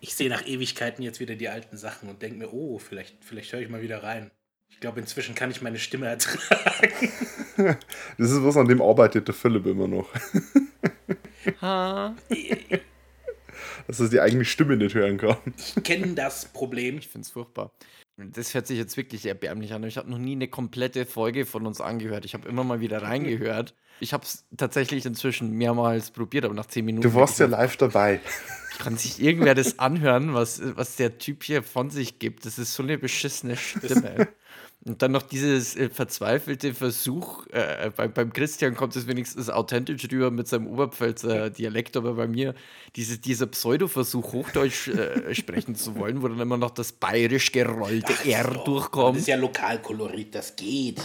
ich sehe nach Ewigkeiten jetzt wieder die alten Sachen und denke mir, oh, vielleicht, vielleicht höre ich mal wieder rein. Ich glaube, inzwischen kann ich meine Stimme ertragen. das ist was, an dem arbeitet der Philipp immer noch. Dass er die eigene Stimme nicht hören kann. Ich kenne das Problem. Ich finde es furchtbar. Das hört sich jetzt wirklich erbärmlich an. Ich habe noch nie eine komplette Folge von uns angehört. Ich habe immer mal wieder reingehört. Ich habe es tatsächlich inzwischen mehrmals probiert, aber nach zehn Minuten. Du warst ja live dabei. Kann sich irgendwer das anhören, was, was der Typ hier von sich gibt? Das ist so eine beschissene Stimme. Und dann noch dieses äh, verzweifelte Versuch, äh, bei, beim Christian kommt es wenigstens authentisch rüber mit seinem Oberpfälzer Dialekt, aber bei mir diese, dieser Pseudo-Versuch, Hochdeutsch äh, sprechen zu wollen, wo dann immer noch das bayerisch gerollte Ach, R so. durchkommt. Das ist ja Lokalkolorit, das geht.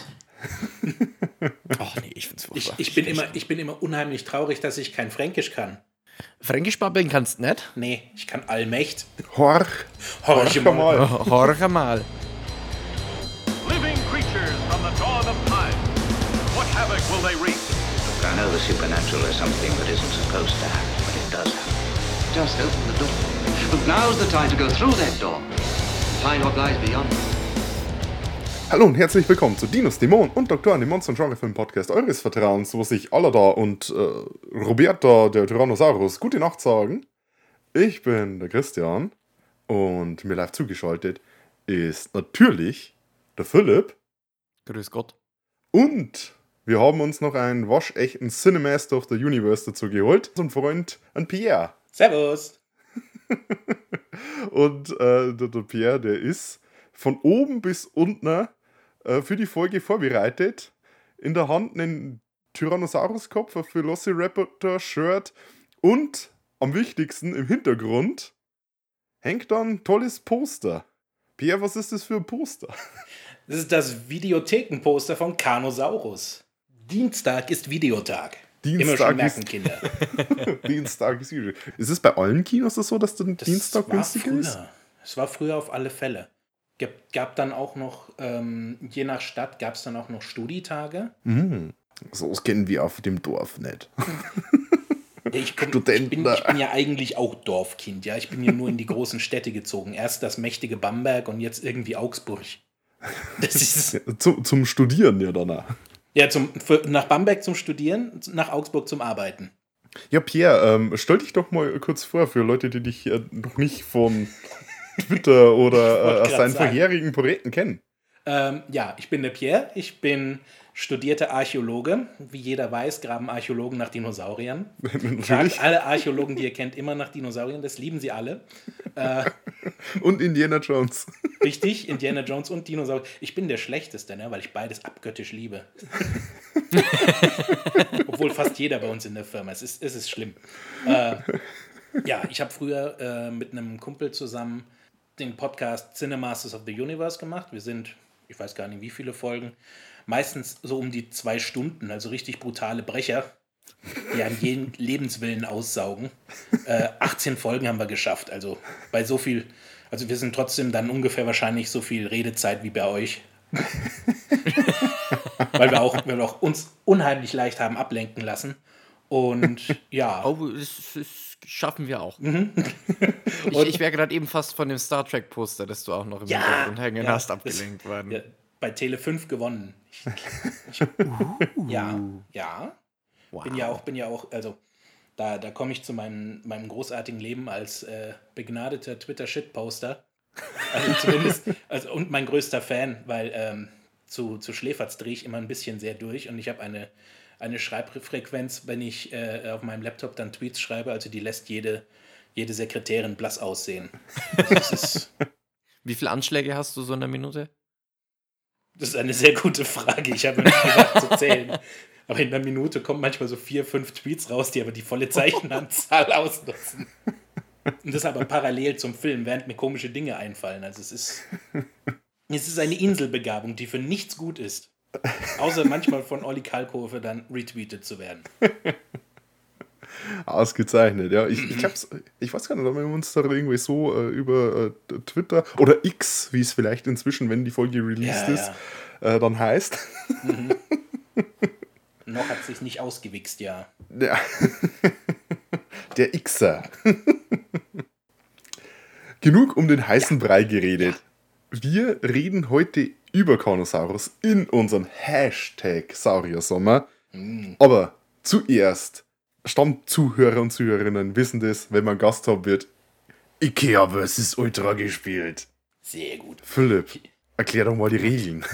Ach nee, ich find's furchtbar. Ich, ich, bin immer, ich bin immer unheimlich traurig, dass ich kein Fränkisch kann. Fränkisch babbeln kannst du nicht? Nee, ich kann Allmächt. Horch. Horch, Horch mal. Horch mal. Havoc will they wreak? Look, I know the supernatural is something that isn't supposed to happen, but it does happen. Just open the door. But now's the time to go through that door and find what lies beyond. Hallo und herzlich willkommen zu Dinos, Dämonen und Doktoren, dem Monster- und Genrefilm-Podcast eures Vertrauens, wo sich Alada und äh, Roberta, der Tyrannosaurus, gute Nacht sagen. Ich bin der Christian und mir live zugeschaltet ist natürlich der Philipp. Grüß Gott. Und wir haben uns noch einen waschechten Cinemaster of the Universe dazu geholt. Unser Freund, ein Pierre. Servus. und äh, der, der, Pierre, der ist von oben bis unten äh, für die Folge vorbereitet. In der Hand einen Tyrannosaurus-Kopf, ein Velociraptor-Shirt und am wichtigsten im Hintergrund hängt dann ein tolles Poster. Pierre, was ist das für ein Poster? Das ist das Videothekenposter von Carnosaurus. Dienstag ist Videotag. Dienstag Immer schon merken, Kinder. Dienstag ist Video. Ist es bei allen Kinos so, dass der das Dienstag günstig ist? Es war früher auf alle Fälle. Gab, gab dann auch noch, ähm, je nach Stadt, gab es dann auch noch Studitage. Mhm. So das kennen wir auf dem Dorf nicht. Ich, komm, ich, bin, ich, bin, ja eigentlich auch Dorfkind, ja. Ich bin ja nur in die großen Städte gezogen. Erst das mächtige Bamberg und jetzt irgendwie Augsburg. Das ist zum, zum Studieren ja danach. Ja, zum, für, nach Bamberg zum Studieren, nach Augsburg zum Arbeiten. Ja, Pierre, ähm, stell dich doch mal kurz vor für Leute, die dich äh, noch nicht von Twitter oder äh, aus deinen vorherigen Projekten kennen. Ähm, ja, ich bin der Pierre. Ich bin studierter Archäologe. Wie jeder weiß, graben Archäologen nach Dinosauriern. Fragt alle Archäologen, die ihr kennt, immer nach Dinosauriern. Das lieben sie alle. Äh, und Indiana Jones. Richtig, Indiana Jones und Dinosaurier. Ich bin der Schlechteste, ne, weil ich beides abgöttisch liebe. Obwohl fast jeder bei uns in der Firma. Es ist, es ist schlimm. Äh, ja, ich habe früher äh, mit einem Kumpel zusammen den Podcast Cinemasters of the Universe gemacht. Wir sind, ich weiß gar nicht wie viele Folgen, meistens so um die zwei Stunden, also richtig brutale Brecher, die an jeden Lebenswillen aussaugen. Äh, 18 Folgen haben wir geschafft, also bei so viel, also wir sind trotzdem dann ungefähr wahrscheinlich so viel Redezeit wie bei euch. weil, wir auch, weil wir auch uns unheimlich leicht haben ablenken lassen. Und ja. Oh, das, das schaffen wir auch. Mhm. ich, ich wäre gerade eben fast von dem Star Trek-Poster, das du auch noch im ja, Hintergrund hängen ja, hast, abgelenkt worden. Ja, bei Tele 5 gewonnen. Ich, ich, uh. Ja, ja. Wow. Bin ja auch, bin ja auch, also da, da komme ich zu meinem, meinem großartigen Leben als äh, begnadeter Twitter-Shit-Poster. Also zumindest, also, und mein größter Fan, weil ähm, zu, zu Schläferz drehe ich immer ein bisschen sehr durch und ich habe eine, eine Schreibfrequenz, wenn ich äh, auf meinem Laptop dann Tweets schreibe, also die lässt jede, jede Sekretärin blass aussehen. Wie viele Anschläge hast du so in der Minute? Das ist eine sehr gute Frage. Ich habe nicht gedacht zu zählen. Aber in einer Minute kommen manchmal so vier, fünf Tweets raus, die aber die volle Zeichenanzahl ausnutzen. Und das aber parallel zum Film, während mir komische Dinge einfallen. Also es ist, es ist eine Inselbegabung, die für nichts gut ist. Außer manchmal von Olli Kalkofe dann retweetet zu werden. Ausgezeichnet, ja. Ich, ich, hab's, ich weiß gar nicht, ob wir uns da irgendwie so äh, über äh, Twitter oder X, wie es vielleicht inzwischen, wenn die Folge released ja, ist, ja. Äh, dann heißt. Mhm. Noch hat sich nicht ausgewichst, ja. Ja. Der Xer. genug um den heißen Brei geredet. Wir reden heute über Carnosaurus in unserem Hashtag Sauriersommer. Aber zuerst, Stammzuhörer und Zuhörerinnen wissen das, wenn man Gast haben wird, Ikea vs. Ultra gespielt. Sehr gut. Philipp, erklär doch mal die Regeln.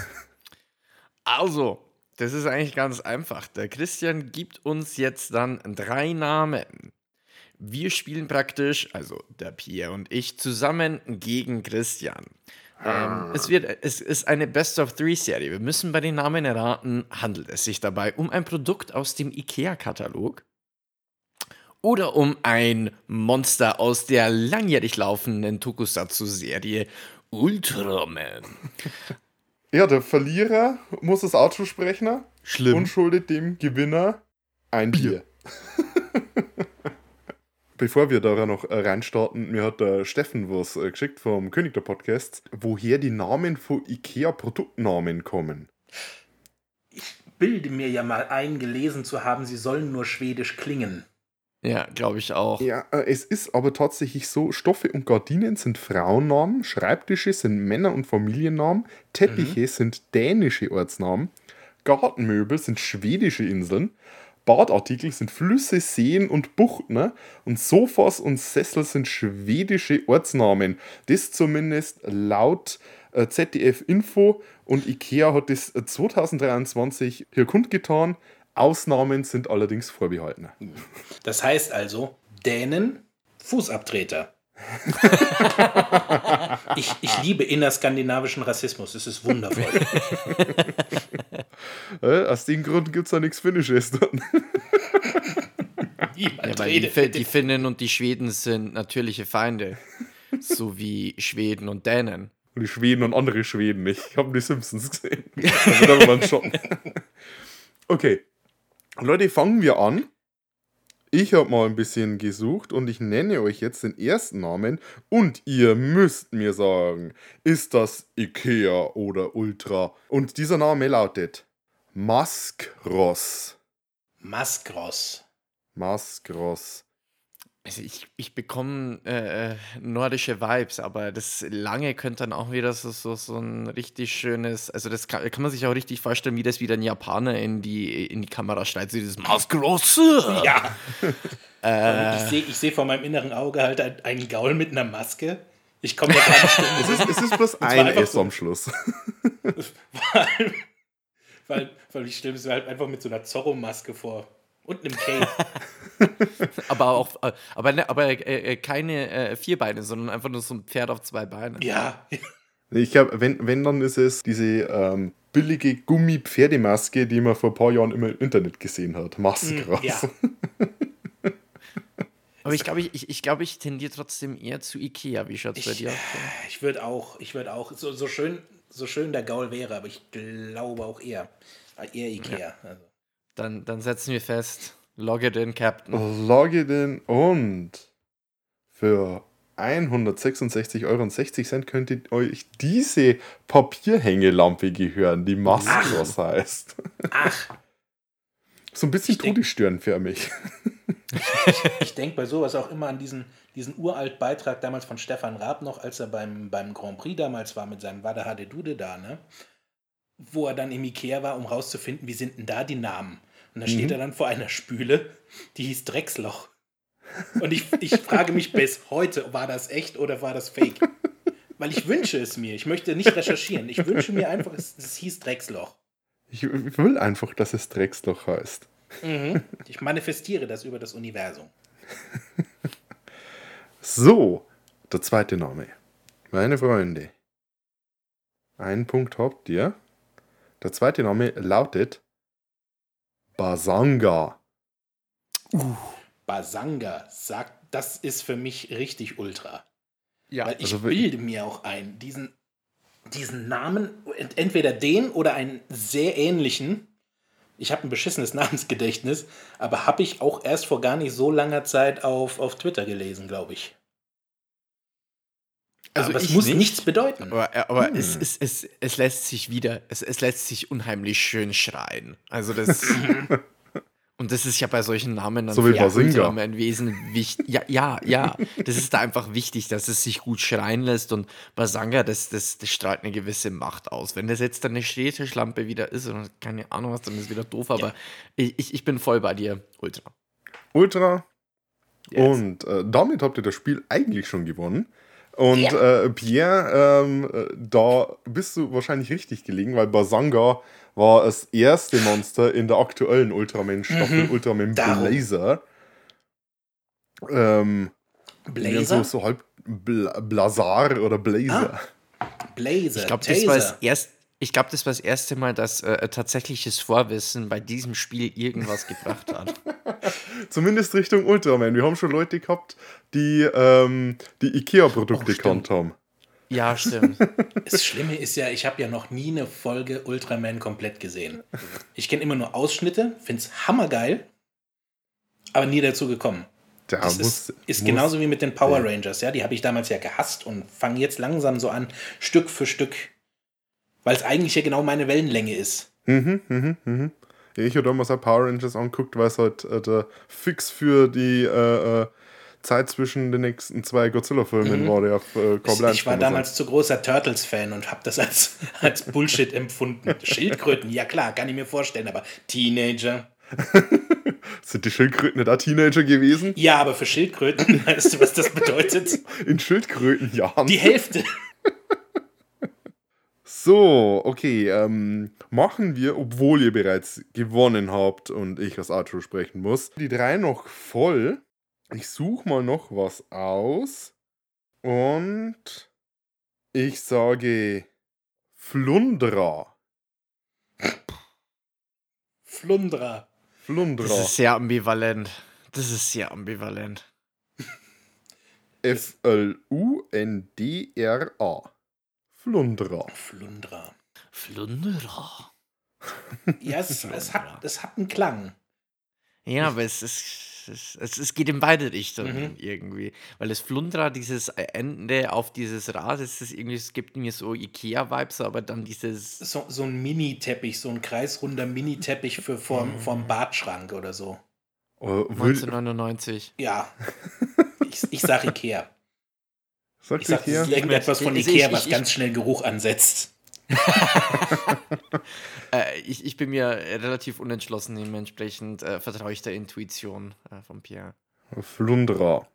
Also, das ist eigentlich ganz einfach. Der Christian gibt uns jetzt dann drei Namen. Wir spielen praktisch, also der Pierre und ich, zusammen gegen Christian. Ähm, es, wird, es ist eine Best-of-Three-Serie. Wir müssen bei den Namen erraten, handelt es sich dabei um ein Produkt aus dem IKEA-Katalog oder um ein Monster aus der langjährig laufenden Tokusatsu-Serie Ultraman. Ja, der Verlierer muss das Outro sprechen Schlimm. und schuldet dem Gewinner ein Bier. Bevor wir da noch reinstarten, mir hat der Steffen was äh, geschickt vom König der Podcasts, woher die Namen von IKEA-Produktnamen kommen. Bilde mir ja mal ein, gelesen zu haben, sie sollen nur schwedisch klingen. Ja, glaube ich auch. Ja, äh, es ist aber tatsächlich so, Stoffe und Gardinen sind Frauennamen, Schreibtische sind Männer- und Familiennamen, Teppiche sind dänische Ortsnamen, Gartenmöbel sind schwedische Inseln, Badartikel sind Flüsse, Seen und Buchten ne? und Sofas und Sessel sind schwedische Ortsnamen. Das zumindest laut äh, ZDF Info und IKEA hat das äh, 2023 hier kundgetan. Ausnahmen sind allerdings vorbehalten. Das heißt also, Dänen, Fußabtreter. ich, ich liebe innerskandinavischen Rassismus, es ist wundervoll. Äh, aus dem Grund gibt es da nichts Finnisches. Ja, weil die, die Finnen und die Schweden sind natürliche Feinde. so wie Schweden und Dänen. Und die Schweden und andere Schweden nicht. Ich habe die Simpsons gesehen. Da wird aber mal schon. Okay. Leute, fangen wir an. Ich habe mal ein bisschen gesucht und ich nenne euch jetzt den ersten Namen und ihr müsst mir sagen, ist das Ikea oder Ultra? Und dieser Name lautet Maskros. Maskros. Maskros. Also ich, ich bekomme äh, nordische Vibes, aber das lange könnte dann auch wieder so, so, so ein richtig schönes, also das kann, kann man sich auch richtig vorstellen, wie das wieder ein Japaner in die, in die Kamera schreit, so dieses Maskrosse. Ja. Äh, Ich sehe ich seh vor meinem inneren Auge halt ein- einen Gaul mit einer Maske. Ich komme ja gar nicht Es ist, es ist bloß ein S so- am Schluss. weil, weil, weil ich stelle mir halt einfach mit so einer Zorro-Maske vor. Und einem Cape. aber auch, äh, aber, ne, aber äh, äh, keine äh, vier Beine, sondern einfach nur so ein Pferd auf zwei Beinen. Ja. Ich glaube, wenn, wenn, dann ist es diese ähm, billige Gummi-Pferdemaske, die man vor ein paar Jahren immer im Internet gesehen hat. Maskras. ja. Aber ich glaube, ich, ich, ich, glaub, ich tendiere trotzdem eher zu Ikea. Wie schaut es bei Ich, dir aus? ich würde auch, ich würde auch, so, so, schön, so schön der Gaul wäre, aber ich glaube auch eher. Eher Ikea. Also. Dann, dann setzen wir fest, logge den Captain. Logge den und für 166,60 Euro könnt ihr euch diese Papierhängelampe gehören, die Maskros heißt. Ach, So ein bisschen Ich denk- todessternförmig. ich denke bei sowas auch immer an diesen, diesen uralt Beitrag damals von Stefan Raab noch, als er beim, beim Grand Prix damals war mit seinem Wade Hade Dude da, ne? Wo er dann im Ikea war, um rauszufinden, wie sind denn da die Namen. Und da steht er dann vor einer Spüle, die hieß Drecksloch. Und ich, ich frage mich bis heute, war das echt oder war das fake? Weil ich wünsche es mir. Ich möchte nicht recherchieren. Ich wünsche mir einfach, es, es hieß Drecksloch. Ich will einfach, dass es Drecksloch heißt. Mhm. Ich manifestiere das über das Universum. So, der zweite Name. Meine Freunde. Einen Punkt habt ihr. Der zweite Name lautet Basanga. Basanga sagt, das ist für mich richtig ultra. Ja, Weil ich also bilde mir auch ein, diesen, diesen Namen, ent- entweder den oder einen sehr ähnlichen. Ich habe ein beschissenes Namensgedächtnis, aber habe ich auch erst vor gar nicht so langer Zeit auf, auf Twitter gelesen, glaube ich. Also aber es muss nicht. nichts bedeuten. Aber, äh, aber Hm. es, es, es, es lässt sich wieder, es, es lässt sich unheimlich schön schreien. Also das. Und das ist ja bei solchen Namen dann So wie Basinga. Ultraman Wesen wichtig. Ja, ja, ja. Das ist da einfach wichtig, dass es sich gut schreien lässt. Und Basanga, das, das, das strahlt eine gewisse Macht aus. Wenn das jetzt dann eine Stehtischlampe wieder ist, und keine Ahnung was, dann ist es wieder doof. Aber ich, ich, ich bin voll bei dir, Ultra. Ultra. Yes. Und äh, damit habt ihr das Spiel eigentlich schon gewonnen. Und äh, Pierre, ähm, äh, da bist du wahrscheinlich richtig gelegen, weil Basanga war das erste Monster in der aktuellen Ultraman-Staffel, Ultraman Mhm. Darum. Blazer. Ähm, Blazer? So, so halb Bla Blazar oder Blazer. Blazer. Ich glaube, das, war das erst- ich glaub, das war das erste Mal, dass äh, tatsächliches Vorwissen bei diesem Spiel irgendwas gebracht hat. Zumindest Richtung Ultraman. Wir haben schon Leute gehabt, die ähm, die IKEA-Produkte Oh, gekannt haben. Ja, stimmt. Das Schlimme ist ja, ich habe ja noch nie eine Folge Ultraman komplett gesehen. Ich kenne immer nur Ausschnitte, finde es hammergeil, aber nie dazu gekommen. Der Das muss, ist, ist muss- genauso wie mit den Power Rangers, ja. Die habe ich damals ja gehasst und fange jetzt langsam so an, Stück für Stück, weil es eigentlich ja genau meine Wellenlänge ist. Mhm, mhm, mhm. Ja, ich habe damals auch Power Rangers angeguckt, weil es halt äh, der Fix für die äh, äh, Zeit zwischen den nächsten zwei Godzilla-Filmen war, der auf äh, Kabel 1 Ich war damals zu großer Turtles-Fan und habe das als, als Bullshit empfunden. Schildkröten, ja klar, kann ich mir vorstellen, aber Teenager. sind. Sind die Schildkröten nicht auch Teenager gewesen? Ja, aber für Schildkröten, weißt du, was das bedeutet? In Schildkrötenjahren. Die Hälfte. So, okay, ähm, machen wir, obwohl ihr bereits gewonnen habt und ich als Outro sprechen muss, die drei noch voll. Ich suche mal noch was aus und ich sage Flundra. Flundra. Flundra. Das ist sehr ambivalent. Das ist sehr ambivalent. F-L-U-N-D-R-A. Flundra. Flundra. Flundra. Ja, es, es, hat, es hat einen Klang. Ja, aber es ist. Es, es, es geht in beide Richtungen Mhm. irgendwie. Weil das Flundra, dieses Ende auf dieses Rad, es ist irgendwie, es gibt mir so Ikea-Vibes, aber dann dieses. So, so ein Mini-Teppich, so ein kreisrunder Mini-Teppich für vorm, vorm Badschrank oder so. Äh, will, 1999. Ja. Ich, ich sag Ikea. Sagt Ich sag, das ist irgendetwas von Ikea, ich- was ganz schnell Geruch ansetzt. Äh, ich, ich bin mir relativ unentschlossen, dementsprechend äh, vertraue ich der Intuition äh, von Pierre. Flundra,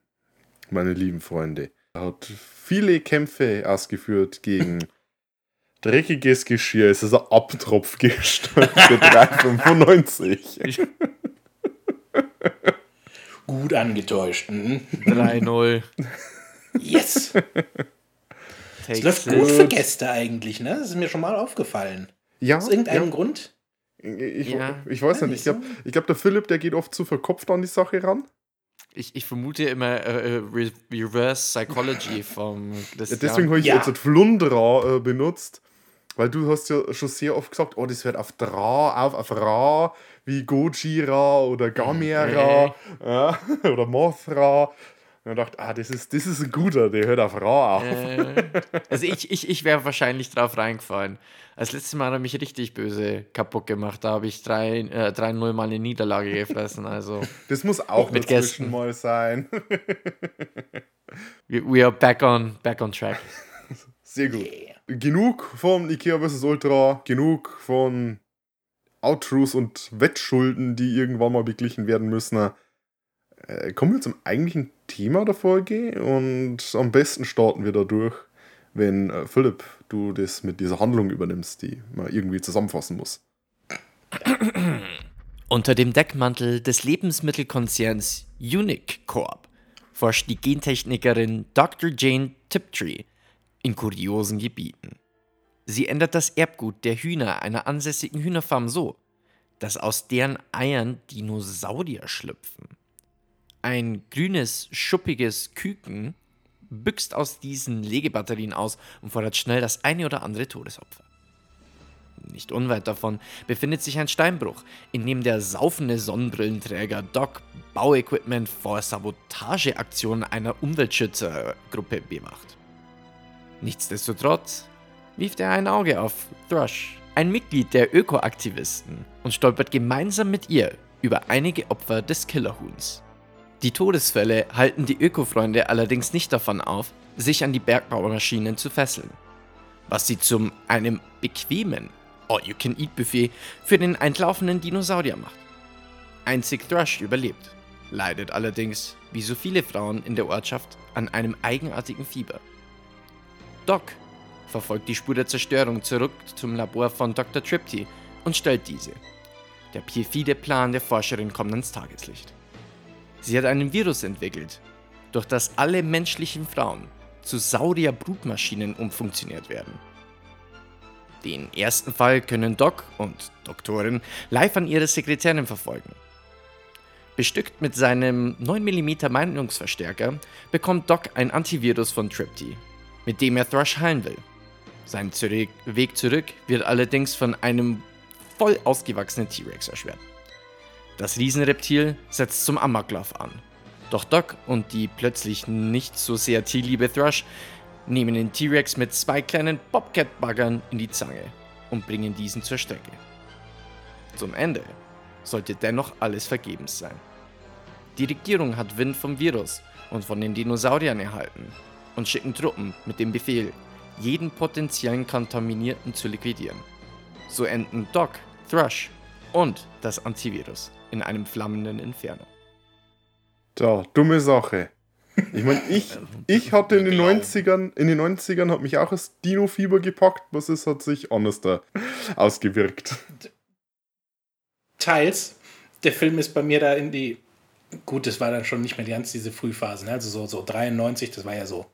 meine lieben Freunde. Er hat viele Kämpfe ausgeführt gegen dreckiges Geschirr. Es ist ein Abtropfgestalt für 3,95. Gut angetäuscht. Mhm. 3-0. Yes. Es läuft gut für Gäste eigentlich, ne? Das ist mir schon mal aufgefallen. Ja, Aus irgendeinem ja. Grund? Ich, Ja. ich weiß Ja, nicht. Ich glaube, glaub, der Philipp, der geht oft zu verkopft an die Sache ran. Ich, ich vermute immer äh, äh, Re Reverse Psychology vom Ja, deswegen habe ich Ja. jetzt das Flundra äh, benutzt. Weil du hast ja schon sehr oft gesagt, oh, das hört auf Dra, auf, auf Ra, wie Gojira oder Gamera ja, oder Mothra. Und ich dachte, ah, das ist, das ist ein guter, der hört auf Ra auf. Äh, also ich, ich, ich wäre wahrscheinlich drauf reingefallen. Das letzte Mal hat er mich richtig böse kaputt gemacht. Da habe ich 3-0 äh, 3-0 mal eine Niederlage gefressen. Also Das muss auch Mit Gästen. mal sein. we, we are back on, back on track. Sehr gut. Yeah. Genug von Ikea vs. Ultra, genug von Outros und Wettschulden, die irgendwann mal beglichen werden müssen. Äh, kommen wir zum eigentlichen Thema der Folge und am besten starten wir dadurch, wenn äh, Philipp, du das mit dieser Handlung übernimmst, die man irgendwie zusammenfassen muss. Unter dem Deckmantel des Lebensmittelkonzerns Unique Corp forscht die Gentechnikerin Dr. Jane Tiptree in kuriosen Gebieten. Sie ändert das Erbgut der Hühner einer ansässigen Hühnerfarm so, dass aus deren Eiern Dinosaurier schlüpfen. Ein grünes, schuppiges Küken büchst aus diesen Legebatterien aus und fordert schnell das eine oder andere Todesopfer. Nicht unweit davon befindet sich ein Steinbruch, in dem der saufende Sonnenbrillenträger Doc Bauequipment vor Sabotageaktionen einer Umweltschützergruppe bewacht. Nichtsdestotrotz wirft er ein Auge auf Thrush, ein Mitglied der Ökoaktivisten, und stolpert gemeinsam mit ihr über einige Opfer des Killerhuhns. Die Todesfälle halten die Öko-Freunde allerdings nicht davon auf, sich an die Bergbaumaschinen zu fesseln, was sie zu einem bequemen All-You-Can-Eat-Buffet für den entlaufenden Dinosaurier macht. Einzig Thrush überlebt, leidet allerdings, wie so viele Frauen in der Ortschaft, an einem eigenartigen Fieber. Doc verfolgt die Spur der Zerstörung zurück zum Labor von Dr. Tripty und stellt diese. Der perfide Plan der Forscherin kommt ans Tageslicht. Sie hat einen Virus entwickelt, durch das alle menschlichen Frauen zu Saurier-Brutmaschinen umfunktioniert werden. Den ersten Fall können Doc und Doktorin live an ihre Sekretärin verfolgen. Bestückt mit seinem 9mm Meinungsverstärker bekommt Doc ein Antivirus von Tripty, mit dem er Thrush heilen will. Sein Weg zurück wird allerdings von einem voll ausgewachsenen T-Rex erschwert. Das Riesenreptil setzt zum Amoklauf an. Doch Doc und die plötzlich nicht so sehr tierliebe Thrush nehmen den T-Rex mit zwei kleinen Bobcat-Baggern in die Zange und bringen diesen zur Strecke. Zum Ende sollte dennoch alles vergebens sein. Die Regierung hat Wind vom Virus und von den Dinosauriern erhalten und schicken Truppen mit dem Befehl, jeden potenziellen Kontaminierten zu liquidieren. So enden Doc, Thrush und das Antivirus in einem flammenden Inferno. Da, dumme Sache. Ich meine, ich, ich hatte in den 90ern, in den 90ern hat mich auch das Dino-Fieber gepackt, was es hat sich anders da ausgewirkt. Teils. Der Film ist bei mir da in die. Gut, das war dann schon nicht mehr ganz diese Frühphase, ne? also so, so 93, das war ja so.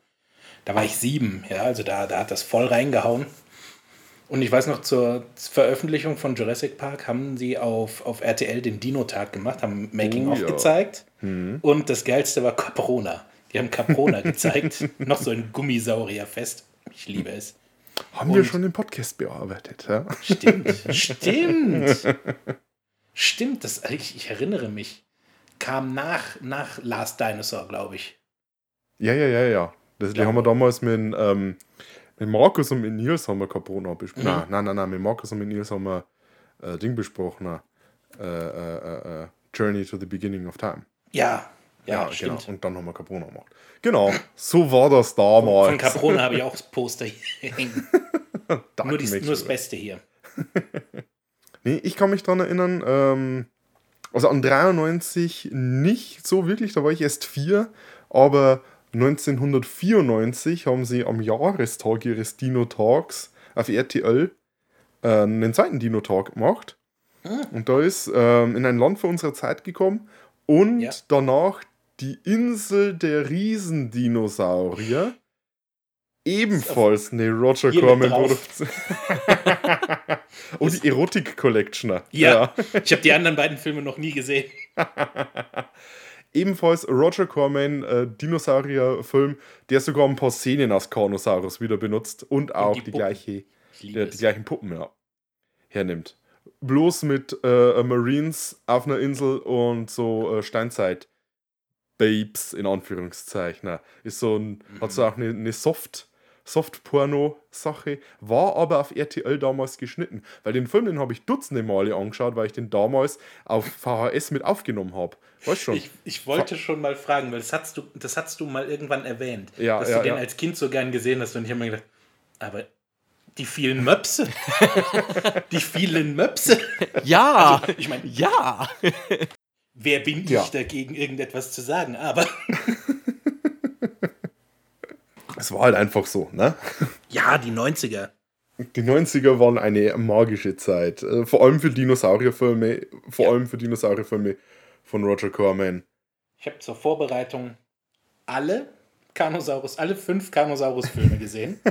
Da war ich sieben, ja, also da, da hat das voll reingehauen. Und ich weiß noch, zur Veröffentlichung von Jurassic Park haben sie auf, auf RTL den Dino-Tag gemacht, haben Making-of Oh, ja. gezeigt. Und das Geilste war Caprona. Die haben Caprona gezeigt. noch so ein Gummisaurierfest. Ich liebe es. Haben wir Und- schon den Podcast bearbeitet, ja? Stimmt, stimmt. Stimmt, das, ich, ich erinnere mich. Kam nach, nach Last Dinosaur, glaube ich. Ja, ja, ja, ja. Das, die haben wir damals mit, ähm, mit Markus und mit Nils haben wir Caprona besprochen. Mhm. Nein, nein, nein, nein, mit Markus und mit Nils haben wir äh, Ding besprochen. Äh, äh, äh, äh, Journey to the Beginning of Time. Ja, ja, genau. stimmt. Und dann haben wir Caprona gemacht. Genau, so war das damals. Von Caprona habe ich auch das Poster hier hängen. Nur, die, nur das Beste hier. Nee, ich kann mich daran erinnern, ähm, also an 93 nicht so wirklich, da war ich erst vier, aber 1994 haben sie am Jahrestag ihres Dino-Tags auf RTL äh, einen zweiten Dino-Tag gemacht. Und da ist ähm, in ein Land vor unserer Zeit gekommen und Ja. danach die Insel der Riesendinosaurier. Ebenfalls eine Roger Corman. Produktion. und die Erotik Collectioner. Ja, ich habe die anderen beiden Filme noch nie gesehen. Ebenfalls Roger Corman äh, Dinosaurier-Film, der sogar ein paar Szenen aus Carnosaurus wieder benutzt und auch die die, Puppen. gleiche, Ich liebe äh, die gleichen Puppen ja, hernimmt. Bloß mit äh, Marines auf einer Insel und so äh, Steinzeit. Babes in Anführungszeichen. Ist so ein, hat so auch eine, eine Soft, Soft-Porno-Sache, war aber auf RTL damals geschnitten. Weil den Film, den habe ich dutzende Male angeschaut, weil ich den damals auf VHS mit aufgenommen habe. Weißt schon? Ich, ich wollte schon mal fragen, weil das hast du, das hast du mal irgendwann erwähnt, Ja, dass ja, du den ja. als Kind so gern gesehen hast und ich habe mir gedacht, aber die vielen Möpse, die vielen Möpse. Ja! Ich meine, ja! wer bin Ja. ich dagegen, irgendetwas zu sagen? Aber Es war halt einfach so, ne? ja, die 90er. Die 90er waren eine magische Zeit. Äh, Vor allem für Dinosaurierfilme, vor Ja. allem für Dinosaurierfilme von Roger Corman. Ich habe zur Vorbereitung alle Carnosaurus, alle fünf Carnosaurus-Filme gesehen.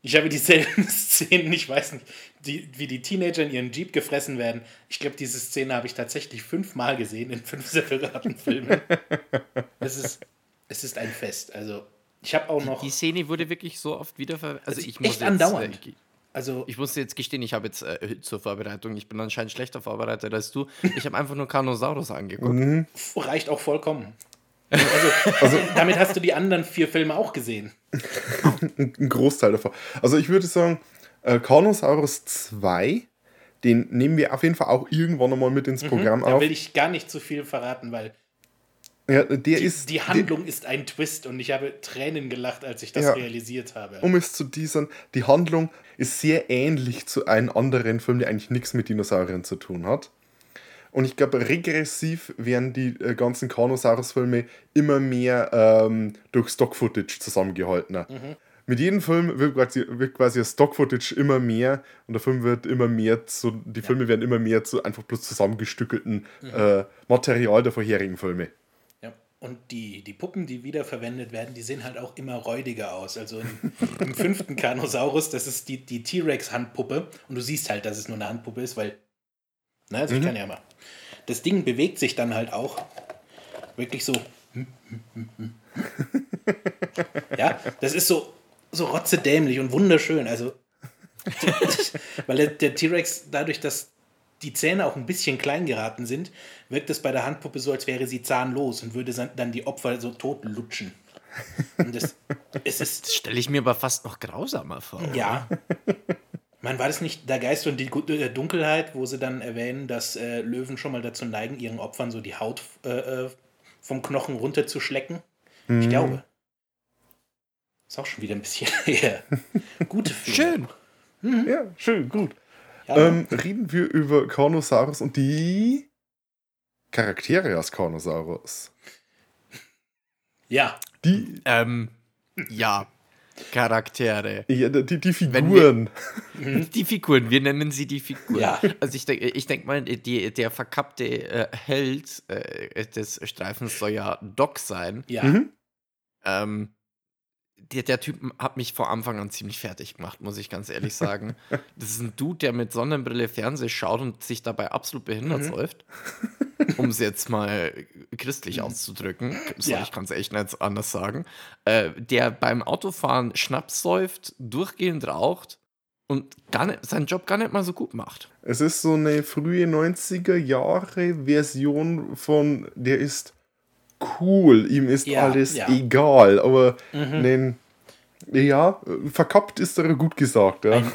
Ich habe dieselben Szenen, ich weiß nicht, die, wie die Teenager in ihren Jeep gefressen werden. Ich glaube, diese Szene habe ich tatsächlich fünfmal gesehen in fünf separaten Filmen. Es ist, es ist ein Fest. Also, ich habe auch noch. Die Szene wurde wirklich so oft wiederverwendet. Also ist ich muss echt jetzt, andauernd. Äh, Also, ich muss jetzt gestehen, ich habe jetzt äh, zur Vorbereitung, ich bin anscheinend schlechter vorbereitet als du. Ich habe einfach nur Carnosaurus angeguckt. Mhm. reicht auch vollkommen. Also, damit hast du die anderen vier Filme auch gesehen. Ein Großteil davon. Also ich würde sagen, äh, Carnosaurus 2, Den nehmen wir auf jeden Fall auch irgendwann einmal mit ins Programm Da auf. will ich gar nicht zu viel verraten, weil Ja, die, ist. die Handlung ist ein Twist und ich habe Tränen gelacht, als ich das Ja. realisiert habe. Um es zu teasern, die Handlung ist sehr ähnlich zu einem anderen Film, der eigentlich nichts mit Dinosauriern zu tun hat. Und ich glaube, regressiv werden die äh, ganzen Carnosaurus-Filme immer mehr ähm, durch Stock-Footage zusammengehaltener. Mit jedem Film wird quasi, wird quasi das Stock-Footage immer mehr und der Film wird immer mehr zu, die Filme werden immer mehr zu einfach bloß zusammengestückelten äh, Material der vorherigen Filme. Und die, die Puppen, die wiederverwendet werden, die sehen halt auch immer räudiger aus. Also im, im fünften Carnosaurus, das ist die, die T-Rex-Handpuppe. Und du siehst halt, dass es nur eine Handpuppe ist, weil. Na, also ich kann ja mal. Das Ding bewegt sich dann halt auch wirklich so. Ja, das ist so, so rotzedämlich und wunderschön. Also, weil der, der T-Rex, dadurch, dass die Zähne auch ein bisschen klein geraten sind, wirkt es bei der Handpuppe so, als wäre sie zahnlos und würde dann die Opfer so tot lutschen. Und das, es ist, Das stelle ich mir aber fast noch grausamer vor. ja. Man war das nicht der Geist und die äh, Dunkelheit, wo sie dann erwähnen, dass äh, Löwen schon mal dazu neigen, ihren Opfern so die Haut äh, äh, vom Knochen runterzuschlecken? Ich glaube. Ist auch schon wieder ein bisschen her. Gute Filme. Schön. Ja, schön, gut. Ähm, reden wir über Carnosaurus und die Charaktere aus Carnosaurus. ja. Die, Ähm, ja, Charaktere. ja, die, die Wenn wir- Figuren. Die Figuren, wir nennen sie die Figuren. Ja. Also ich denke ich denk mal, die, der verkappte äh, Held äh, des Streifens soll ja Doc sein. Ja. Mhm. Ähm, der, der Typ hat mich vor Anfang an ziemlich fertig gemacht, muss ich ganz ehrlich sagen. Das ist ein Dude, der mit Sonnenbrille Fernseh schaut und sich dabei absolut behindert Mhm. säuft. Um es jetzt mal christlich auszudrücken. Sorry, Ja. ich kann es echt nicht anders sagen. Äh, der beim Autofahren Schnaps säuft, durchgehend raucht und gar nicht, seinen Job gar nicht mal so gut macht. Es ist so eine frühe 90er Jahre Version von, der ist cool, ihm ist Ja, alles ja. Mhm. egal, aber nen, ja, verkappt ist er gut gesagt. Ja. Ein,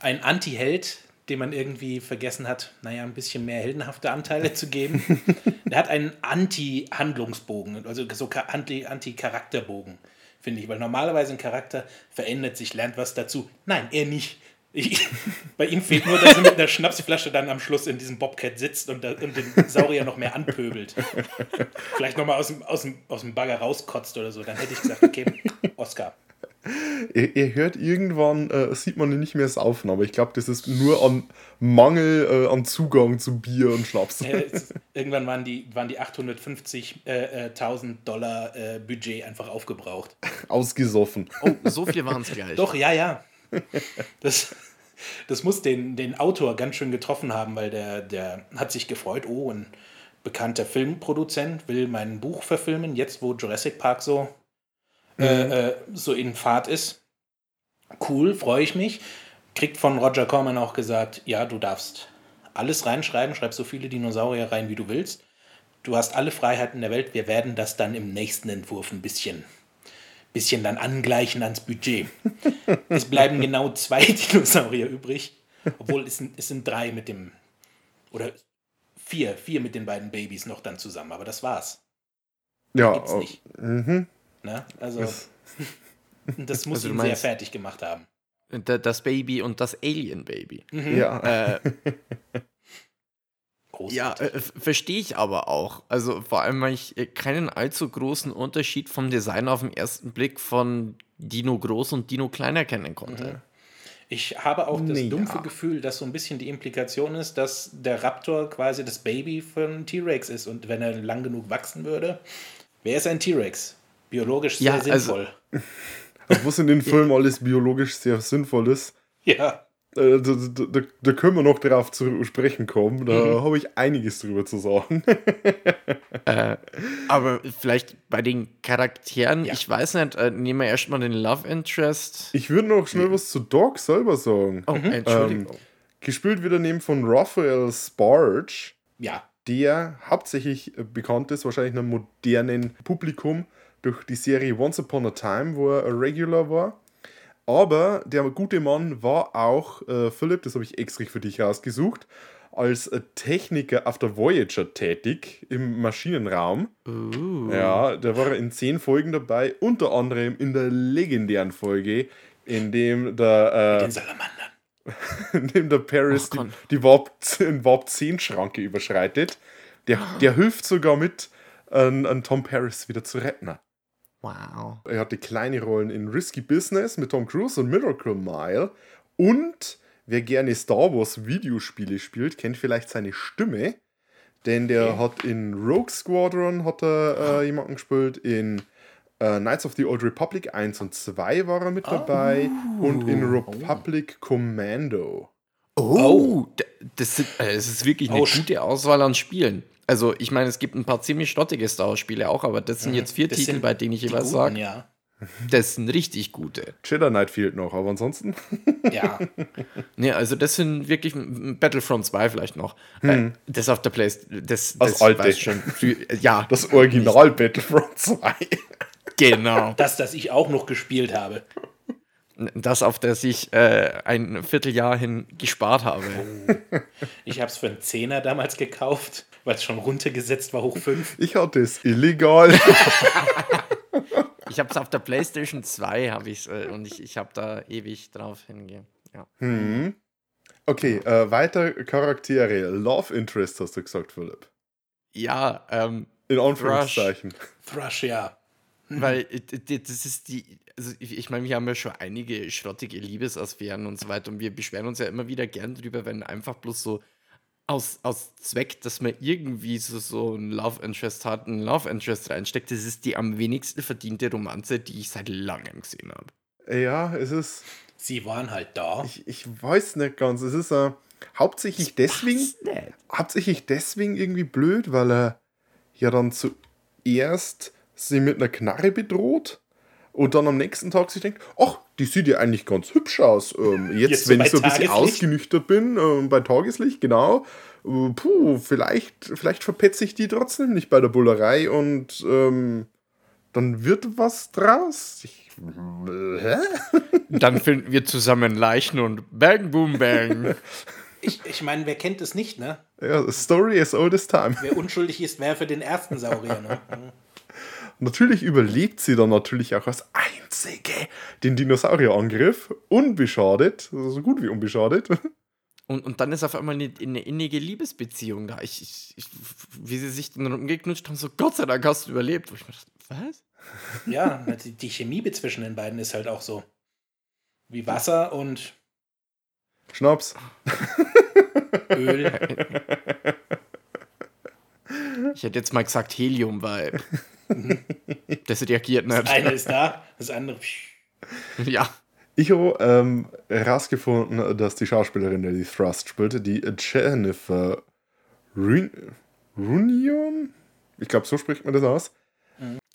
ein Anti-Held, dem man irgendwie vergessen hat, naja, ein bisschen mehr heldenhafte Anteile zu geben. Der hat einen Anti-Handlungsbogen, also so Ka- Anti- Anti-Charakterbogen, finde ich. Weil normalerweise ein Charakter verändert sich, lernt was dazu. Nein, er nicht. Ich, bei ihm fehlt nur, dass er mit einer Schnapsflasche dann am Schluss in diesem Bobcat sitzt und, da, und den Saurier noch mehr anpöbelt. Vielleicht nochmal aus dem, aus, dem, aus dem Bagger rauskotzt oder so. Dann hätte ich gesagt, okay, Oscar. Er, er hört irgendwann, äh, sieht man ihn nicht mehr saufen, aber ich glaube, das ist nur an Mangel äh, an Zugang zu Bier und Schnaps. Äh, ist- Irgendwann waren die, waren die 850.000 äh, äh, 1000 Dollar äh, Budget einfach aufgebraucht. Ausgesoffen. Oh, so viel waren es gleich. Doch, ja, ja. Das, das muss den, den Autor ganz schön getroffen haben, weil der, der hat sich gefreut, oh, ein bekannter Filmproduzent will mein Buch verfilmen, jetzt wo Jurassic Park so, äh, äh, so in Fahrt ist. Cool, freue ich mich. Kriegt von Roger Corman auch gesagt, ja, du darfst alles reinschreiben, schreib so viele Dinosaurier rein, wie du willst. Du hast alle Freiheiten der Welt, wir werden das dann im nächsten Entwurf ein bisschen, bisschen dann angleichen ans Budget. Es bleiben genau zwei Dinosaurier übrig, obwohl es sind, es sind drei mit dem, oder vier, vier mit den beiden Babys noch dann zusammen, aber das war's. Ja, Gibt's äh, nicht. mhm. Ne? Also, das muss Also du ihn sehr fertig gemacht haben. Da- Das Baby und das Alien-Baby. ja. Äh, Großartig. Ja, äh, verstehe ich aber auch. Also vor allem, weil ich äh, keinen allzu großen Unterschied vom Design auf den ersten Blick von Dino Groß und Dino Klein erkennen konnte. Ich habe auch das Nee, dumpfe ja. Gefühl, dass so ein bisschen die Implikation ist, dass der Raptor quasi das Baby von T-Rex ist und wenn er lang genug wachsen würde, wäre es ein T-Rex. Biologisch sehr Ja, also- sinnvoll. Was in den Filmen alles biologisch sehr sinnvoll ist. Ja. Äh, da, da, da, können wir noch drauf zu sprechen kommen. Da Mhm. habe ich einiges drüber zu sagen. Äh, aber vielleicht bei den Charakteren, Ja. ich weiß nicht, äh, nehmen wir erstmal den Love Interest. Ich würde noch schnell was zu Dog selber sagen. Oh, Entschuldigung. Ähm, gespielt wird er neben von Raphael Sparge, Ja. der hauptsächlich bekannt ist, wahrscheinlich einem modernen Publikum, durch die Serie Once Upon a Time, wo er ein Regular war. Aber der gute Mann war auch, äh, Philipp, das habe ich extra für dich rausgesucht, als äh, Techniker auf der Voyager tätig im Maschinenraum. Uh. Ja, da war er in zehn Folgen dabei, unter anderem in der legendären Folge, in dem der, Den äh, Salamandern. in dem der Paris Oh die, die Warp, Warp 10 Schranke überschreitet. Der, der hilft sogar mit, an, an Tom Paris wieder zu retten. Wow. Er hatte kleine Rollen in Risky Business mit Tom Cruise und Miracle Mile. Und wer gerne Star Wars Videospiele spielt, kennt vielleicht seine Stimme. Denn der Okay. hat in Rogue Squadron hat er äh, jemanden gespielt, in äh, Knights of the Old Republic 1 und 2 war er mit dabei und in Republic Commando. Oh, Oh. das, sind, äh, das ist wirklich eine Oh, gute Auswahl an Spielen. Also, ich meine, es gibt ein paar ziemlich stottige Star Wars-Spiele auch, aber das sind jetzt vier Das Titel, bei denen ich jeweils sage, Ja. das sind richtig gute. Jedi Knight fehlt noch, aber ansonsten. ja. Ne, also das sind wirklich Battlefront 2 vielleicht noch. Äh, das auf der Playstation, das, Hm. Das das alte. schon. äh, Ja, Das Original Battlefront 2. genau. Das, das ich auch noch gespielt habe. Das, auf das ich äh, ein Vierteljahr hin gespart habe. Ich habe es für einen Zehner damals gekauft, weil es schon runtergesetzt war, hoch 5. Ich hatte es illegal. Ich habe es auf der Playstation 2 habe ich äh, und ich, ich habe da ewig drauf hingehen. Ja. Hm. Okay, äh, weiter Charaktere. Love Interest hast du gesagt, Philipp. Ja, ähm, In Anführungszeichen. Thrush, ja. Weil äh, das ist die, also ich, meine, wir haben ja schon einige schrottige Liebesaffären und so weiter und wir beschweren uns ja immer wieder gern drüber, wenn einfach bloß so aus, aus Zweck, dass man irgendwie so, so ein Love Interest hat, ein Love Interest reinsteckt. Das ist die am wenigsten verdiente Romanze, die ich seit langem gesehen habe. Ja, es ist. Sie waren halt da. Ich, ich weiß nicht ganz. Es ist äh, hauptsächlich deswegen. Passt nicht. Hauptsächlich deswegen irgendwie blöd, weil er ja dann zuerst sie mit einer Knarre bedroht und dann am nächsten Tag sich denkt, ach, die sieht ja eigentlich ganz hübsch aus. Ähm, jetzt, Jetzt wenn ich so ein bisschen ausgenüchtert bin, ähm, bei Tageslicht, genau. Äh, puh, vielleicht, vielleicht verpetze ich die trotzdem nicht bei der Bullerei und ähm, dann wird was draus. Ich, hä? Dann finden wir zusammen Leichen und Bang, Boom, Bang. Ich, ich meine, wer kennt es nicht, ne? Ja, story as old as time. Wer unschuldig ist, wer für den ersten Saurier, ne? Natürlich überlebt sie dann natürlich auch als einzige den Dinosaurierangriff, unbeschadet, also so gut wie unbeschadet. Und, und dann ist auf einmal eine, eine innige Liebesbeziehung da. Ich, ich, ich, wie sie sich dann rumgeknutscht haben, so Gott sei Dank hast du überlebt. Wo ich mir dachte, was? Ja, die, die Chemie zwischen den beiden ist halt auch so. Wie Wasser und Schnaps. Öl. Ich hätte jetzt mal gesagt Helium, weil das reagiert Das nicht. eine ist da, das andere. Ja. Ich habe ähm, herausgefunden, dass die Schauspielerin, die Thrust spielte, die Jennifer Run Runion? Ich glaube, so spricht man das aus.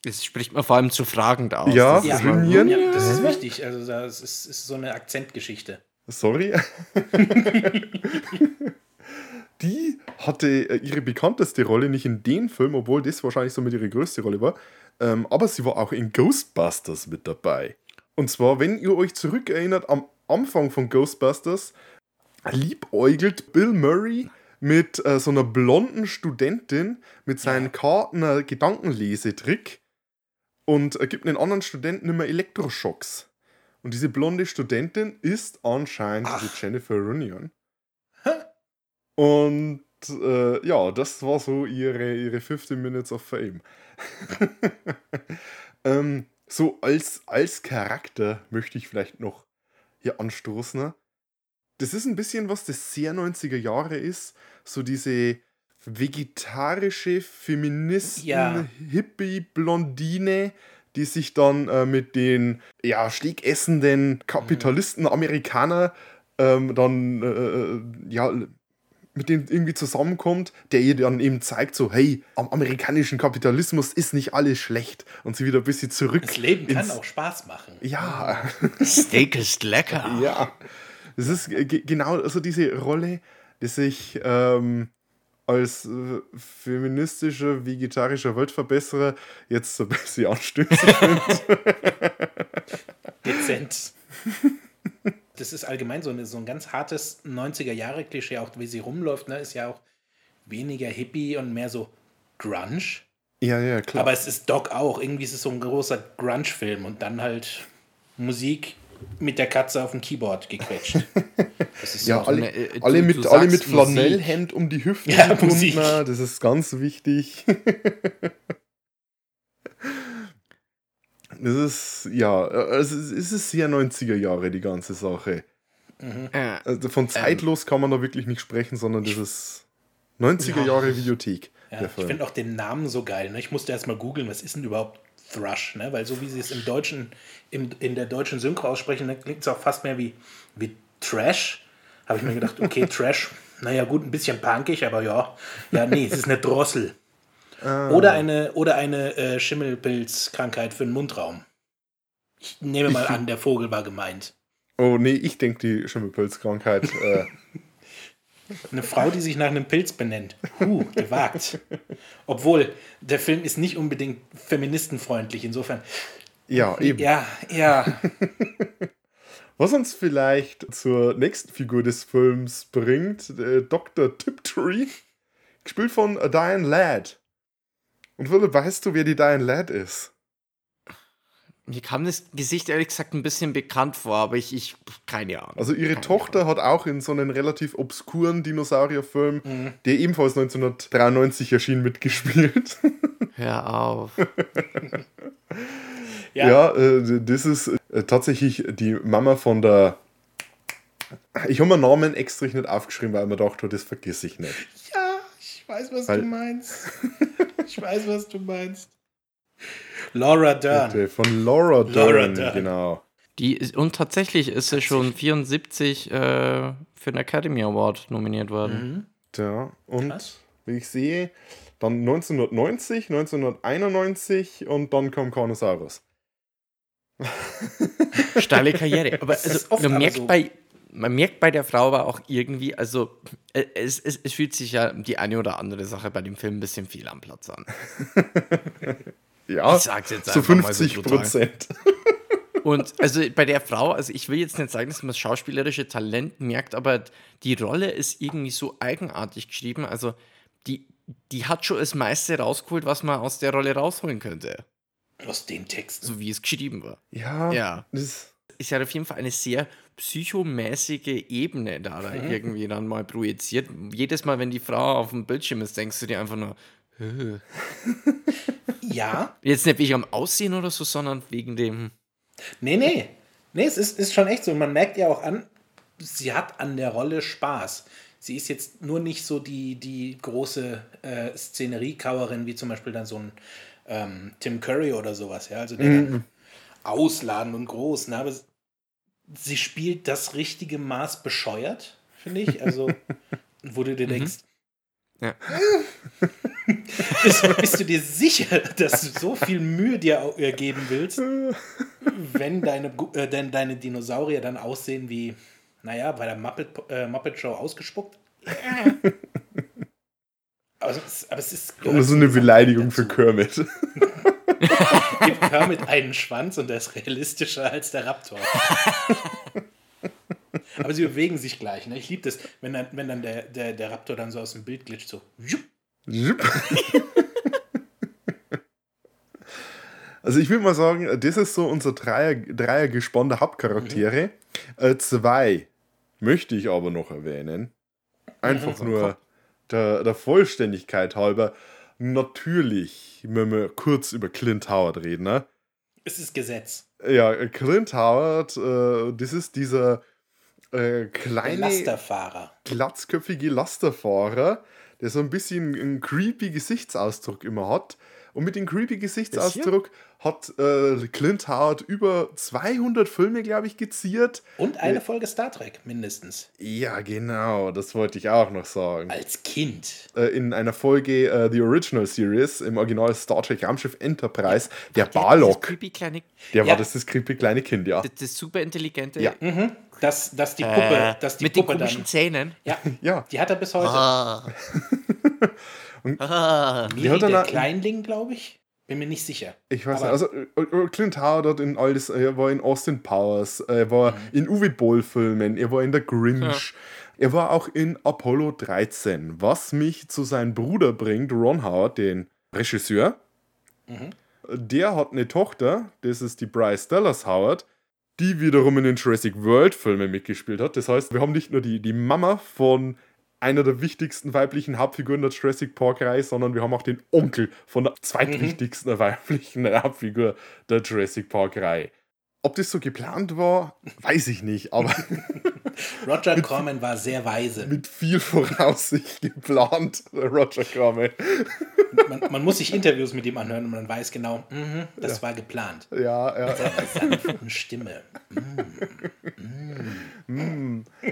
Das spricht man vor allem zu fragend aus. Ja, Das ist Ja, mal- Runion? ja, das ist wichtig. Also, das ist, ist so eine Akzentgeschichte. Sorry. die hatte äh, ihre bekannteste Rolle nicht in dem Film, obwohl das wahrscheinlich somit ihre größte Rolle war. Ähm, aber sie war auch in Ghostbusters mit dabei. Und zwar, wenn ihr euch zurückerinnert, am Anfang von Ghostbusters liebäugelt Bill Murray mit äh, so einer blonden Studentin mit seinen Karten einen Gedankenlesetrick und äh, gibt den anderen Studenten immer Elektroschocks. Und diese blonde Studentin ist anscheinend die Jennifer Runion. Und äh, ja, das war so ihre, ihre 15 Minutes of Fame. ähm, so als, als Charakter möchte ich vielleicht noch hier anstoßen. Das ist ein bisschen was, das sehr 90er Jahre ist. So diese vegetarische Feministen, Ja. Hippie-Blondine, die sich dann äh, mit den ja, stegessenden Kapitalisten, Amerikaner ähm, dann äh, äh, ja, mit dem irgendwie zusammenkommt, der ihr dann eben zeigt, so, hey, am amerikanischen Kapitalismus ist nicht alles schlecht und sie wieder ein bisschen zurück. Das Leben kann ins- auch Spaß machen. Ja, Steak ist lecker. ja. Das ist ge- genau so diese Rolle, die sich ähm, als äh, feministischer, vegetarischer Weltverbesserer jetzt so ein bisschen anstößig findet. Dezent. Das ist allgemein so, eine, so ein ganz hartes 90er-Jahre-Klischee, auch wie sie rumläuft, ne, ist ja auch weniger Hippie und mehr so Grunge. Ja, ja, klar. Aber es ist Doc auch. Irgendwie ist es so ein großer Grunge-Film und dann halt Musik mit der Katze auf dem Keyboard gequetscht. Das ist ja, so alle, eine, äh, alle, du, mit, du alle mit Flanellhemd um die Hüfte ja, gebunden, das ist ganz wichtig. das ist, ja, also es ist sehr 90er Jahre, die ganze Sache. Mhm. Also von ähm. zeitlos ähm, kann man da wirklich nicht sprechen, sondern das ist 90er Jahre Videothek. Ja, ich finde auch den Namen so geil. Ne? Ich musste erst mal googeln, was ist denn überhaupt Thrush? Ne? Weil so wie sie es im Deutschen, im, in der deutschen Synchro aussprechen, ne, klingt es auch fast mehr wie, wie Trash. Habe ich mir gedacht, okay, Trash, naja gut, ein bisschen punkig, aber ja. Ja, nee, es ist eine Drossel. Ah. Oder eine, oder eine äh, Schimmelpilzkrankheit für den Mundraum. Ich nehme mal an, der Vogel war gemeint. Oh nee, ich denke die Schimmelpilzkrankheit. Äh, eine Frau, die sich nach einem Pilz benennt. Huh, gewagt. Obwohl, der Film ist nicht unbedingt feministenfreundlich, insofern. Ja, eben. Ja, ja. Was uns vielleicht zur nächsten Figur des Films bringt, äh, Dr. Tiptree, gespielt von Diane Ladd. Und Philipp, weißt du, wer die Diane Ladd ist? Mir kam das Gesicht ehrlich gesagt ein bisschen bekannt vor, aber ich, ich keine Ahnung. Also ihre keine Tochter Ahnung. hat auch in so einem relativ obskuren Dinosaurierfilm, mhm. der ebenfalls 1993 erschien, mitgespielt. Hör auf. ja, ja äh, das ist äh, tatsächlich die Mama von der. Ich habe meinen Namen extra nicht aufgeschrieben, weil ich mir dachte, das vergesse ich nicht. Ich weiß, was weil, du meinst. ich weiß, was du meinst. Laura Dern. Von Laura Dern, Laura Dern. genau. Die und tatsächlich ist sie schon 74 äh, für den Academy Award nominiert worden. Mhm. Ja, und Krass. wie ich sehe, dann 1990, 1991 und dann kam Carnosaurus. Steile Karriere. Aber also, man, merkt so. bei, man merkt bei der Frau aber auch irgendwie, also äh, es, es, es fühlt sich ja die eine oder andere Sache bei dem Film ein bisschen viel am Platz an. Ja, ich sag's jetzt zu 50 Prozent. Und also bei der Frau, also ich will jetzt nicht sagen, dass man das schauspielerische Talent merkt, aber die Rolle ist irgendwie so eigenartig geschrieben. Also die, die hat schon das meiste rausgeholt, was man aus der Rolle rausholen könnte. Aus den Texten. So wie es geschrieben war. Ja. Ja. Das ist ja auf jeden Fall eine sehr psychomäßige Ebene da, da mhm. irgendwie dann mal projiziert. Jedes Mal, wenn die Frau auf dem Bildschirm ist, denkst du dir einfach nur, ja. Jetzt nicht wegen am Aussehen oder so, sondern wegen dem. Nee, nee. Nee, es ist, ist schon echt so. Man merkt ja auch an, sie hat an der Rolle Spaß. Sie ist jetzt nur nicht so die, die große äh, Szeneriekauerin, wie zum Beispiel dann so ein ähm, Tim Curry oder sowas, ja. Also der mhm. Ausladen und groß, ne? Aber sie spielt das richtige Maß bescheuert, finde ich. Also, wo du dir mhm. denkst, ja. bist, bist, du dir sicher, dass du so viel Mühe dir geben willst, wenn deine, äh, denn deine Dinosaurier dann aussehen wie, naja, bei der Muppet, äh, Muppet Show ausgespuckt? aber, es, aber es ist. Das ist eine Beleidigung für Kermit. Gibt Kermit einen Schwanz und der ist realistischer als der Raptor. Aber sie bewegen sich gleich. Ne? Ich liebe das, wenn dann, wenn dann der, der, der Raptor dann so aus dem Bild glitscht, so. Also ich würde mal sagen, das ist so unser Dreier, Dreiergespann der Hauptcharaktere. Mhm. Äh, zwei möchte ich aber noch erwähnen. Einfach mhm. nur der, der Vollständigkeit halber. Natürlich, wenn wir kurz über Clint Howard reden. Ne? Es ist Gesetz. Ja, Clint Howard, äh, das ist dieser äh, kleine, Lasterfahrer. glatzköpfige Lasterfahrer, der so ein bisschen einen creepy Gesichtsausdruck immer hat. Und mit dem creepy Gesichtsausdruck hat äh, Clint Howard über 200 Filme, glaube ich, geziert. Und eine äh, Folge Star Trek mindestens. Ja, genau, das wollte ich auch noch sagen. Als Kind. Äh, in einer Folge äh, The Original Series im Original Star Trek Raumschiff Enterprise, Ach, der Barlock. Der ja. war das, das creepy kleine Kind, ja. Das, das super intelligente. Ja. Mhm. Dass, dass die Puppe, äh, dass die mit Puppe den komischen dann, Zähnen. Ja, ja, die hat er bis heute. Ah. Und ah. Miri, der Kleinling, glaube ich. Bin mir nicht sicher. Ich weiß Aber- nicht, also äh, Clint Howard hat in alles, er war in Austin Powers, er war in Uwe Boll-Filmen, er war in der Grinch, er war auch in Apollo 13, was mich zu seinem Bruder bringt, Ron Howard, den Regisseur. Der hat eine Tochter, das ist die Bryce Dallas Howard, die wiederum in den Jurassic World-Filmen mitgespielt hat. Das heißt, wir haben nicht nur die, die Mama von einer der wichtigsten weiblichen Hauptfiguren der Jurassic Park-Reihe, sondern wir haben auch den Onkel von der zweitwichtigsten weiblichen Hauptfigur der Jurassic Park-Reihe. Ob das so geplant war, weiß ich nicht, aber Roger Corman war sehr weise. mit viel Voraussicht geplant, Roger Corman. Man, man muss sich Interviews mit ihm anhören und man weiß genau, mhm, das war geplant. Ja, ja. Sanfte Stimme.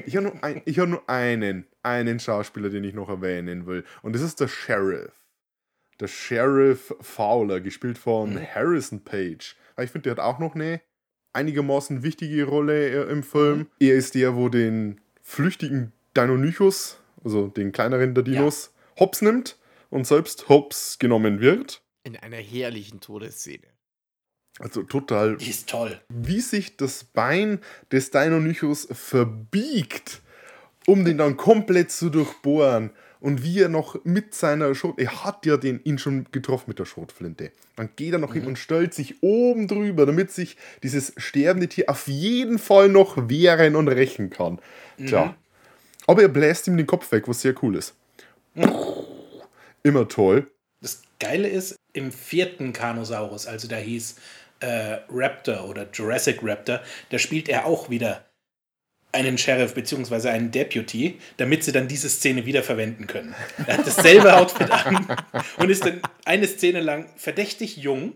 Ich habe nur, ein, ich hab nur einen, einen Schauspieler, den ich noch erwähnen will. Und das ist der Sheriff. Der Sheriff Fowler, gespielt von Harrison Page. Weil Ich finde, der hat auch noch eine einigermaßen wichtige Rolle äh, im Film. Er ist der, wo den flüchtigen Deinonychus, also den kleineren der Dinos, hops nimmt und selbst hops genommen wird. In einer herrlichen Todesszene. Also total Die ist toll. wie sich das Bein des Deinonychus verbiegt, um den dann komplett zu durchbohren. Und wie er noch mit seiner Schrot, er hat ja den, ihn schon getroffen mit der Schrotflinte. Dann geht er noch hin und stellt sich oben drüber, damit sich dieses sterbende Tier auf jeden Fall noch wehren und rächen kann. Tja. Aber er bläst ihm den Kopf weg, was sehr cool ist. Immer toll. Das Geile ist, im vierten Carnosaurus, also da hieß äh, Raptor oder Jurassic Raptor, da spielt er auch wieder einen Sheriff bzw. einen Deputy, damit sie dann diese Szene wieder verwenden können. Er hat dasselbe Outfit an und ist dann eine Szene lang verdächtig jung.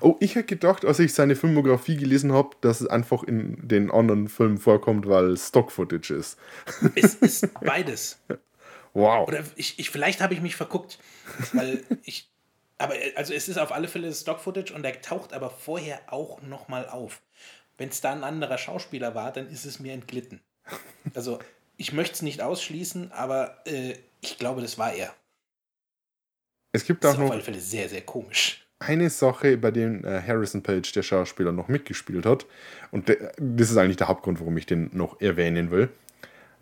Oh, ich hätte gedacht, als ich seine Filmografie gelesen habe, dass es einfach in den anderen Filmen vorkommt, weil Stock-Footage ist. Es ist beides. Wow. Oder ich, ich vielleicht habe ich mich verguckt, weil ich. Aber äh, also es ist auf alle Fälle Stock-Footage und er taucht aber vorher auch nochmal auf. Wenn es da ein anderer Schauspieler war, dann ist es mir entglitten. Also ich möchte es nicht ausschließen, aber äh, ich glaube, das war er. Es gibt auch ist auf noch alle Fälle sehr, sehr komisch. eine Sache, bei der äh, Harrison Page, der Schauspieler, noch mitgespielt hat. Und der, das ist eigentlich der Hauptgrund, warum ich den noch erwähnen will.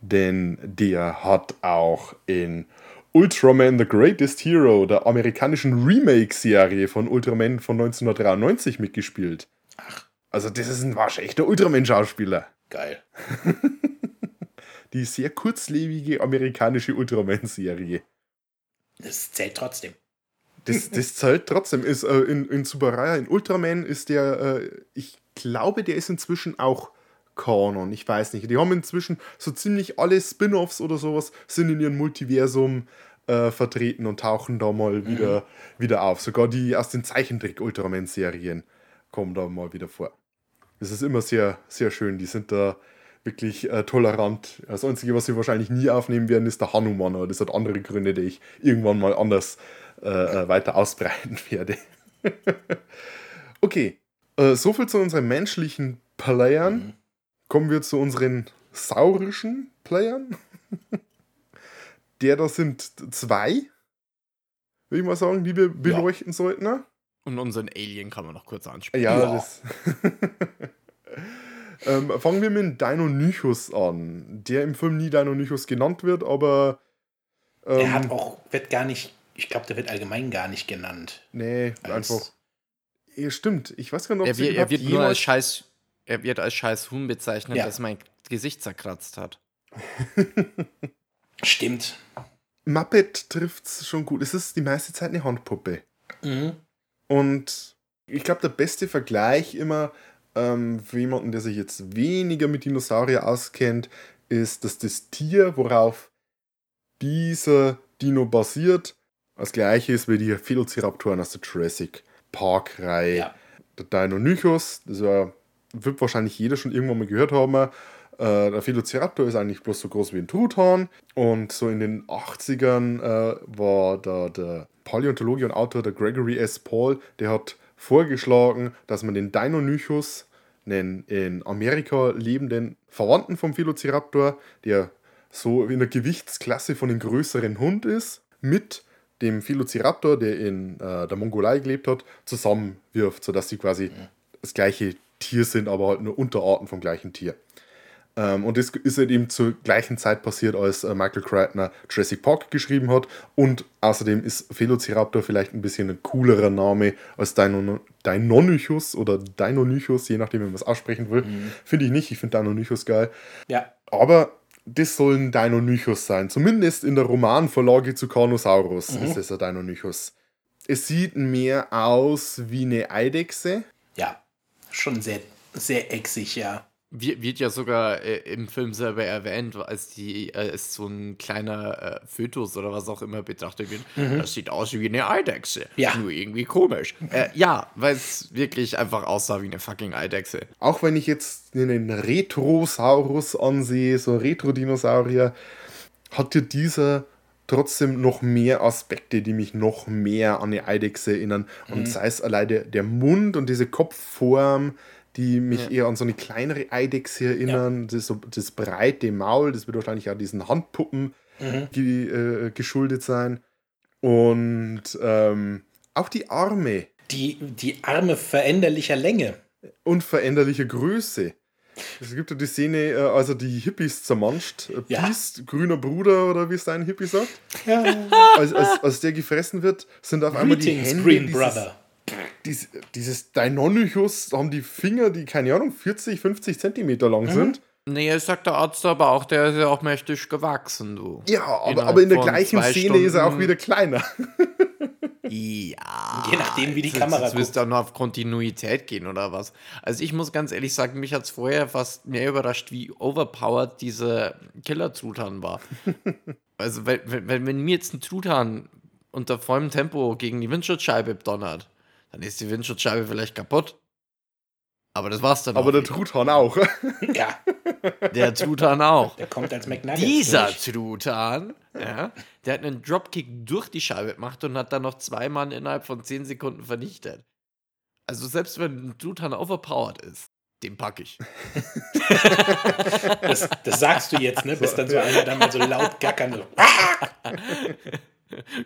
Denn der hat auch in Ultraman The Greatest Hero, der amerikanischen Remake-Serie von Ultraman von 1993 mitgespielt. Also das ist ein waschechter Ultraman-Schauspieler. geil. Die sehr kurzlebige amerikanische Ultraman-Serie. Das zählt trotzdem. Das, das zählt trotzdem. Ist, äh, in, in Subaraya, in Ultraman ist der, äh, ich glaube, der ist inzwischen auch Kanon. Ich weiß nicht. Die haben inzwischen so ziemlich alle Spin-offs oder sowas sind in ihrem Multiversum äh, vertreten und tauchen da mal wieder, wieder auf. Sogar die aus den Zeichentrick-Ultraman-Serien kommen da mal wieder vor. Das ist immer sehr, sehr schön. Die sind da wirklich äh, tolerant. Das Einzige, was sie wahrscheinlich nie aufnehmen werden, ist der Hanuman, aber das hat andere Gründe, die ich irgendwann mal anders äh, äh, weiter ausbreiten werde. okay, äh, soviel zu unseren menschlichen Playern. Kommen wir zu unseren saurischen Playern. Der da sind zwei, würde ich mal sagen, die wir beleuchten sollten. Und unseren Alien kann man noch kurz ansprechen. Ja, Ja. das. ähm, fangen wir mit Deinonychus an, der im Film nie Deinonychus genannt wird, aber. Ähm, Er hat auch, wird gar nicht, ich glaube, der wird allgemein gar nicht genannt. Nee, Als- einfach. Ja, stimmt. Ich weiß gar nicht, ob Er, wird, er wird nur als scheiß, er wird als scheiß Huhn bezeichnet, Ja. das mein Gesicht zerkratzt hat. Stimmt. Muppet trifft's schon gut. Es ist die meiste Zeit eine Handpuppe. Mhm. Und ich glaube, der beste Vergleich immer ähm, für jemanden, der sich jetzt weniger mit Dinosaurier auskennt, ist, dass das Tier, worauf dieser Dino basiert, das gleiche ist wie die Velociraptoren aus der Jurassic Park-Reihe. Ja. Der Deinonychus, das war, wird wahrscheinlich jeder schon irgendwann mal gehört haben. Äh, der Velociraptor ist eigentlich bloß so groß wie ein Truthahn. Und so in den 80ern äh, war da der Paläontologe und Autor, der Gregory S. Paul, der hat vorgeschlagen, dass man den Deinonychus, einen in Amerika lebenden Verwandten vom Velociraptor, der so in der Gewichtsklasse von einem größeren Hund ist, mit dem Velociraptor, der in äh, der Mongolei gelebt hat, zusammenwirft, sodass sie quasi das gleiche Tier sind, aber halt nur Unterarten vom gleichen Tier. Ähm, und das ist halt eben zur gleichen Zeit passiert, als äh, Michael Crichton Jurassic Park geschrieben hat. Und außerdem ist Velociraptor vielleicht ein bisschen ein coolerer Name als Dino, Deinonychus oder Deinonychus, je nachdem, wie man es aussprechen will. Finde ich nicht, ich finde Deinonychus geil. Ja. Aber das soll ein Deinonychus sein. Zumindest in der Romanvorlage zu Carnosaurus ist es ein Deinonychus. Es sieht mehr aus wie eine Eidechse. Ja. Schon sehr, sehr exig, ja. Wird, ja sogar äh, im Film selber erwähnt, als, die, äh, als so ein kleiner äh, Fötus oder was auch immer betrachtet wird. Das sieht aus wie eine Eidechse. Ja. Nur irgendwie komisch. äh, ja, weil es wirklich einfach aussah wie eine fucking Eidechse. Auch wenn ich jetzt einen Retrosaurus ansehe, so ein Retro-Dinosaurier, hat ja dieser trotzdem noch mehr Aspekte, die mich noch mehr an eine Eidechse erinnern. Und sei es allein der, der Mund und diese Kopfform, die mich Ja. eher an so eine kleinere Eidechse erinnern. Das, so, das breite Maul, das wird wahrscheinlich auch diesen Handpuppen ge, äh, geschuldet sein. Und ähm, auch die Arme Die, die Arme veränderlicher Länge. unveränderliche Größe. Es gibt ja die Szene, als er die Hippies zermanscht. Äh, Ja. Beast, grüner Bruder oder wie es dein Hippie sagt. Ja. Als, als, als der gefressen wird, sind auf einmal die Hände Green dieses, Brother. Dies, dieses Deinonychus, haben die Finger, die keine Ahnung, 40, 50 Zentimeter lang Mhm. sind. Nee, sagt der Arzt aber auch, der ist ja auch mächtig gewachsen, du. Ja, aber, Innerhalb aber in der gleichen Szene ist er auch Stunden- wieder kleiner. Ja. Je nachdem, wie die Jetzt- Kamera Jetzt wirst guckt. nur auf Kontinuität gehen oder was. Also ich muss ganz ehrlich sagen, mich hat es vorher fast mehr überrascht, wie overpowered diese Killer-Truthahn war. also wenn, wenn, wenn wenn mir jetzt ein Truthahn unter vollem Tempo gegen die Windschutzscheibe donnert, dann ist die Windschutzscheibe vielleicht kaputt. Aber das war's dann Aber auch der wieder. Truthahn auch. Ja, Der Truthahn auch. der kommt als McNuggets. Dieser durch. Truthahn, ja, der hat einen Dropkick durch die Scheibe gemacht und hat dann noch zwei Mann innerhalb von 10 Sekunden vernichtet. Also selbst wenn ein Truthahn overpowered ist, den packe ich. Das, das sagst du jetzt, ne? Bis dann so einer dann mal so laut gackern. So.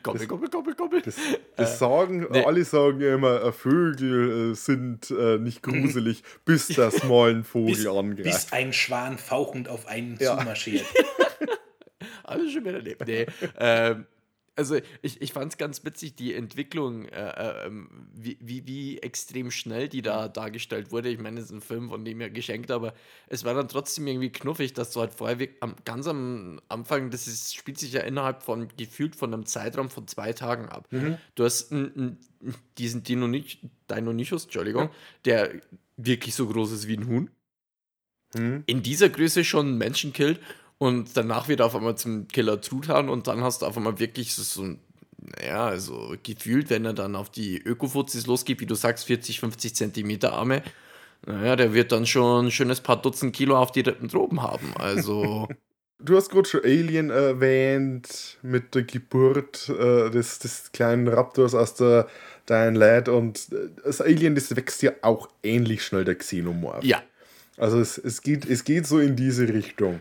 Koppel, koppel, koppel, koppel. Das, das sagen, nee. alle sagen ja immer, äh, Vögel äh, sind äh, nicht gruselig, bis das mal ein Vogel Bis, angreift. bis ein Schwan fauchend auf einen Ja. zumarschiert. Alles schon wieder daneben. Nee, ähm, also ich, ich fand es ganz witzig, die Entwicklung, äh, äh, ähm, wie, wie, wie extrem schnell die da dargestellt wurde. Ich meine, es ist ein Film, von dem ja geschenkt, aber es war dann trotzdem irgendwie knuffig, dass du halt vorher wirk- am, ganz am Anfang, das ist, spielt sich ja innerhalb von gefühlt von einem Zeitraum von zwei Tagen ab. Du hast n, n, diesen Dinonich, Deinonychus, Entschuldigung, der wirklich so groß ist wie ein Huhn Hm? in dieser Größe schon Menschen killt und danach wieder auf einmal zum Killer Truthahn und dann hast du auf einmal wirklich so, ein, naja, also gefühlt, wenn er dann auf die Ökofuzis losgeht, wie du sagst, 40, 50 Zentimeter Arme, naja, der wird dann schon ein schönes paar Dutzend Kilo auf die Rippen droben haben. Also, Du hast gerade schon Alien erwähnt mit der Geburt äh, des, des kleinen Raptors aus der Dying Lad und äh, das Alien, das wächst ja auch ähnlich schnell der Xenomorph. ja. Also es, es, geht, es geht so in diese Richtung.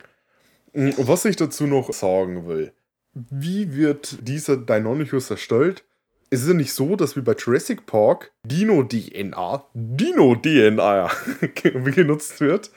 Und was ich dazu noch sagen will, wie wird dieser Deinonychus erstellt? Es ist ja nicht so, dass wie bei Jurassic Park Dino-DNA, Dino-DNA genutzt wird,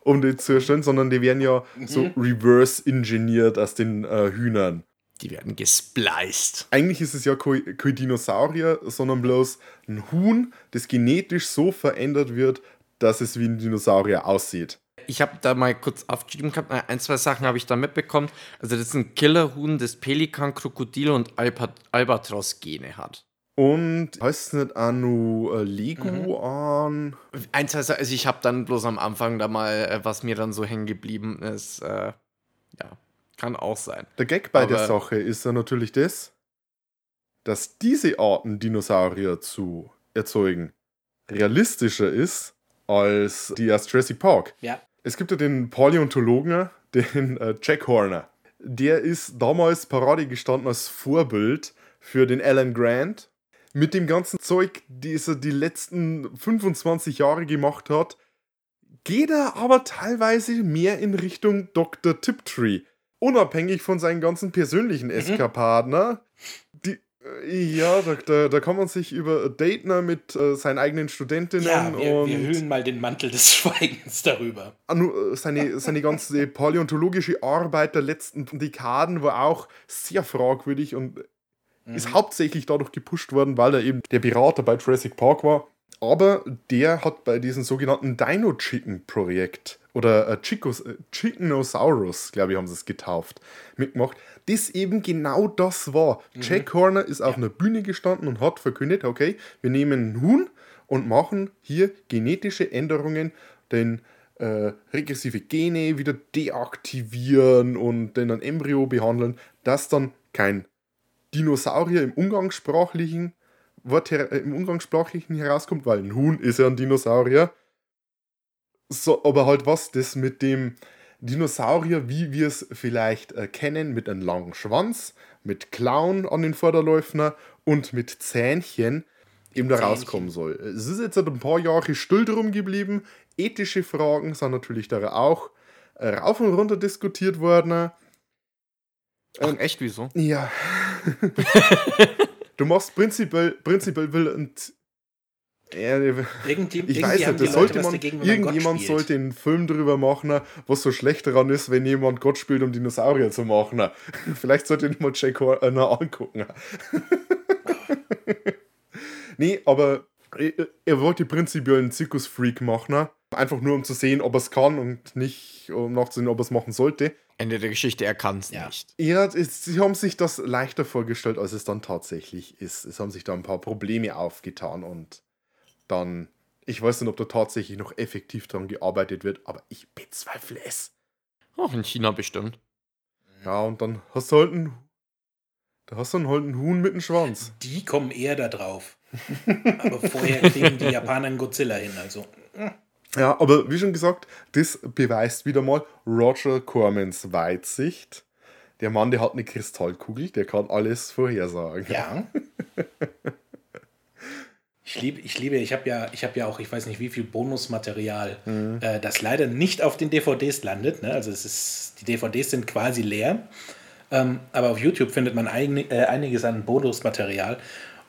um den zu erstellen, sondern die werden ja so reverse-engineert aus den äh, Hühnern. Die werden gespliced. Eigentlich ist es ja kein kein Dinosaurier, sondern bloß ein Huhn, das genetisch so verändert wird, dass es wie ein Dinosaurier aussieht. Ich habe da mal kurz aufgeschrieben gehabt, ein, zwei Sachen habe ich da mitbekommen. Also, das ist ein Killerhuhn, das Pelikan, Krokodil und Alpat Albatros-Gene hat. Und heißt es nicht noch äh, Lego an? Ein, zwei Sachen, also ich habe dann bloß am Anfang da mal, äh, was mir dann so hängen geblieben ist, äh, ja, kann auch sein. Der Gag bei der Aber- Sache ist ja natürlich das, dass diese Arten Dinosaurier zu erzeugen realistischer ist als die aus Jurassic Park. Ja. Es gibt ja den Paläontologen, den äh, Jack Horner. Der ist damals Parade gestanden als Vorbild für den Alan Grant. Mit dem ganzen Zeug, das er die letzten 25 Jahre gemacht hat, geht er aber teilweise mehr in Richtung Dr. Tiptree. Unabhängig von seinen ganzen persönlichen Eskapaden. ne? Die Ja, da, da, da, kann man sich über Datner mit äh, seinen eigenen Studentinnen ja, wir, und. Wir hüllen mal den Mantel des Schweigens darüber. Ah, äh, seine, seine ganze paläontologische Arbeit der letzten Dekaden war auch sehr fragwürdig und mhm. ist hauptsächlich dadurch gepusht worden, weil er eben der Berater bei Jurassic Park war. Aber der hat bei diesem sogenannten Dino Chicken Projekt oder äh, Chicos, äh, Chickenosaurus, glaube ich, haben sie es getauft, mitgemacht, das eben genau das war. Mhm. Jack Horner ist auf ja. einer Bühne gestanden und hat verkündet, okay, wir nehmen Huhn und machen hier genetische Änderungen, denn äh, regressive Gene wieder deaktivieren und dann ein Embryo behandeln, das dann kein Dinosaurier im umgangssprachlichen Wort äh, im umgangssprachlichen herauskommt, weil ein Huhn ist ja ein Dinosaurier. So, aber halt was das mit dem Dinosaurier, wie wir es vielleicht äh, kennen, mit einem langen Schwanz, mit Klauen an den Vorderläufen und mit Zähnchen eben da rauskommen soll. Es ist jetzt ein paar Jahre still drum geblieben. Ethische Fragen sind natürlich da auch äh, rauf und runter diskutiert worden. Ach, ähm, echt, wieso? Ja. du machst prinzipiell, prinzipiell will ein ja, Irgend, ich weiß nicht, das sollte man, dagegen, irgendjemand sollte einen Film drüber machen, was so schlecht daran ist, wenn jemand Gott spielt, um Dinosaurier zu machen. Vielleicht sollte ich mal Jack Horner angucken. nee, aber er wollte prinzipiell einen Zirkusfreak machen. Einfach nur, um zu sehen, ob er es kann und nicht, um nachzusehen, ob er es machen sollte. Ende der Geschichte, er kann es ja. nicht. Ja, es, sie haben sich das leichter vorgestellt, als es dann tatsächlich ist. Es haben sich da ein paar Probleme aufgetan und dann, ich weiß nicht, ob da tatsächlich noch effektiv daran gearbeitet wird, aber ich bezweifle es. Auch in China bestimmt. Ja, und dann hast du halt einen, da hast du dann halt einen Huhn mit einem Schwanz. Die kommen eher da drauf. aber vorher kriegen die Japaner einen Godzilla hin, also. Ja, aber wie schon gesagt, das beweist wieder mal Roger Cormans Weitsicht. Der Mann, der hat eine Kristallkugel, der kann alles vorhersagen. Ja. Ich liebe, ich liebe, ich habe ja, ich habe ja auch, ich weiß nicht wie viel Bonusmaterial, mhm. äh, das leider nicht auf den DVDs landet. Ne? Also es ist, die DVDs sind quasi leer. Ähm, aber auf YouTube findet man ein, äh, einiges an Bonusmaterial.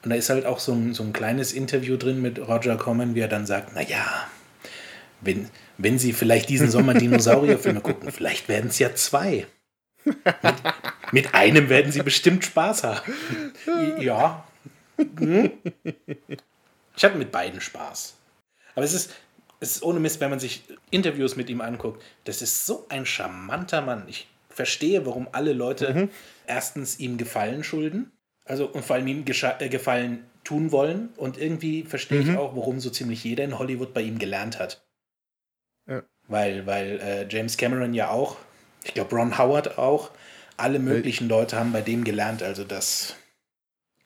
Und da ist halt auch so ein, so ein kleines Interview drin mit Roger Corman, wie er dann sagt, naja, wenn, wenn Sie vielleicht diesen Sommer Dinosaurierfilme gucken, vielleicht werden es ja zwei. Mit, mit, einem werden Sie bestimmt Spaß haben. ja. Hm? Ich hatte mit beiden Spaß. Aber es ist, es ist ohne Mist, wenn man sich Interviews mit ihm anguckt, das ist so ein charmanter Mann. Ich verstehe, warum alle Leute mhm. erstens ihm Gefallen schulden, also und vor allem ihm äh, Gefallen tun wollen. Und irgendwie verstehe mhm. ich auch, warum so ziemlich jeder in Hollywood bei ihm gelernt hat. Ja. Weil, weil äh, James Cameron ja auch, ich glaube Ron Howard auch, alle möglichen Leute haben bei dem gelernt. Also das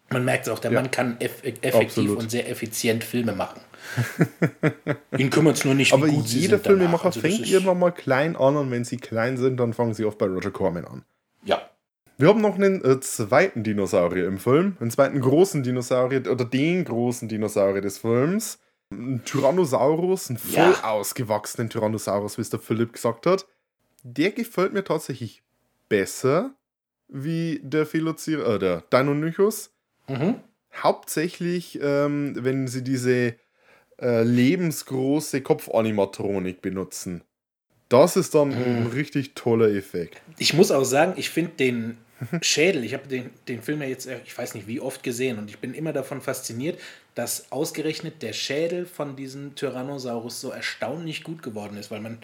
man merkt es auch, der ja. Mann kann eff effektiv Absolut. und sehr effizient Filme machen. Ihn kümmert es nur nicht, wie Aber gut jeder Filmemacher also fängt irgendwann mal klein an und wenn sie klein sind, dann fangen sie oft bei Roger Corman an. Ja. Wir haben noch einen äh, zweiten Dinosaurier im Film, einen zweiten großen Dinosaurier oder den großen Dinosaurier des Films. Ein Tyrannosaurus, einen voll ja. ausgewachsenen Tyrannosaurus, wie es der Philipp gesagt hat. Der gefällt mir tatsächlich besser wie der Velociraptor, äh, der Deinonychus. Mhm. Hauptsächlich, ähm, wenn sie diese äh, lebensgroße Kopfanimatronik benutzen. Das ist dann mhm. ein richtig toller Effekt. Ich muss auch sagen, ich finde den Schädel, ich habe den, den Film ja jetzt, äh, ich weiß nicht wie oft gesehen und ich bin immer davon fasziniert, dass ausgerechnet der Schädel von diesem Tyrannosaurus so erstaunlich gut geworden ist, weil man,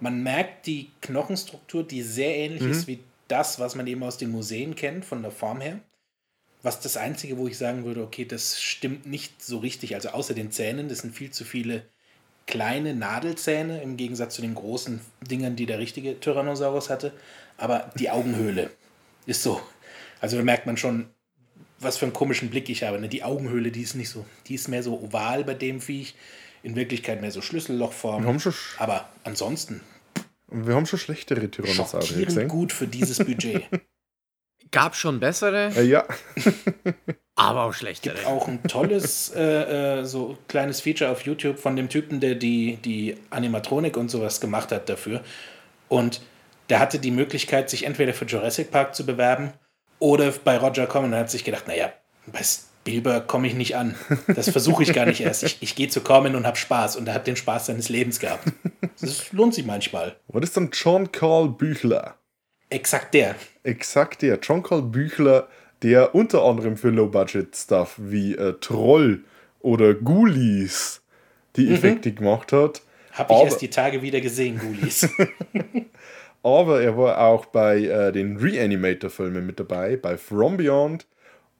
man merkt die Knochenstruktur, die sehr ähnlich mhm. ist wie das, was man eben aus den Museen kennt, von der Form her. Was das Einzige, wo ich sagen würde, okay, das stimmt nicht so richtig. Also außer den Zähnen, das sind viel zu viele kleine Nadelzähne im Gegensatz zu den großen Dingern, die der richtige Tyrannosaurus hatte. Aber die Augenhöhle ist so. Also da merkt man schon, was für einen komischen Blick ich habe. Ne? Die Augenhöhle, die ist nicht so, die ist mehr so oval bei dem Viech. In Wirklichkeit mehr so Schlüssellochform. Aber ansonsten. Wir haben schon schlechtere Tyrannosaurier gesehen. gut für dieses Budget. Gab schon bessere. Äh, ja. aber auch schlechtere. Gibt auch ein tolles äh, äh, so kleines Feature auf YouTube von dem Typen, der die, die Animatronik und sowas gemacht hat dafür. Und der hatte die Möglichkeit, sich entweder für Jurassic Park zu bewerben oder bei Roger Corman hat sich gedacht, naja, Bei Spielberg komme ich nicht an. Das versuche ich gar nicht erst. Ich, ich gehe zu Corman und habe Spaß und er hat den Spaß seines Lebens gehabt. Das lohnt sich manchmal. Was ist dann John Carl Büchler? Exakt der. Exakt der. John Carl Büchler, der unter anderem für Low-Budget-Stuff wie äh, Troll oder Ghoulies die Effekte mhm. gemacht hat. Habe ich Aber, erst die Tage wieder gesehen, Ghoulies. Aber er war auch bei äh, den Reanimator-Filmen mit dabei, bei From Beyond.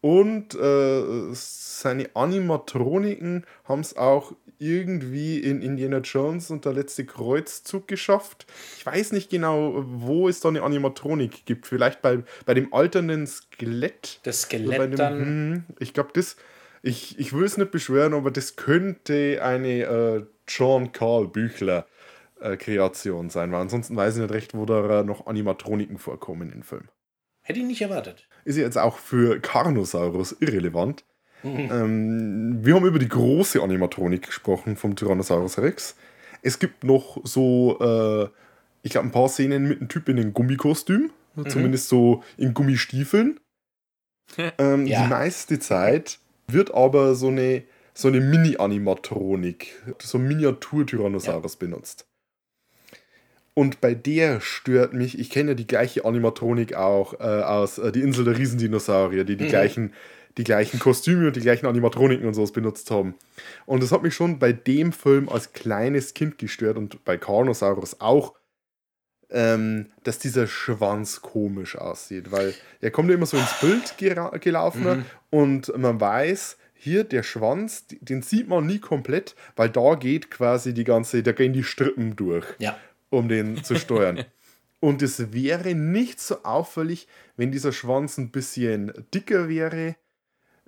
Und äh, seine Animatroniken haben es auch irgendwie in Indiana Jones und der letzte Kreuzzug geschafft. Ich weiß nicht genau, wo es da eine Animatronik gibt. Vielleicht bei, bei dem alternden Skelett. Das Skelett dem, dann. Hm, ich glaube, das. Ich, ich will es nicht beschwören, aber das könnte eine äh, John Carl Büchler äh, Kreation sein, weil ansonsten weiß ich nicht recht, wo da noch Animatroniken vorkommen im Film. Hätte ich nicht erwartet. Ist jetzt auch für Carnosaurus irrelevant. Mhm. Ähm, wir haben über die große Animatronik gesprochen vom Tyrannosaurus Rex. Es gibt noch so, äh, ich glaube, ein paar Szenen mit einem Typ in einem Gummikostüm, mhm. zumindest so in Gummistiefeln. ähm, ja. Die meiste Zeit wird aber so eine, so eine Mini-Animatronik, so ein Miniatur-Tyrannosaurus ja. benutzt. Und bei der stört mich, ich kenne ja die gleiche Animatronik auch äh, aus äh, Die Insel der Riesendinosaurier, die die, mhm. gleichen, die gleichen Kostüme und die gleichen Animatroniken und sowas benutzt haben. Und das hat mich schon bei dem Film als kleines Kind gestört und bei Carnosaurus auch, ähm, dass dieser Schwanz komisch aussieht, weil er kommt ja immer so ins Bild gelaufen mhm. und man weiß, hier der Schwanz, den sieht man nie komplett, weil da geht quasi die ganze, da gehen die Strippen durch. Ja um den zu steuern. Und es wäre nicht so auffällig, wenn dieser Schwanz ein bisschen dicker wäre,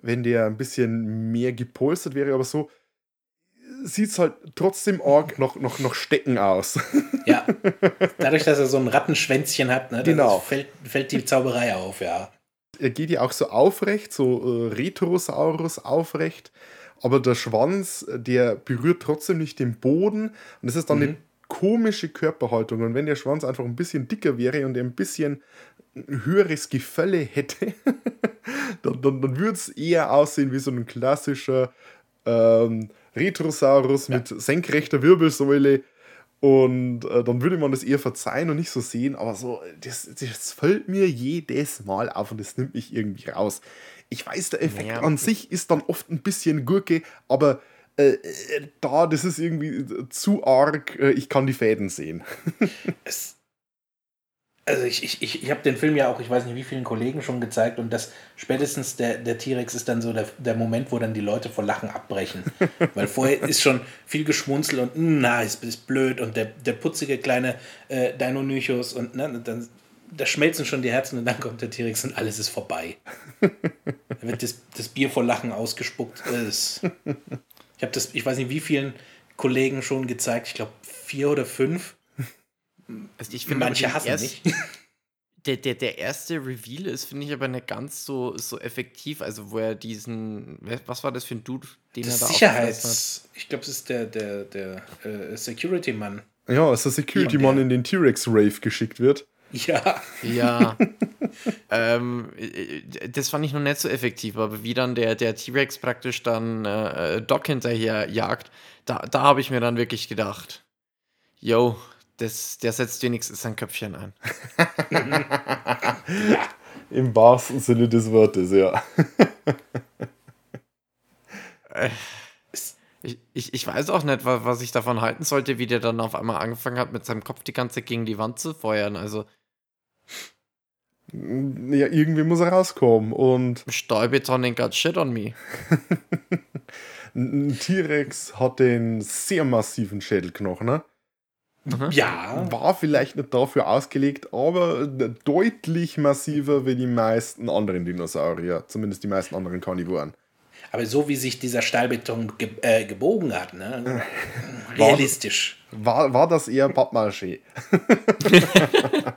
wenn der ein bisschen mehr gepolstert wäre, aber so sieht es halt trotzdem arg noch, noch, noch stecken aus. Ja, dadurch, dass er so ein Rattenschwänzchen hat, ne, genau. fällt, fällt die Zauberei auf, ja. Er geht ja auch so aufrecht, so äh, Retrosaurus aufrecht, aber der Schwanz, der berührt trotzdem nicht den Boden und das ist dann mhm. eine komische Körperhaltung. Und wenn der Schwanz einfach ein bisschen dicker wäre und er ein bisschen höheres Gefälle hätte, dann, dann, dann würde es eher aussehen wie so ein klassischer ähm, Retrosaurus ja. mit senkrechter Wirbelsäule. Und äh, dann würde man das eher verzeihen und nicht so sehen. Aber so, das, das fällt mir jedes Mal auf und das nimmt mich irgendwie raus. Ich weiß, der Effekt ja. an sich ist dann oft ein bisschen Gurke, aber äh, äh, da, das ist irgendwie zu arg, äh, ich kann die Fäden sehen. es, also ich, ich, ich, ich habe den Film ja auch, ich weiß nicht wie vielen Kollegen schon gezeigt und das spätestens der, der T-Rex ist dann so der, der Moment, wo dann die Leute vor Lachen abbrechen. Weil vorher ist schon viel Geschmunzel und hm, na, ist, ist blöd und der, der putzige kleine äh, Deinonychus und ne, dann da schmelzen schon die Herzen und dann kommt der T-Rex und alles ist vorbei. da wird das, das Bier vor Lachen ausgespuckt. Das, habe das, ich weiß nicht, wie vielen Kollegen schon gezeigt. Ich glaube, vier oder fünf. Also ich finde, manche hassen erst, nicht. Der, der, der erste Reveal ist, finde ich, aber nicht ganz so, so effektiv. Also, wo er diesen. Was war das für ein Dude, den das er da Sicherheits. Ich glaube, es ist der, der, der äh, Security-Mann. Ja, es ist der Security-Mann in den T-Rex-Rave geschickt wird. Ja. Ja. ähm, das fand ich noch nicht so effektiv, aber wie dann der, der T-Rex praktisch dann äh, Doc hinterher jagt, da, da habe ich mir dann wirklich gedacht, yo, das, der setzt wenigstens sein Köpfchen ein. Im wahrsten Sinne des Wortes, ja. Äh, ich, ich, ich weiß auch nicht, was, ich davon halten sollte, wie der dann auf einmal angefangen hat, mit seinem Kopf die ganze Zeit gegen die Wand zu feuern. Also, ja, irgendwie muss er rauskommen und. Ain't got shit on me. Ein T-Rex hat den sehr massiven Schädelknochen, ne? Mhm. Ja. War vielleicht nicht dafür ausgelegt, aber deutlich massiver wie die meisten anderen Dinosaurier, zumindest die meisten anderen Karnivoren. Aber so wie sich dieser Stahlbeton ge äh, gebogen hat, ne? realistisch. War, war das eher Pappmaché?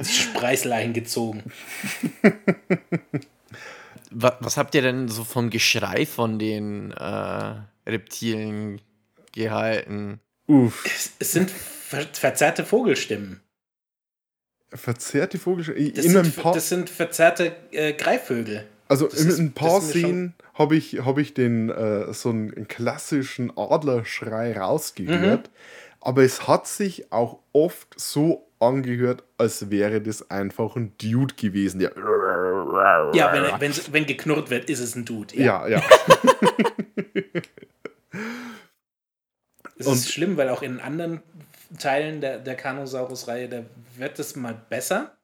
Spreißlein gezogen. was, was, habt ihr denn so vom Geschrei von den äh, Reptilien gehalten? Uff. Es, es sind ver verzerrte Vogelstimmen. Verzerrte Vogelstimmen? Das, sind, das sind verzerrte äh, Greifvögel. Also Das in ist- ein paar Szenen habe ich, hab ich den äh, so einen klassischen Adlerschrei rausgehört. Aber es hat sich auch oft so angehört, als wäre das einfach ein Dude gewesen. Der Ja, wenn, wenn, wenn geknurrt wird, ist es ein Dude. ja, ja. Es Und- ist schlimm, weil auch in anderen Teilen der, der Carnosaurus-Reihe, da wird es mal besser.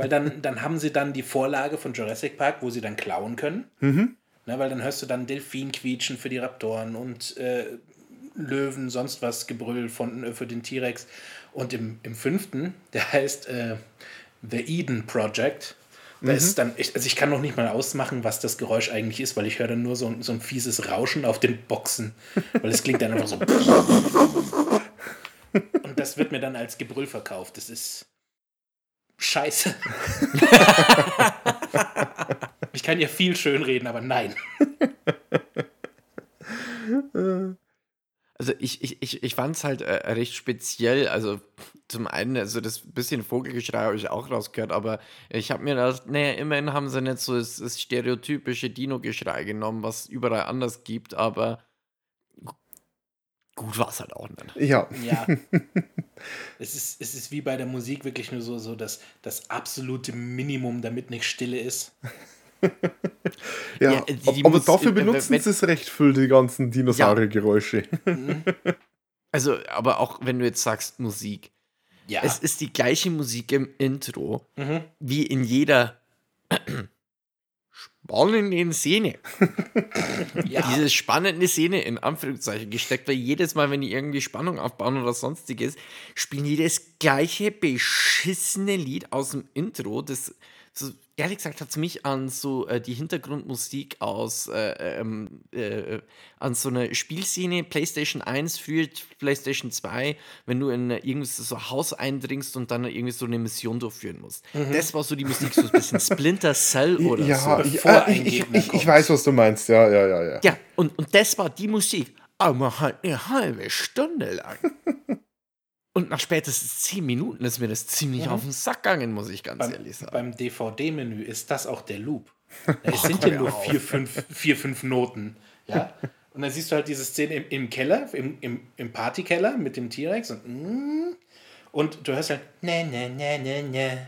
Weil dann, dann haben sie dann die Vorlage von Jurassic Park, wo sie dann klauen können. Mhm. Ne, weil dann hörst du dann Delfin quietschen für die Raptoren und äh, Löwen, sonst was Gebrüll von, äh, für den T-Rex. Und im, im fünften, der heißt äh, The Eden Project. Da ist dann, ich, also ich kann noch nicht mal ausmachen, was das Geräusch eigentlich ist, weil ich höre dann nur so, ein- so ein fieses Rauschen auf den Boxen. Weil es klingt dann einfach so. Und das wird mir dann als Gebrüll verkauft. Das ist scheiße. ich kann ja viel schön reden, aber nein. Also ich, ich, ich, ich fand es halt äh, recht speziell. Also zum einen, also das bisschen Vogelgeschrei habe ich auch rausgehört, aber ich habe mir gedacht, naja, immerhin haben sie nicht so das, das stereotypische Dino-Geschrei genommen, was überall anders gibt, aber gut war es halt auch nicht. Ja. Ja. es, ist, es ist wie bei der Musik wirklich nur so, so das, das absolute Minimum, damit nicht Stille ist. ja. Ja, die- die aber muss- dafür äh, benutzen wenn- sie es recht viel, die ganzen Dinosauriergeräusche. Also, aber auch wenn du jetzt sagst Musik, Ja. es ist die gleiche Musik im Intro mhm. wie in jeder spannenden Szene. ja. Diese spannende Szene in Anführungszeichen gesteckt, weil jedes Mal, wenn die irgendwie Spannung aufbauen oder sonstiges, spielen die das gleiche beschissene Lied aus dem Intro. Das, so, ehrlich gesagt, hat es mich an so äh, die Hintergrundmusik aus äh, ähm, äh, an so eine Spielszene PlayStation 1 für PlayStation 2, wenn du in äh, irgendwie so ein Haus eindringst und dann irgendwie so eine Mission durchführen musst. Das war so die Musik, so ein bisschen Splinter Cell oder ja, so. ich, äh, ein ich, ich, ich weiß, was du meinst. Ja, ja, ja, ja. Ja, und, und das war die Musik, aber halt eine halbe Stunde lang. Und nach spätestens zehn Minuten ist mir das ziemlich auf den Sack gegangen, muss ich ganz beim, ehrlich sagen. beim DVD-Menü ist das auch der Loop. Es sind ja nur vier fünf, vier, fünf Noten. Ja? Und dann siehst du halt diese Szene im, im Keller, im, im, im Partykeller mit dem T-Rex und, mm, und du hörst halt ne, ne, ne, ne, ne.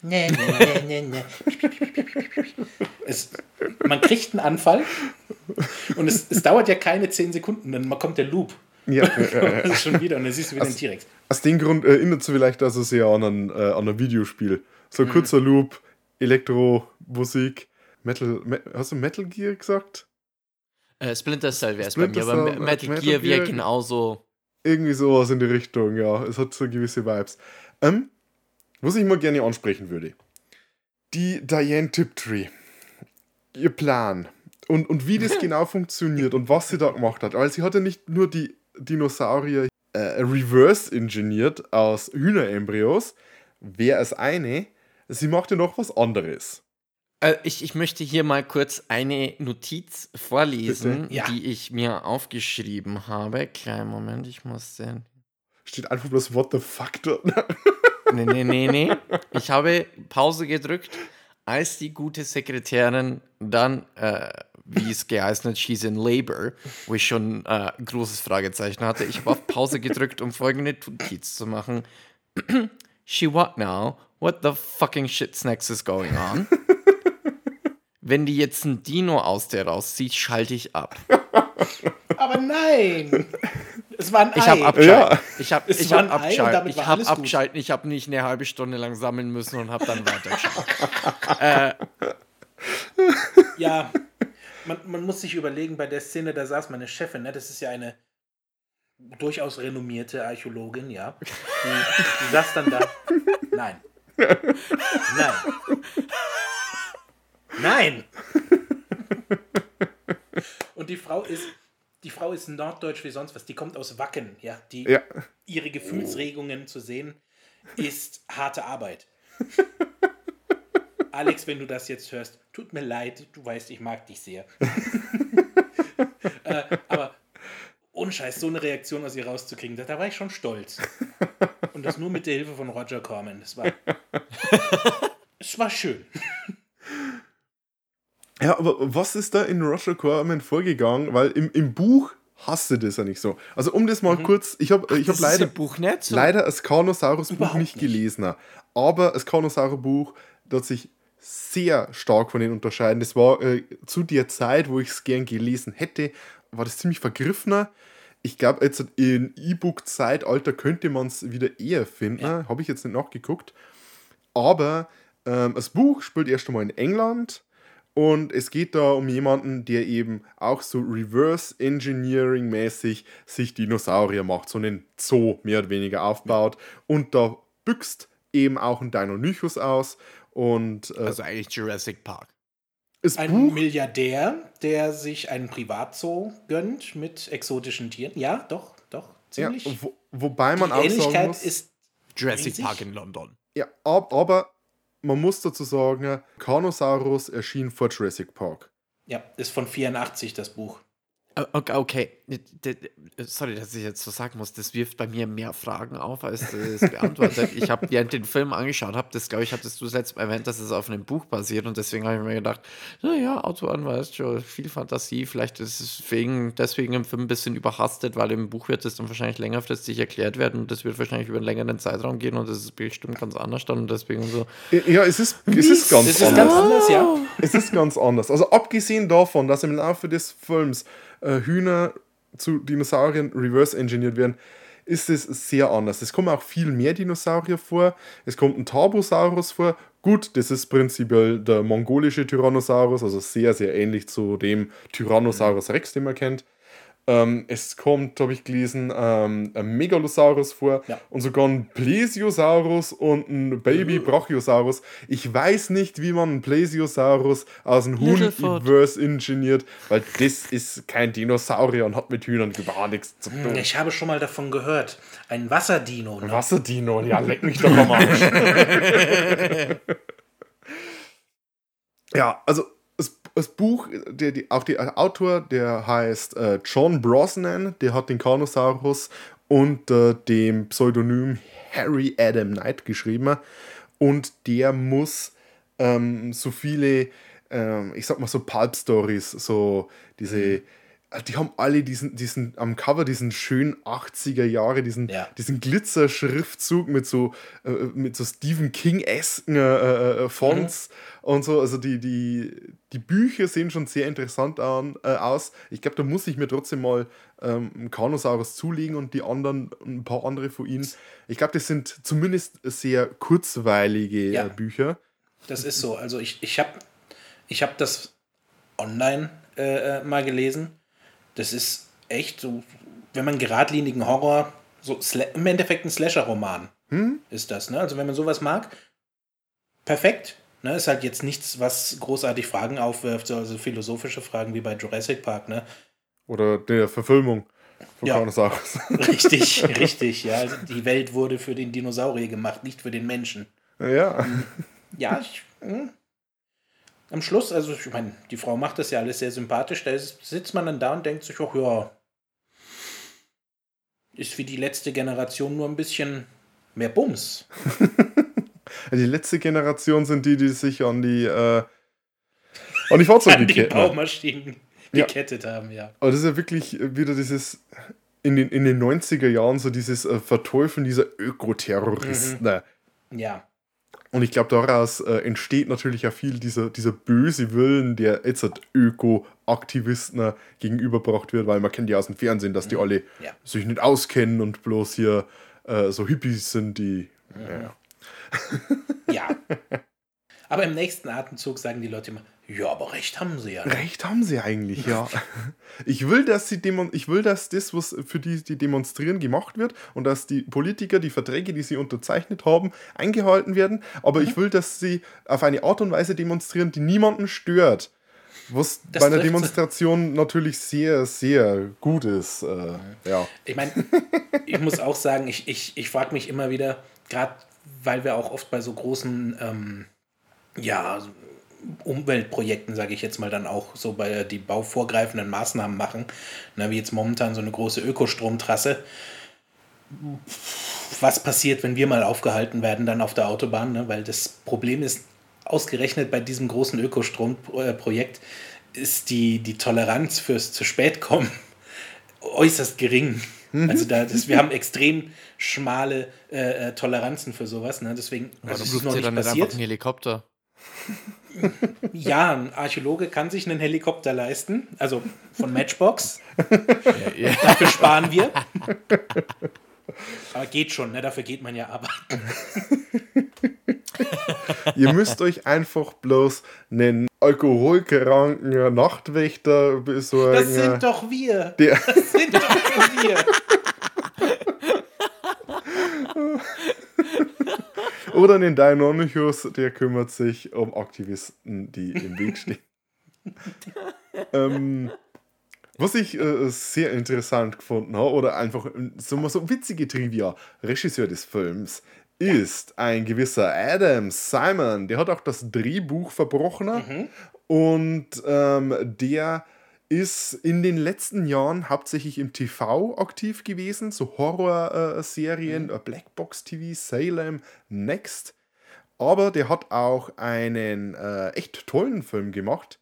Ne, ne, ne, ne, ne. Es, man kriegt einen Anfall und es, es dauert ja keine zehn Sekunden, dann kommt der Loop. ja, ja, ja, ja. Das ist schon wieder und dann siehst du wieder den T-Rex. Aus dem Grund erinnert es vielleicht also sehr an ein, äh, an ein Videospiel. So Mhm. ein kurzer Loop, Elektro-Musik, Metal, Me hast du Metal Gear gesagt? Äh, Splinter Cell wäre es bei mir, aber Metal, Metal Gear wäre genauso. Irgendwie sowas in die Richtung, ja. Es hat so gewisse Vibes. Ähm, was ich mal gerne ansprechen würde. Die Diane Tiptree. Ihr Plan. Und, und wie das genau funktioniert und was sie da gemacht hat. Weil sie hat ja nicht nur die Dinosaurier äh, reverse engineert aus Hühnerembryos. Wäre es eine, sie macht ja noch was anderes. Äh, ich, ich möchte hier mal kurz eine Notiz vorlesen? Ja. die ich mir aufgeschrieben habe. Kleinen Moment, ich muss den. Steht einfach bloß What the fuck. Nee, nee, nee, nee. Ich habe Pause gedrückt, als die gute Sekretärin dann, äh, wie es geheißen hat, she's in labor, wo ich schon äh, ein großes Fragezeichen hatte. Ich habe auf Pause gedrückt, um folgende Notiz zu machen. She what now? What the fucking shit snacks is going on? Wenn die jetzt ein Dino aus der rauszieht, schalte ich ab. Aber nein! Es war ein Ei. Ich habe abschalten. Ja. Ich habe ich hab damit Ich habe alles gut. Ich habe nicht eine halbe Stunde lang sammeln müssen und habe dann weitergeschaut. Ja, man, man muss sich überlegen, bei der Szene, da saß meine Chefin, ne, das ist ja eine durchaus renommierte Archäologin, ja. Die, die saß dann da. Nein. Nein. Nein! Und die Frau ist, die Frau ist norddeutsch wie sonst was. Die kommt aus Wacken, ja. Die, Ja. Ihre Gefühlsregungen zu sehen, ist harte Arbeit. Alex, wenn du das jetzt hörst, tut mir leid, du weißt, ich mag dich sehr. äh, aber ohne Scheiß, so eine Reaktion aus ihr rauszukriegen, da, da war ich schon stolz. Und das nur mit der Hilfe von Roger Corman. Das war. es war schön. Ja, aber was ist da in Roger Corman vorgegangen? Weil im, im Buch hast du das ja nicht so. Also um das mal mhm. kurz, ich habe ich hab leider, Buch nicht so. leider das Carnosaurus-Buch nicht, nicht gelesen, aber das Carnosaurus-Buch, das sich sehr stark von denen unterscheiden. Das war äh, zu der Zeit, wo ich es gern gelesen hätte, war das ziemlich vergriffener. Ich glaube, jetzt in E-Book-Zeitalter könnte man es wieder eher finden. Ja. Habe ich jetzt nicht nachgeguckt. Aber ähm, das Buch spielt erst einmal in England und es geht da um jemanden, der eben auch so Reverse Engineering mäßig sich Dinosaurier macht, so einen Zoo mehr oder weniger aufbaut und da büxt eben auch ein Deinonychus aus und äh, also eigentlich Jurassic Park. ein Buch, Milliardär, der sich einen Privatzoo gönnt mit exotischen Tieren. Ja, doch, doch, ziemlich. Ja, wo, wobei man Die auch Ähnlichkeit sagen muss, ist Jurassic riesig. Park in London. Ja, aber man muss dazu sagen, Carnosaurus erschien vor Jurassic Park. Ja, ist von 84 das Buch. Okay, okay, sorry, dass ich jetzt so sagen muss, das wirft bei mir mehr Fragen auf, als es beantwortet. ich habe während den Film angeschaut, habe das, glaube ich, hattest du selbst erwähnt, dass es auf einem Buch basiert und deswegen habe ich mir gedacht, naja, Autoren weißt viel Fantasie, vielleicht ist es deswegen, deswegen im Film ein bisschen überhastet, weil im Buch wird es dann wahrscheinlich längerfristig erklärt werden und das wird wahrscheinlich über einen längeren Zeitraum gehen und das ist bestimmt ganz anders dann und deswegen so. Ja, es ist, es ist ganz es ist anders. Ganz anders ja. Es ist ganz anders. Also abgesehen davon, dass im Laufe des Films äh, Hühner zu Dinosauriern reverse engineert werden, ist es sehr anders. Es kommen auch viel mehr Dinosaurier vor. Es kommt ein Tarbosaurus vor. Gut, das ist prinzipiell der mongolische Tyrannosaurus, also sehr, sehr ähnlich zu dem Tyrannosaurus Rex, den man kennt. Ähm, es kommt, habe ich gelesen, ähm, ein Megalosaurus vor ja. und sogar ein Plesiosaurus und ein Baby Brachiosaurus. Ich weiß nicht, wie man einen Plesiosaurus aus einem Huhn reverse ingeniert, weil das ist kein Dinosaurier und hat mit Hühnern gar nichts zu tun. Ich habe schon mal davon gehört. Ein Wasserdino. Ne? Wasserdino, ja, leck mich doch am Arsch. ja, also das Buch, der, die, auch der Autor, der heißt äh, John Brosnan, der hat den Carnosaurus unter dem Pseudonym Harry Adam Knight geschrieben. Und der muss ähm, so viele, ähm, ich sag mal so Pulp-Stories, so diese. Mhm äh, die haben alle diesen, diesen am Cover diesen schönen 80er Jahre, diesen, ja. diesen Glitzer-Schriftzug mit so, äh, mit so Stephen King-esken äh, äh, Fonts mhm. und so. Also die, die, die Bücher sehen schon sehr interessant an, äh, aus. Ich glaube, da muss ich mir trotzdem mal ähm, einen Carnosaurus zulegen und die anderen, ein paar andere von ihnen. Ich glaube, das sind zumindest sehr kurzweilige ja. Bücher. Das ist so. Also ich, ich habe ich hab das online mal gelesen das ist echt so, wenn man geradlinigen Horror, so im Endeffekt ein Slasher-Roman hm? ist das. Ne? Also wenn man sowas mag, perfekt. Ne? Ist halt jetzt nichts, was großartig Fragen aufwirft, also philosophische Fragen wie bei Jurassic Park. Ne? Oder der Verfilmung von ja. Richtig, richtig. Ja, also die Welt wurde für den Dinosaurier gemacht, nicht für den Menschen. Ja. Ja, ich, hm am Schluss, also ich meine, die Frau macht das ja alles sehr sympathisch, da ist, sitzt man dann da und denkt sich, ach ja, ist wie die letzte Generation nur ein bisschen mehr Bums. die letzte Generation sind die, die sich an die, äh, an die Fahrzeuge an die Baumaschinen ja. gekettet haben, ja. Aber das ist ja wirklich wieder dieses, in den, in den 90er Jahren so dieses äh, Verteufeln dieser Ökoterroristen. Mhm. Ja. Und ich glaube, daraus äh, entsteht natürlich ja viel dieser, dieser böse Willen, der jetzt halt Öko-Aktivisten gegenüberbracht wird, weil man kennt ja aus dem Fernsehen, dass die mhm. alle ja. sich nicht auskennen und bloß hier äh, so Hippies sind, die. Mhm. Ja. ja. Aber im nächsten Atemzug sagen die Leute immer, ja, aber recht haben sie ja. Ne? Recht haben sie eigentlich, ja. ich will, dass sie demon ich will, dass das, was für die, die demonstrieren, gemacht wird und dass die Politiker die Verträge, die sie unterzeichnet haben, eingehalten werden. Aber mhm. ich will, dass sie auf eine Art und Weise demonstrieren, die niemanden stört. Was das bei einer Demonstration natürlich sehr, sehr gut ist. Äh, ja. Ich meine, ich muss auch sagen, ich, ich, ich frage mich immer wieder, gerade weil wir auch oft bei so großen ähm, ja, Umweltprojekten, sage ich jetzt mal, dann auch so bei die bauvorgreifenden Maßnahmen machen, ne, wie jetzt momentan so eine große Ökostromtrasse. Was passiert, wenn wir mal aufgehalten werden dann auf der Autobahn? Ne? Weil das Problem ist, ausgerechnet bei diesem großen Ökostromprojekt ist die, die Toleranz fürs zu spät kommen äußerst gering. Mhm. Also da, das, wir haben extrem schmale äh, äh Toleranzen für sowas. Ne? Deswegen also ist es noch nicht dann passiert. Einfach ein Helikopter. Ja, ein Archäologe kann sich einen Helikopter leisten, also von Matchbox. Ja, ja. Dafür sparen wir. Aber geht schon, ne? dafür geht man ja arbeiten. Ihr müsst euch einfach bloß einen alkoholkranken Nachtwächter besorgen. Das sind doch wir. Der das sind doch wir. Oder einen Deinonychus, der kümmert sich um Aktivisten, die im Weg stehen. ähm, was ich äh, sehr interessant gefunden habe, oder einfach so, mal so witzige Trivia, Regisseur des Films ist ein gewisser Adam Simon, der hat auch das Drehbuch verbrochen mhm. und ähm, der ist in den letzten Jahren hauptsächlich im TV aktiv gewesen, so Horrorserien, mhm. Blackbox TV, Salem, Next. Aber der hat auch einen äh, echt tollen Film gemacht,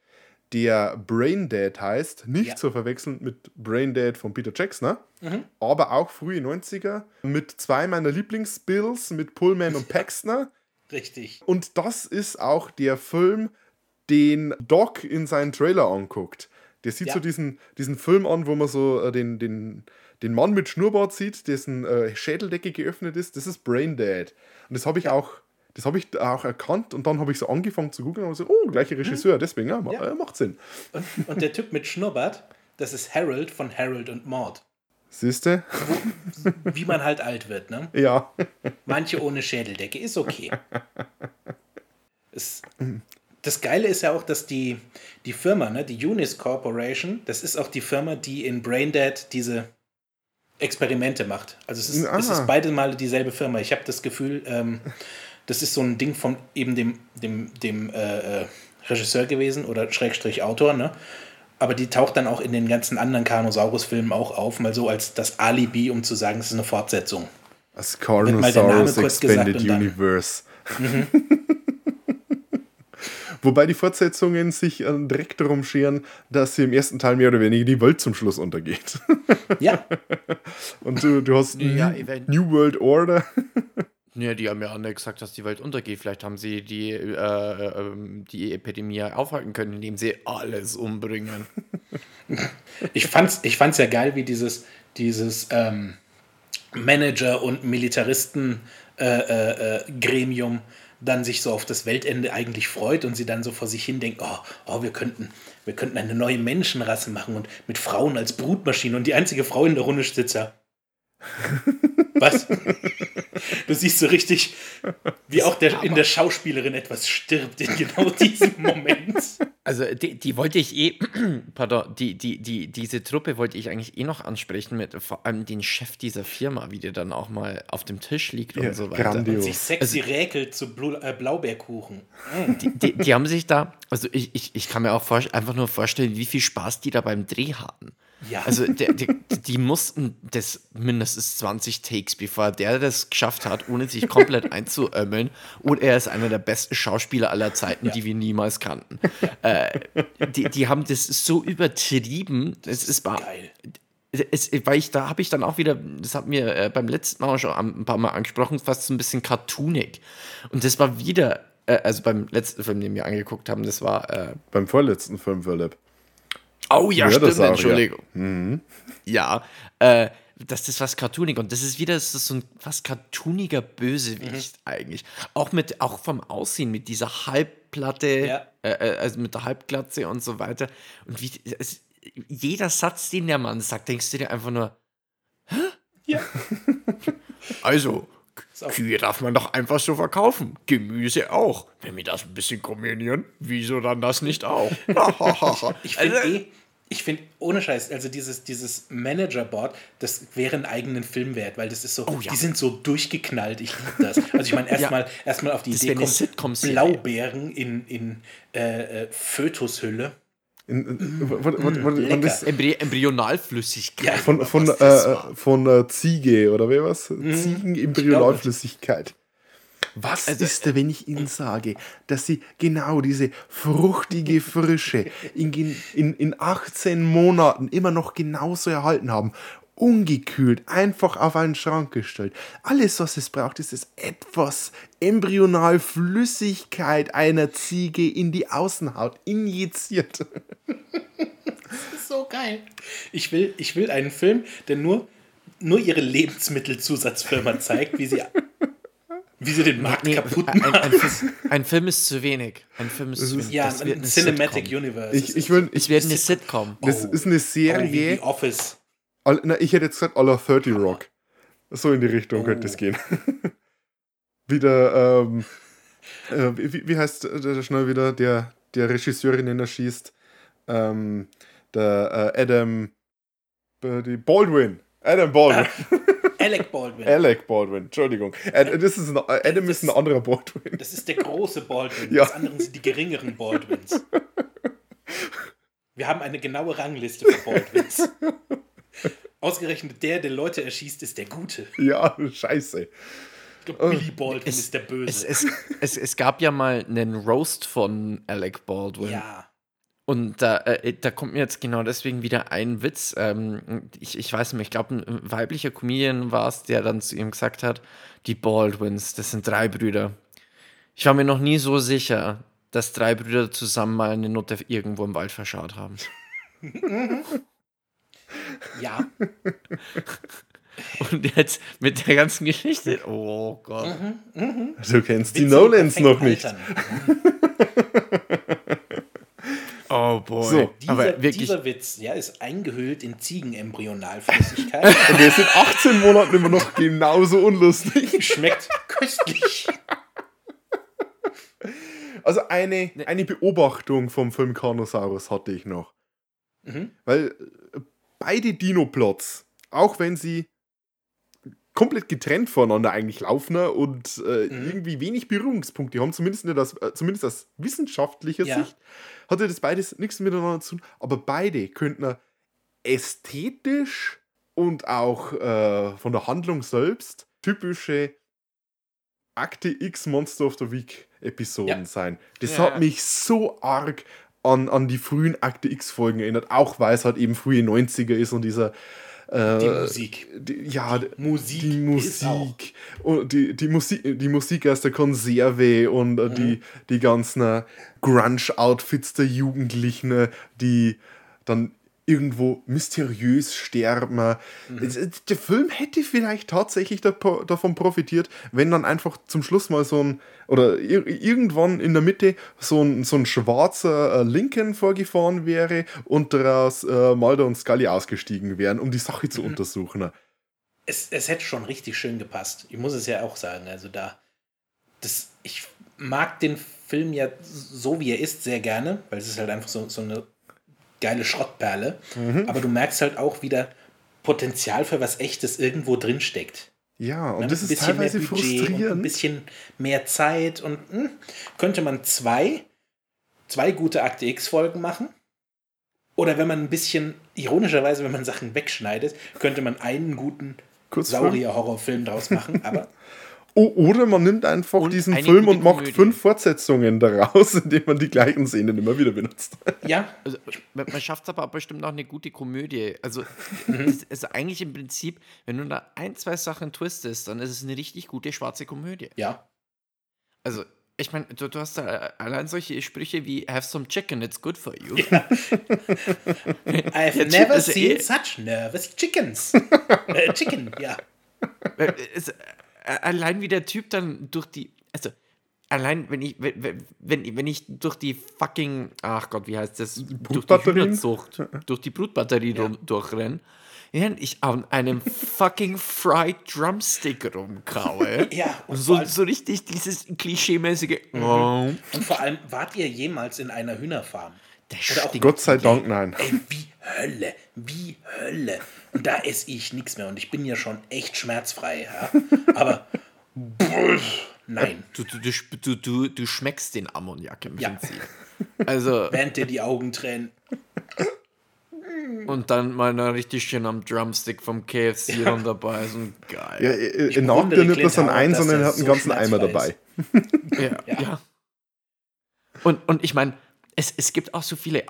der Braindead heißt. Nicht ja. zu verwechseln mit Braindead von Peter Jackson, mhm. aber auch frühe 90er mit zwei meiner Lieblingsbills, mit Pullman und Paxton. Richtig. Und das ist auch der Film, den Doc in seinen Trailer anguckt. Der sieht ja. so diesen, diesen Film an, wo man so äh, den, den, den Mann mit Schnurrbart sieht, dessen äh, Schädeldecke geöffnet ist. Das ist Brain Dead. Und das habe ich ja. auch. Das habe ich auch erkannt und dann habe ich so angefangen zu googeln und so, oh, gleicher Regisseur, hm. deswegen, ja, ja. Äh, macht Sinn. Und, und, der Typ mit Schnurrbart, das ist Harold von Harold und Maud. Siehst du? Wie man halt alt wird, ne? Ja. Manche ohne Schädeldecke, ist okay. Es, das Geile ist ja auch, dass die, die Firma, ne, die Unis Corporation, das ist auch die Firma, die in Braindead diese Experimente macht. Also es ist, es ist beide Male dieselbe Firma. Ich habe das Gefühl, ähm, das ist so ein Ding von eben dem, dem, dem äh, äh, Regisseur gewesen oder Schrägstrich Autor, ne? Aber die taucht dann auch in den ganzen anderen Carnosaurus-Filmen auch auf, mal so als das Alibi, um zu sagen, es ist eine Fortsetzung. Das Carnosaurus Expanded Universe. Mhm. Wobei die Fortsetzungen sich äh, direkt darum scheren, dass sie im ersten Teil mehr oder weniger die Welt zum Schluss untergeht. Ja. Und du, du hast ja, New World Order. Ja, die haben ja auch nicht gesagt, dass die Welt untergeht. Vielleicht haben sie die, äh, äh, die Epidemie aufhalten können, indem sie alles umbringen. Ich fand's, ich fand's ja geil, wie dieses, dieses ähm, Manager- und Militaristen-Gremium äh, äh, äh dann sich so auf das Weltende eigentlich freut und sie dann so vor sich hin denkt, oh, oh, wir könnten, wir könnten eine neue Menschenrasse machen und mit Frauen als Brutmaschine und die einzige Frau in der Runde sitzt ja. Was? Du siehst so richtig, wie auch der, in der Schauspielerin etwas stirbt in genau diesem Moment. Also die, die wollte ich eh, pardon, die, die, die, diese Truppe wollte ich eigentlich eh noch ansprechen mit vor allem den Chef dieser Firma, wie der dann auch mal auf dem Tisch liegt ja, und so weiter. Grandios. Und sich sexy also, räkelt zu Blu äh, Blaubeerkuchen. Mm. Die, die, die, haben sich da, also ich, ich, ich kann mir auch einfach nur vorstellen, wie viel Spaß die da beim Dreh hatten. Ja. Also der, der, die mussten das mindestens 20 Takes, bevor der das geschafft hat, ohne sich komplett einzuömmeln. Und er ist einer der besten Schauspieler aller Zeiten, ja. die wir niemals kannten. äh, die, die haben das so übertrieben. Das, das ist geil. Es, weil ich da habe ich dann auch wieder, das hat mir äh, beim letzten Mal schon ein paar Mal angesprochen, fast so ein bisschen cartoonig. Und das war wieder, äh, also beim letzten Film, den wir angeguckt haben, das war. Äh, beim vorletzten Film, Philipp. Oh ja, stimmt, Entschuldigung. Ja, mhm. ja äh, das ist was cartoonig und das ist wieder das ist so ein fast cartooniger Bösewicht mhm. eigentlich. Auch mit auch vom Aussehen mit dieser Halbplatte, ja. äh, äh also mit der Halbglatze und so weiter. Und wie es, jeder Satz, den der Mann sagt, denkst du dir einfach nur, Hä? Ja. also, Kühe darf man doch einfach so verkaufen. Gemüse auch. Wenn wir das ein bisschen kombinieren, wieso dann das nicht auch? ich finde also, eh, ich finde, ohne Scheiß, also dieses, dieses Managerboard, das wäre einen eigenen Film wert, weil das ist so, oh, ja. die sind so durchgeknallt, ich liebe das. Also ich meine, erstmal ja. erst auf die das Idee kommt, Blaubeeren in, in äh, äh, Fötushülle. Ist Embryonalflüssigkeit. Ja, von, von, äh, von äh, Ziege oder wie was? Mhm. Ziegen-Embryonalflüssigkeit. Was ist da, wenn ich Ihnen sage, dass Sie genau diese fruchtige Frische in, in, in 18 Monaten immer noch genauso erhalten haben? Ungekühlt, einfach auf einen Schrank gestellt. Alles, was es braucht, ist es etwas embryonal Flüssigkeit einer Ziege in die Außenhaut injiziert. Das ist so geil. Ich will, ich will einen Film, der nur, nur ihre Lebensmittelzusatzfirma zeigt, wie sie, wie sie den Markt nee, kaputt machen. Ein, ein, ein, Film ist zu wenig. Ein Film ist zu wenig. Ja, ein Cinematic Sitcom. Universe. Ich, ich will, es wird eine Sitcom. Das ist eine Serie. Oh, wie Office. Na, ich hätte jetzt gesagt, aller 30 Rock. So in die Richtung oh. könnte es gehen. wieder, ähm, äh, wie, wie, heißt der schnell wieder, der, der Regisseurin erschießt? Ähm, der äh, Adam äh, die Baldwin. Adam Baldwin. Ah, Alec Baldwin. Alec Baldwin, Entschuldigung. Äh, das ist ein, Adam das ist ein anderer Baldwin. Das ist der große Baldwin. Ja. Das andere sind die geringeren Baldwins. Wir haben eine genaue Rangliste für Baldwins. Ausgerechnet der, der Leute erschießt, ist der Gute. Ja, scheiße. Ich glaube, Billy Baldwin es, ist der Böse. Es, es, es, es, gab ja mal einen Roast von Alec Baldwin. Ja. Und da, äh, da kommt mir jetzt genau deswegen wieder ein Witz. Ähm, ich, ich weiß nicht, ich glaube, ein weiblicher Comedian war es, der dann zu ihm gesagt hat: Die Baldwins, das sind drei Brüder. Ich war mir noch nie so sicher, dass drei Brüder zusammen mal eine Nutte irgendwo im Wald verschaut haben. Ja. Und jetzt mit der ganzen Geschichte. Oh Gott. Mhm, mh. Du kennst Witze die Nolans noch nicht. oh boy. So, dieser, Aber wirklich, dieser Witz ja, ist eingehüllt in Ziegenembryonalflüssigkeit. Und der ist in 18 Monaten immer noch genauso unlustig. Schmeckt köstlich. Also eine, eine Beobachtung vom Film Carnosaurus hatte ich noch. Mhm. Weil beide Dino-Plots, auch wenn sie komplett getrennt voneinander eigentlich laufen ne, und äh, mhm. irgendwie wenig Berührungspunkte haben, zumindest, aus, äh, zumindest aus wissenschaftlicher ja. Sicht, hatte das beides nichts miteinander zu tun, aber beide könnten ästhetisch und auch äh, von der Handlung selbst typische Akte X Monster of the Week Episoden ja. sein. Das ja. hat mich so arg an, an die frühen Akte X-Folgen erinnert, auch weil es halt eben frühe 90er ist und dieser äh, die Musik. Die, ja, die Musik. Die Musik. Und die, die, Musik, die Musik aus der Konserve und äh, mhm. die, die ganzen äh, Grunge-Outfits der Jugendlichen, die dann irgendwo mysteriös sterben. Mhm. Der Film hätte vielleicht tatsächlich davon profitiert, wenn dann einfach zum Schluss mal so ein, oder irgendwann in der Mitte so ein, so ein schwarzer äh, Lincoln vorgefahren wäre und daraus äh, Mulder und Scully ausgestiegen wären, um die Sache zu mhm. untersuchen. Es, es hätte schon richtig schön gepasst. Ich muss es ja auch sagen. Also da, das, ich mag den Film ja so, wie er ist, sehr gerne, weil es ist halt einfach so, so eine geile Schrottperle. Mhm. Aber du merkst halt auch wieder Potenzial für was Echtes irgendwo drin steckt. Ja, und das ist teilweise frustrierend. ein bisschen mehr Zeit und mh, hm, könnte man zwei, zwei gute Akte X-Folgen machen. Oder wenn man ein bisschen, ironischerweise, wenn man Sachen wegschneidet, könnte man einen guten Saurier-Horrorfilm draus machen. Aber oder man nimmt einfach und diesen Film und macht Komödie. fünf Fortsetzungen daraus, indem man die gleichen Szenen immer wieder benutzt. Ja. Also, man schafft es aber bestimmt auch eine gute Komödie. Also, mhm. also eigentlich im Prinzip, wenn du da ein, zwei Sachen twistest, dann ist es eine richtig gute schwarze Komödie. Ja. Also, ich meine, du, du, hast da allein solche Sprüche wie Have some chicken, it's good for you. Ja. I've never seen eh such nervous chickens. äh, chicken, ja. Allein wie der Typ dann durch die, also allein wenn ich, wenn, wenn, ich durch die fucking, ach Gott, wie heißt das, durch die Hühnerzucht, durch die Brutbatterie ja. durchrenne, während ich an einem fucking Fried Drumstick rumkaue. Ja. Und so, so richtig dieses klischeemäßige. Mhm. Oh. Und vor allem, wart ihr jemals in einer Hühnerfarm? Gott sei Dank, nein. Ey, wie Hölle, wie Hölle. Und da esse ich nichts mehr und ich bin ja schon echt schmerzfrei. Ja? Aber nein. Du, du, du, du, du schmeckst den Ammoniak im ja. Prinzip. Also, Während dir die Augen tränen. Und dann mal noch richtig schön am Drumstick vom KFC ja. dabei. So geil. Ja, er nagt ja nicht bloß an einen, sondern er hat einen so ganzen Eimer dabei. ja, ja. ja. Und, und ich meine, es, es gibt auch so viele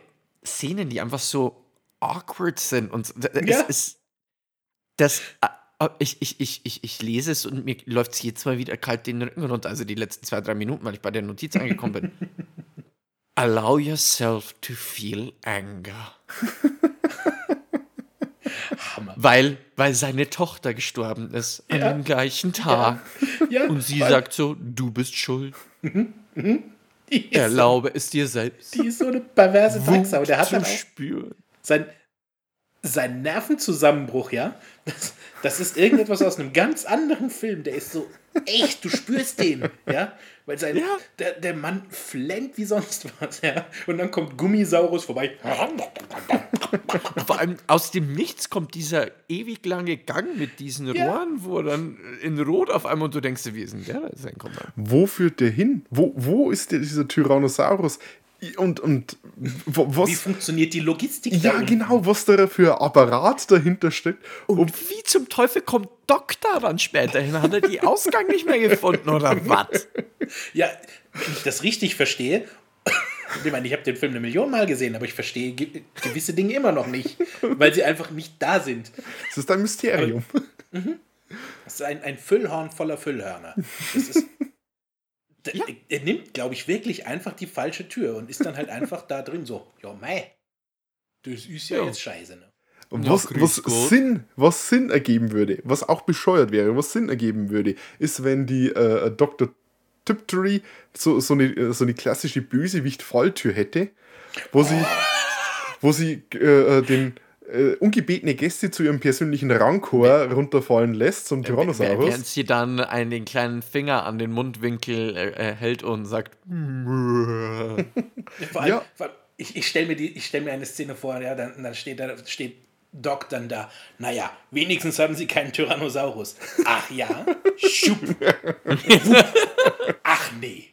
Szenen, die einfach so awkward sind. Und ja. es ist. Das, äh, ich, ich, ich, ich, ich lese es und mir läuft es jetzt mal wieder kalt den Rücken runter. Also die letzten zwei, drei Minuten, weil ich bei der Notiz angekommen bin. Allow yourself to feel anger. Hammer. Weil, weil seine Tochter gestorben ist an ja. dem gleichen Tag. Ja, und sie sagt so, du bist schuld. Mhm. Mhm. Erlaube so, es dir selbst. Die ist so eine perverse Drecksau. Der hat dann spüren. Sein, sein Nervenzusammenbruch, ja, das, das ist irgendetwas aus einem ganz anderen Film. Der ist so echt, du spürst den, ja, weil sein, ja. Der, der Mann flennt wie sonst was, ja, und dann kommt Gummisaurus vorbei. Vor allem aus dem Nichts kommt dieser ewig lange Gang mit diesen ja. Rohren, wo dann in Rot auf einmal und du denkst, wie ist denn der da sein Wo führt der hin? Wo, wo ist der, dieser Tyrannosaurus? Und, und was, wie funktioniert die Logistik? Ja, genau, was da für Apparat dahinter steckt. Und, und wie zum Teufel kommt Doc dann später hin? Hat er die Ausgang nicht mehr gefunden oder was? Ja, wenn ich das richtig verstehe, ich meine, ich habe den Film eine Million Mal gesehen, aber ich verstehe gewisse Dinge immer noch nicht, weil sie einfach nicht da sind. Das ist ein Mysterium. Aber, mhm. Das ist ein, ein Füllhorn voller Füllhörner. Das ist ja. er nimmt, glaube ich, wirklich einfach die falsche Tür und ist dann halt einfach da drin so, ja, mei, das ist ja, ja. jetzt scheiße. Ne? Und was, was, Sinn, was Sinn ergeben würde, was auch bescheuert wäre, was Sinn ergeben würde, ist, wenn die äh, Dr. Tiptory so, so, eine, so eine klassische Bösewicht-Falltür hätte, wo oh. sie, wo sie äh, äh den äh, ungebetene Gäste zu ihrem persönlichen Rangchor runterfallen lässt zum Tyrannosaurus. Während sie dann einen kleinen Finger an den Mundwinkel äh, hält und sagt. vor allem, ja. vor allem, ich, ich stelle mir, stell mir eine Szene vor, ja, dann, dann steht, da steht Doc dann da. Naja, wenigstens haben sie keinen Tyrannosaurus. Ach ja? Schupp. Ach nee.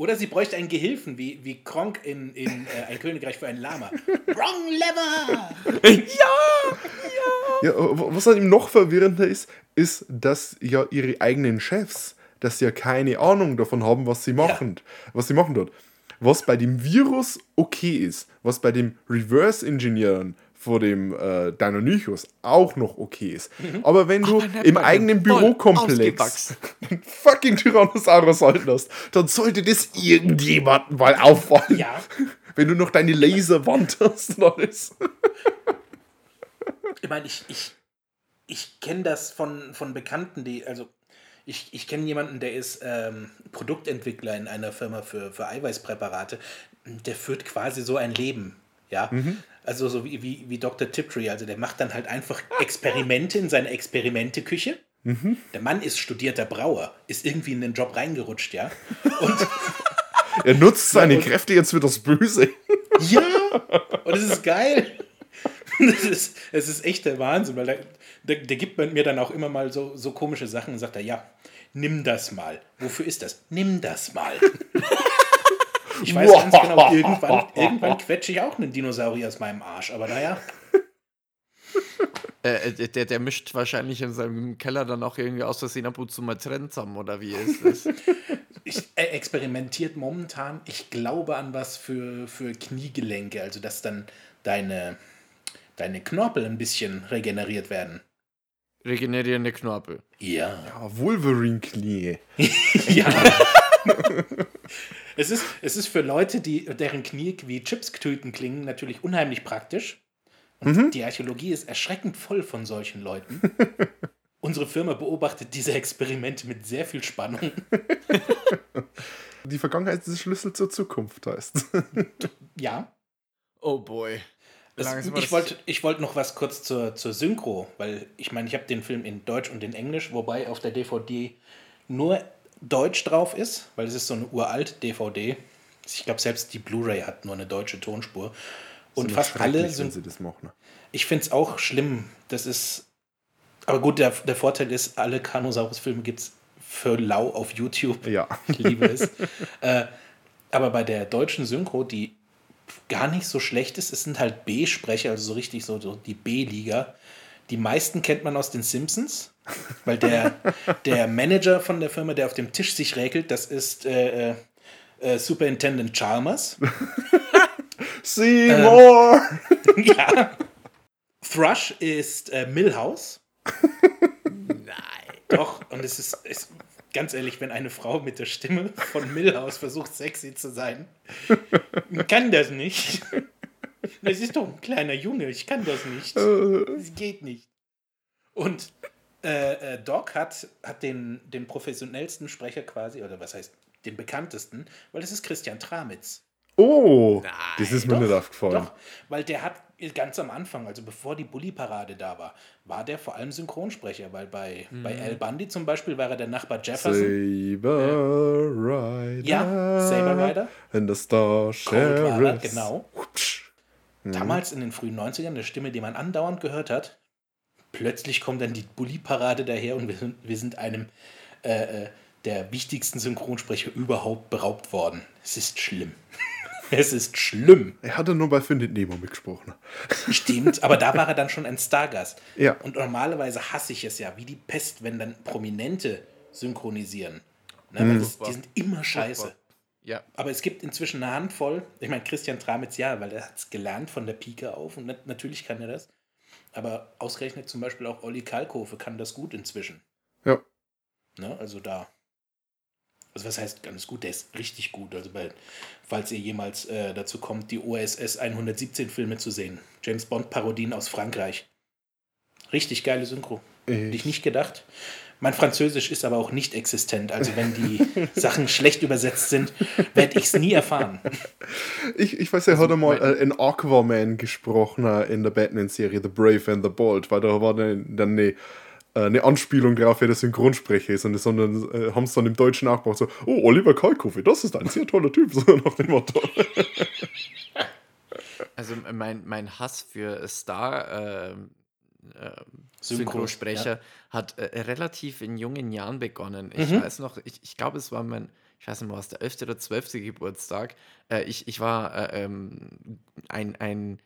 Oder sie bräuchte einen Gehilfen, wie, wie Kronk in, in äh, Ein Königreich für ein Lama. Wrong Lever! ja! Ja! ja! Was dann eben noch verwirrender ist, ist, dass ja ihre eigenen Chefs, dass sie ja keine Ahnung davon haben, was sie machen, ja. was sie machen dort. Was bei dem Virus okay ist, was bei dem Reverse-Engineeren vor dem äh, Deinonychus auch noch okay ist. Mhm. Aber wenn du Aber im eigenen Bürokomplex einen fucking Tyrannosaurus halten hast, dann sollte das irgendjemandem mal auffallen. Ja. Wenn du noch deine Laserwand hast und alles. ich meine, ich, ich, ich kenne das von, von Bekannten, die, also ich, ich kenne jemanden, der ist ähm, Produktentwickler in einer Firma für, für Eiweißpräparate. Der führt quasi so ein Leben. Ja, mhm. Also so wie, wie, wie Dr. Tiptree. Also der macht dann halt einfach Experimente in seine Experimenteküche. Mhm. Der Mann ist studierter Brauer, ist irgendwie in den Job reingerutscht, ja. Und er nutzt seine Kräfte jetzt für das Böse. Ja, und es ist geil. Es ist, ist echt der Wahnsinn, weil der, der, der gibt mir dann auch immer mal so, so komische Sachen und sagt er, ja, nimm das mal. Wofür ist das? Nimm das mal. Ich weiß ganz genau, irgendwann, irgendwann quetsche ich auch einen Dinosaurier aus meinem Arsch, aber naja. Äh, äh, der, der mischt wahrscheinlich in seinem Keller dann auch irgendwie aus Versehen ab und zu mal Trend zusammen, oder wie ist das? ich, er experimentiert momentan, ich glaube an was für, für Kniegelenke, also dass dann deine, deine Knorpel ein bisschen regeneriert werden. Regenerierende Knorpel. Ja. Ja, Wolverine-Knie. ja. Es, ist, es ist für Leute, die, deren Knie wie Chipstüten klingen, natürlich unheimlich praktisch. Und mhm. die Archäologie ist erschreckend voll von solchen Leuten. Unsere Firma beobachtet diese Experimente mit sehr viel Spannung. Die Vergangenheit ist der Schlüssel zur Zukunft, heißt. ja. Oh boy. Das, ich wollte ich wollt noch was kurz zur, zur Synchro, weil ich meine, ich habe den Film in Deutsch und in Englisch, wobei auf der DVD nur Deutsch drauf ist, weil es ist so eine uralt DVD. Ich glaube, selbst die Blu-ray hat nur eine deutsche Tonspur. Und fast alle sind. Sie das machen. Ich finde es auch schlimm. Das ist. Aber gut, der, der Vorteil ist, alle Kanosaurus-Filme gibt es für lau auf YouTube. Ja. Ich liebe es. äh, aber bei der deutschen Synchro, die gar nicht so schlecht ist. Es sind halt B-Sprecher, also so richtig so, so die B-Liga. Die meisten kennt man aus den Simpsons, weil der, der Manager von der Firma, der auf dem Tisch sich räkelt, das ist äh, äh, Superintendent Chalmers. Seymour! Ähm, ja. Thrush ist äh, Millhouse. Nein. Doch, und es ist, ist, ganz ehrlich, wenn eine Frau mit der Stimme von Millhouse versucht, sexy zu sein, kann das nicht. Das ist doch ein kleiner Junge, ich kann das nicht. Das geht nicht. Und äh, äh, Doc hat, hat den, den professionellsten Sprecher quasi, oder was heißt, den bekanntesten, weil das ist Christian Tramitz. Oh, Nein, das ist mir Doch, nicht aufgefallen. Doch, weil der hat ganz am Anfang, also bevor die Bully-Parade da war, war der vor allem Synchronsprecher, weil bei, bei Al Bundy zum Beispiel war er der Nachbar Jefferson. Saber Rider. Ja, Saber Rider. And the Star er, Sheriff. genau. Mhm. Damals in den frühen 90ern, eine Stimme, die man andauernd gehört hat. Plötzlich kommt dann die Bully-Parade daher und wir sind, wir sind einem äh, äh, der wichtigsten Synchronsprecher überhaupt beraubt worden. Es ist schlimm. es ist schlimm. Er hatte nur bei Findet Nemo mitgesprochen. Stimmt, aber da war er dann schon ein Stargast. Ja. Und normalerweise hasse ich es ja, wie die Pest, wenn dann Prominente synchronisieren. Ne, weil das, die sind immer scheiße. Ja. Aber es gibt inzwischen eine Handvoll. Ich meine, Christian Tramitz ja, weil er hat es gelernt von der Pike auf und nat natürlich kann er das. Aber ausgerechnet zum Beispiel auch Olli Kalkofe kann das gut inzwischen. Ja. Ne, also da. Also was heißt ganz gut? Der ist richtig gut. Also bei, falls ihr jemals äh, dazu kommt, die OSS 117 Filme zu sehen. James Bond Parodien aus Frankreich. Richtig geile Synchro. Hätte ich nicht gedacht. Mein Französisch ist aber auch nicht existent. Also wenn die Sachen schlecht übersetzt sind, werde ich es nie erfahren. Ich, ich weiß, er hat einmal äh, in Aquaman gesprochen äh, in der Batman-Serie The Brave and the Bold, weil da war dann, dann eine, äh, eine Anspielung drauf, wer der Synchronsprecher ist. Und das sondern, äh, haben es dann im Deutschen nachgebracht, so, oh, Oliver Kalkofe, das ist ein sehr toller Typ, so nach dem Motto. Also mein, mein Hass für Star ähm, äh, Synchro, Synchrosprecher hat äh, relativ in jungen Jahren begonnen. Ich weiß noch, ich, ich glaube, es war mein, ich weiß nicht mehr, was der 11. oder 12. Geburtstag. Äh, ich, ich war äh, ähm, ein, ein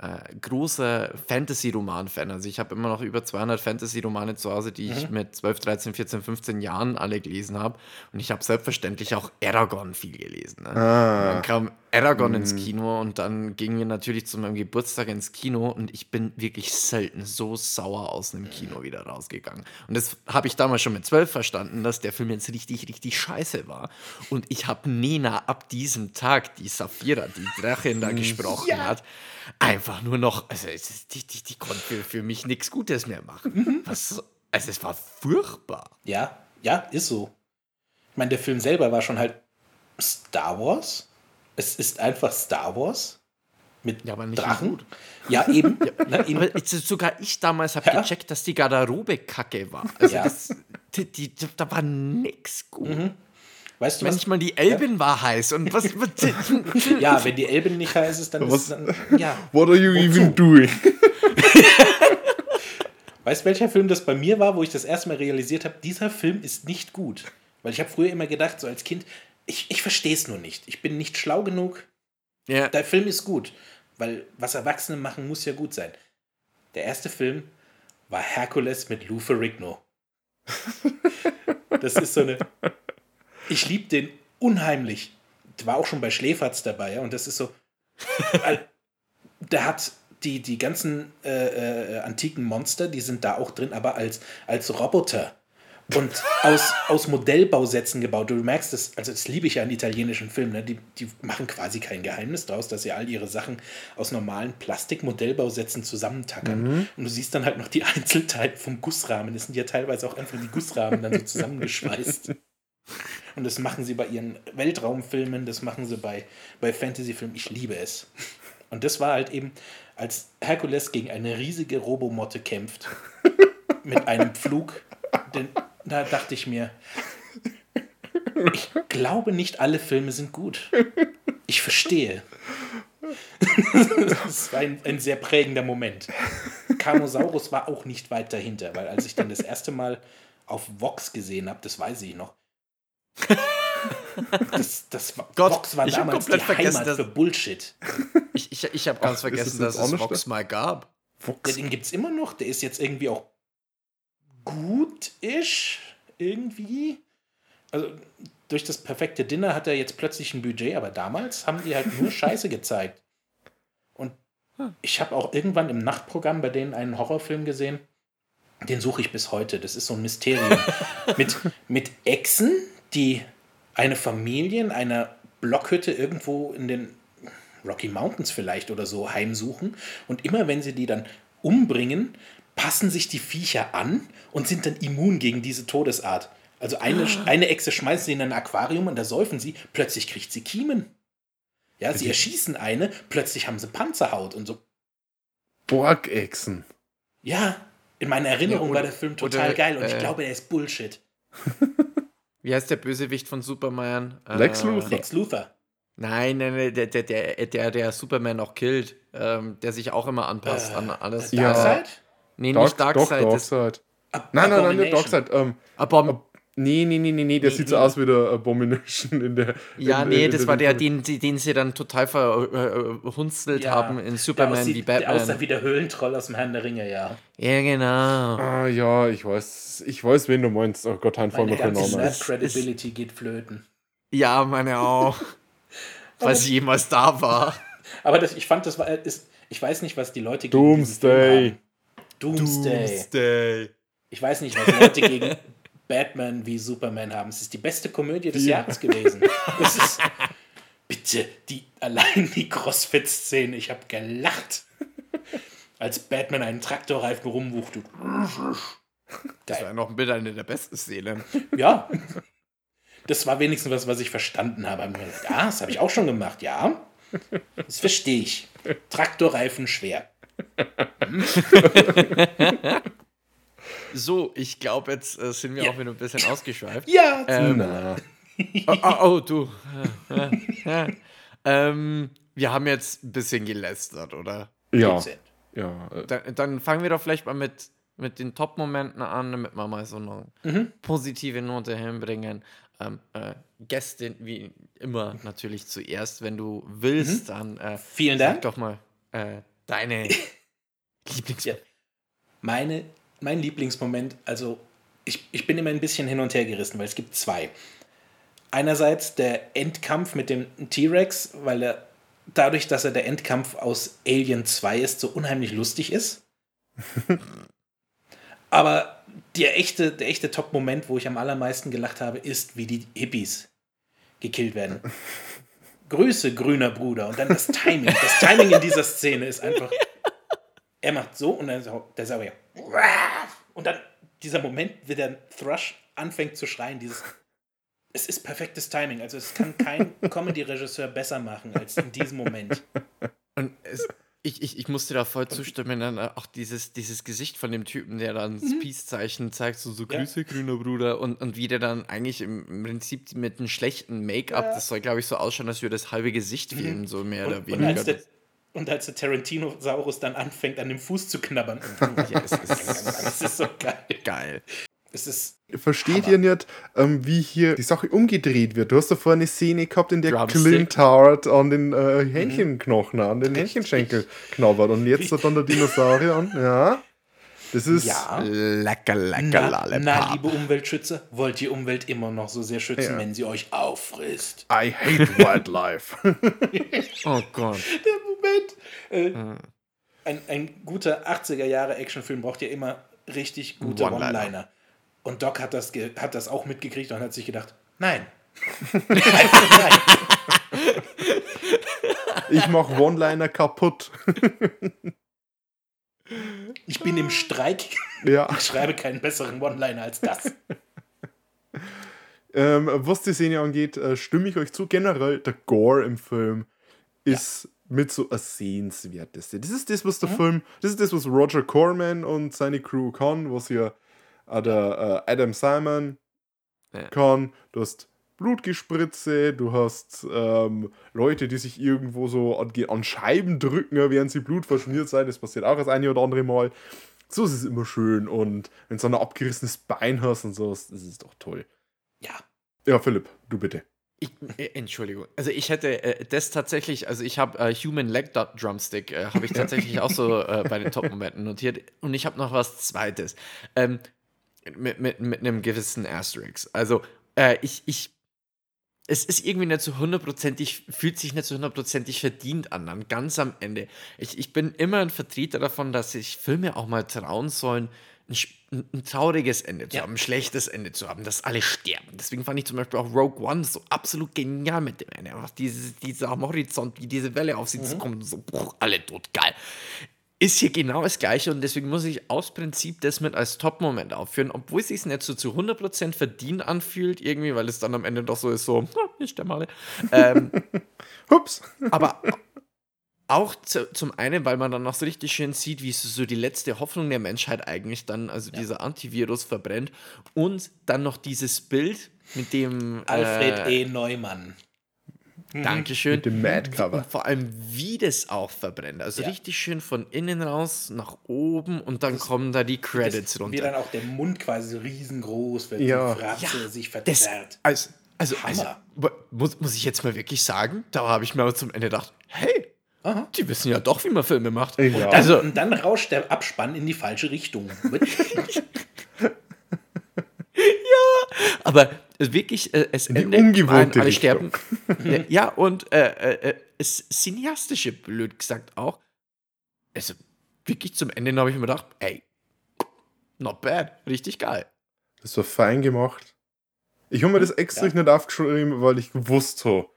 äh, großer Fantasy-Roman-Fan. Also ich habe immer noch über 200 Fantasy-Romane zu Hause, die ich mit 12, 13, 14, 15 Jahren alle gelesen habe. Und ich habe selbstverständlich auch Aragon viel gelesen. Ne? Und dann kam Aragon ins Kino und dann gingen wir natürlich zu meinem Geburtstag ins Kino und ich bin wirklich selten so sauer aus einem Kino wieder rausgegangen. Und das habe ich damals schon mit 12 verstanden, dass der Film jetzt richtig, richtig scheiße war. Und ich habe Nena ab diesem Tag, die Saphira, die Drachin da gesprochen hat, einfach nur noch, also es ist, die, die, die konnte für, für mich nichts Gutes mehr machen. Was, also es war furchtbar. Ja, ja, ist so. Ich meine, der Film selber war schon halt Star Wars. Es ist einfach Star Wars mit Ja, aber nicht Drachen. gut. Ja, eben. ne, eben. Aber jetzt, sogar ich damals habe Ja. gecheckt, dass die Garderobe kacke war. Also Ja. das, die, die, da war nix gut. Weißt du Wenn was? mal die Elbin war heiß und was. was Ja, wenn die Elben nicht heiß ist, dann ist Was? es dann. Ja. What are you even doing? Weißt du, welcher Film das bei mir war, wo ich das erste Mal realisiert habe, dieser Film ist nicht gut. Weil ich habe früher immer gedacht, so als Kind, ich, ich verstehe es nur nicht. Ich bin nicht schlau genug. ja. Der Film ist gut. Weil was Erwachsene machen, muss ja gut sein. Der erste Film war Hercules mit Lou Ferrigno. Das ist so eine. Ich liebe den unheimlich. War auch schon bei Schläferz dabei, ja, und das ist so. weil Der hat die, die ganzen äh, äh, antiken Monster, die sind da auch drin, aber als, als Roboter. Und aus, aus Modellbausätzen gebaut. Du merkst das, also das liebe ich ja an italienischen Filmen, ne? die, die machen quasi kein Geheimnis daraus, dass sie all ihre Sachen aus normalen Plastik-Modellbausätzen zusammentackern. Und du siehst dann halt noch die Einzelteile vom Gussrahmen. Das sind ja teilweise auch einfach die Gussrahmen dann so zusammengeschweißt. Und das machen sie bei ihren Weltraumfilmen, das machen sie bei, bei Fantasyfilmen. Ich liebe es. Und das war halt eben, als Herkules gegen eine riesige Robomotte kämpft, mit einem Pflug, denn, da dachte ich mir, ich glaube nicht alle Filme sind gut. Ich verstehe. Das war ein, ein sehr prägender Moment. Carnosaurus war auch nicht weit dahinter, weil als ich den das erste Mal auf Vox gesehen habe, das weiß ich noch, Das, das war, Gott, Vox war damals die Heimat dass- für Bullshit. Ich, ich, ich habe ganz Ach, vergessen, das dass es? Vox mal gab. Vox. den gibt's immer noch. Der ist jetzt irgendwie auch gut-isch. Irgendwie. Also durch das perfekte Dinner hat er jetzt plötzlich ein Budget, aber damals haben die halt nur Scheiße gezeigt. Und ich habe auch irgendwann im Nachtprogramm bei denen einen Horrorfilm gesehen. Den suche ich bis heute. Das ist so ein Mysterium. mit, mit Echsen, die eine Familie in einer Blockhütte irgendwo in den Rocky Mountains vielleicht oder so heimsuchen. Und immer wenn sie die dann umbringen, passen sich die Viecher an und sind dann immun gegen diese Todesart. Also eine, eine Echse schmeißen sie in ein Aquarium und da säufen sie, plötzlich kriegt sie Kiemen. Ja, sie erschießen eine, plötzlich haben sie Panzerhaut und so. Borgechsen. Ja, in meiner Erinnerung Ja, oder- war der Film total oder, geil und ich äh, glaube, er ist Bullshit. Wie heißt der Bösewicht von Superman? Lex Äh, Luthor. Lex Luthor. Nein, nein, nein, der, der, der, der, der Superman auch killt, ähm, der sich auch immer anpasst Äh, an alles. Ja. Darkseid? Nee, Dark, nicht Darkseid. doch, das Nein, nein, nein, nicht. Darkseid. Ähm, Abom nee, nee, nee, nee, nee, der Nee, sieht so nee. aus wie der Abomination in der. ja, in, nee, in das war der, den, den sie dann total verhunzelt Ja, haben in Der, Superman aussieht, wie der aussah Batman. wie der Höhlentroll aus dem Herrn der Ringe, ja. Ja, genau. Ah, ja, ich weiß, ich weiß, wen du meinst. Oh Gott, ein voll Meine mir kein ganze Name. Nerd-Credibility geht flöten. Ja, meine auch. Sie jemals da war. Aber das, ich fand, das war, ist, ich weiß nicht, was die Leute gegen diesen Film Doomsday. haben. Doomsday. Doomsday. Ich weiß nicht, was Leute gegen Batman wie Superman haben. Es ist die beste Komödie des Ja. Jahres gewesen. Es ist, bitte, die, allein die Crossfit-Szene, ich habe gelacht. Als Batman einen Traktorreifen rumwuchtet. Das war noch mit einer der besten Szenen. Ja. Das war wenigstens was, was ich verstanden habe. Ja, das habe ich auch schon gemacht, ja. Das verstehe ich. Traktorreifen schwer. So, ich glaube, jetzt äh, sind wir Ja. auch wieder ein bisschen ausgeschweift. Ja, Ähm, Na, oh, oh, oh, du. Ähm, wir haben jetzt ein bisschen gelästert, oder? ja, ja. äh, Dann, dann fangen wir doch vielleicht mal mit, mit den Top-Momenten an, damit wir mal so eine Mhm. positive Note hinbringen. Ähm, äh, Gästin, wie immer, natürlich zuerst. Wenn du willst, dann äh, Vielen sag Dank. doch mal äh, deine Lieblings... Ja. Meine, mein Lieblingsmoment, also ich, ich bin immer ein bisschen hin und her gerissen, weil es gibt zwei. Einerseits der Endkampf mit dem T-Rex, weil er dadurch, dass er der Endkampf aus Alien 2 ist, so unheimlich lustig ist. Aber der echte, der echte Top-Moment, wo ich am allermeisten gelacht habe, ist, wie die Hippies gekillt werden. Grüße, grüner Bruder. Und dann das Timing. Das Timing in dieser Szene ist einfach. Er macht so und dann so, der Saurier. Und dann dieser Moment, wie der Thrush anfängt zu schreien, dieses. Es ist perfektes Timing. Also es kann kein Comedy-Regisseur besser machen als in diesem Moment. Und es, ich, ich, ich musste da voll zustimmen. Dann auch dieses, dieses Gesicht von dem Typen, der dann das Peace-Zeichen zeigt, so, so Ja. Grüße, grüner Bruder. Und, und wie der dann eigentlich im, im Prinzip mit einem schlechten Make-up, das soll, glaube ich, so ausschauen, als würde das halbe Gesicht fehlen, so mehr oder Und, und, weniger. als der, und als der Tarantinosaurus dann anfängt, an dem Fuß zu knabbern. ja, es ist Das ist so geil. geil. Es ist. Versteht Hammer. ihr nicht, ähm, wie hier die Sache umgedreht wird? Du hast da vorhin eine Szene gehabt, in der Drumstick. Clint Howard an den äh, Hähnchenknochen, an den Hähnchenschenkel knabbert und jetzt hat dann der Dinosaurier an. Ja, das ist. Ja. Lecker, lecker, Na, Lollipop. na, liebe Umweltschützer, wollt ihr Umwelt immer noch so sehr schützen, Ja. wenn sie euch auffrisst? I hate wildlife. Oh Gott. Der Moment. Äh, ein, ein guter 80er-Jahre-Actionfilm braucht ja immer richtig gute One-Liner. Und Doc hat das, hat das auch mitgekriegt und hat sich gedacht, nein. Nein. Ich mach One-Liner kaputt. Ich bin im Streik. ja. Ich schreibe keinen besseren One-Liner als das. Ähm, was die Szene angeht, äh, stimme ich euch zu. Generell, der Gore im Film ist mit so ein sehenswerteste. Das ist das, was der Film, das ist das, was Roger Corman und seine Crew kann, was ja auch der äh, Adam Simon Ja. kann. Du hast Blutgespritze, du hast ähm, Leute, die sich irgendwo so an, an Scheiben drücken, während sie Blut verschmiert sein. Das passiert auch das eine oder andere Mal. So ist es immer schön. Und wenn du so ein abgerissenes Bein hast und so, das ist doch toll. Ja. Ja, Philipp, du bitte. Ich, äh, Entschuldigung. Also ich hätte äh, das tatsächlich, also ich habe äh, Human Leg Drumstick, äh, habe ich tatsächlich auch so äh, bei den Top-Momenten notiert. Und ich habe noch was Zweites. Ähm, mit, mit, mit einem gewissen Asterix. Also äh, ich, ich, es ist irgendwie nicht so hundertprozentig, fühlt sich nicht so hundertprozentig verdient an, dann ganz am Ende. Ich, ich bin immer ein Vertreter davon, dass sich Filme auch mal trauen sollen, ein, ein, trauriges Ende zu ja. haben, ein schlechtes Ende zu haben, dass alle sterben. Deswegen fand ich zum Beispiel auch Rogue One so absolut genial mit dem Ende. Einfach dieses, dieser Horizont, wie diese Welle auf sie mhm. zukommt, so, boah, alle tot, geil. Ist hier genau das Gleiche und deswegen muss ich aus Prinzip das mit als Top-Moment aufführen, obwohl es sich nicht so zu 100% verdient anfühlt, irgendwie, weil es dann am Ende doch so ist, so, ich sterbe alle. Ähm, Hups. aber auch zu, zum einen, weil man dann noch so richtig schön sieht, wie so die letzte Hoffnung der Menschheit eigentlich dann, also ja. dieser Antivirus verbrennt. Und dann noch dieses Bild mit dem. Alfred äh, E. Neumann. Mhm. Dankeschön. Mit dem Mad-Cover. Und vor allem, wie das auch verbrennt. Also ja. richtig schön von innen raus nach oben und dann das, kommen da die Credits das, runter. Wie dann auch der Mund quasi riesengroß wird, ja. die Fratze ja, sich verzerrt. Das, also, also, also muss, muss ich jetzt mal wirklich sagen, da habe ich mir aber zum Ende gedacht, hey, Aha. Die wissen ja doch, wie man Filme macht. Ja. Also, und dann rauscht der Abspann in die falsche Richtung. ja, aber wirklich, äh, es endet alle sterben. ja, und äh, äh, es cineastische, blöd gesagt auch. Also wirklich zum Ende habe ich mir gedacht, ey, not bad, richtig geil. Das war fein gemacht. Ich habe mir das extra ja. nicht aufgeschrieben, weil ich gewusst habe,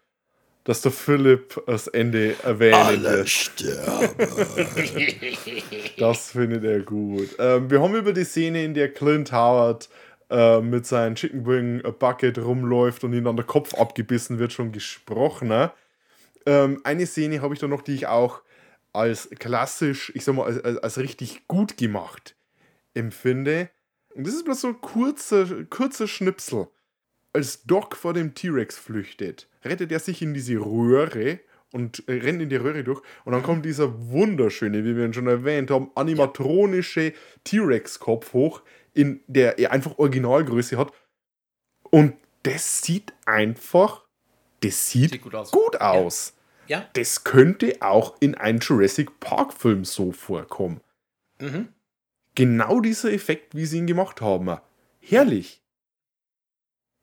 dass der Philipp das Ende erwähnen Alle sterben. das findet er gut. Ähm, wir haben über die Szene, in der Clint Howard äh, mit seinem Chicken Wing Bucket rumläuft und ihn an der Kopf abgebissen wird, schon gesprochen. Ne? Ähm, eine Szene habe ich da noch, die ich auch als klassisch, ich sag mal, als, als richtig gut gemacht empfinde. Und das ist bloß so ein kurzer, kurzer Schnipsel als Doc vor dem T-Rex flüchtet, rettet er sich in diese Röhre und äh, rennt in die Röhre durch. Und dann kommt dieser wunderschöne, wie wir ihn schon erwähnt haben, animatronische T-Rex-Kopf hoch, in der er einfach Originalgröße hat. Und das sieht einfach, das sieht, sieht gut aus. Gut aus. Ja. ja. Das könnte auch in einem Jurassic Park-Film so vorkommen. Mhm. Genau dieser Effekt, wie sie ihn gemacht haben. Herrlich.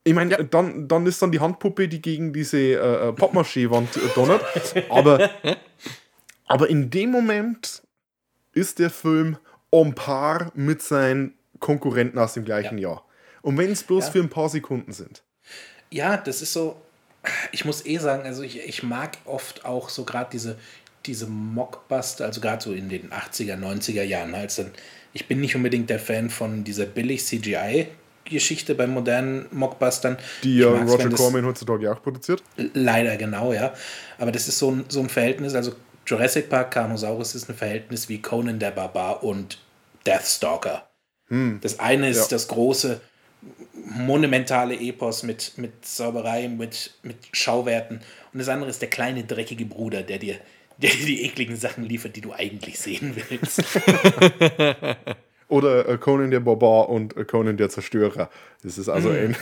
Ich meine, ja. dann, dann ist dann die Handpuppe, die gegen diese äh, äh Pappmaché-Wand donnert. Aber, aber in dem Moment ist der Film on par mit seinen Konkurrenten aus dem gleichen ja. Jahr. Und wenn es bloß ja. für ein paar Sekunden sind. Ja, das ist so. Ich muss eh sagen, also ich, ich mag oft auch so gerade diese, diese Mockbuster, also gerade so in den 80er, 90er Jahren. Also ich bin nicht unbedingt der Fan von dieser billig CGI Geschichte bei modernen Mockbustern. Die ja Roger Corman heutzutage auch produziert. Leider, genau, ja. Aber das ist so ein, so ein Verhältnis, also Jurassic Park, Carnosaurus ist ein Verhältnis wie Conan der Barbar und Deathstalker. Hm. Das eine ist ja. das große, monumentale Epos mit, mit Sauberei, mit, mit Schauwerten. Und das andere ist der kleine, dreckige Bruder, der dir, der dir die ekligen Sachen liefert, die du eigentlich sehen willst. Oder äh, Conan der Barbar und äh, Conan der Zerstörer. Das ist also mm.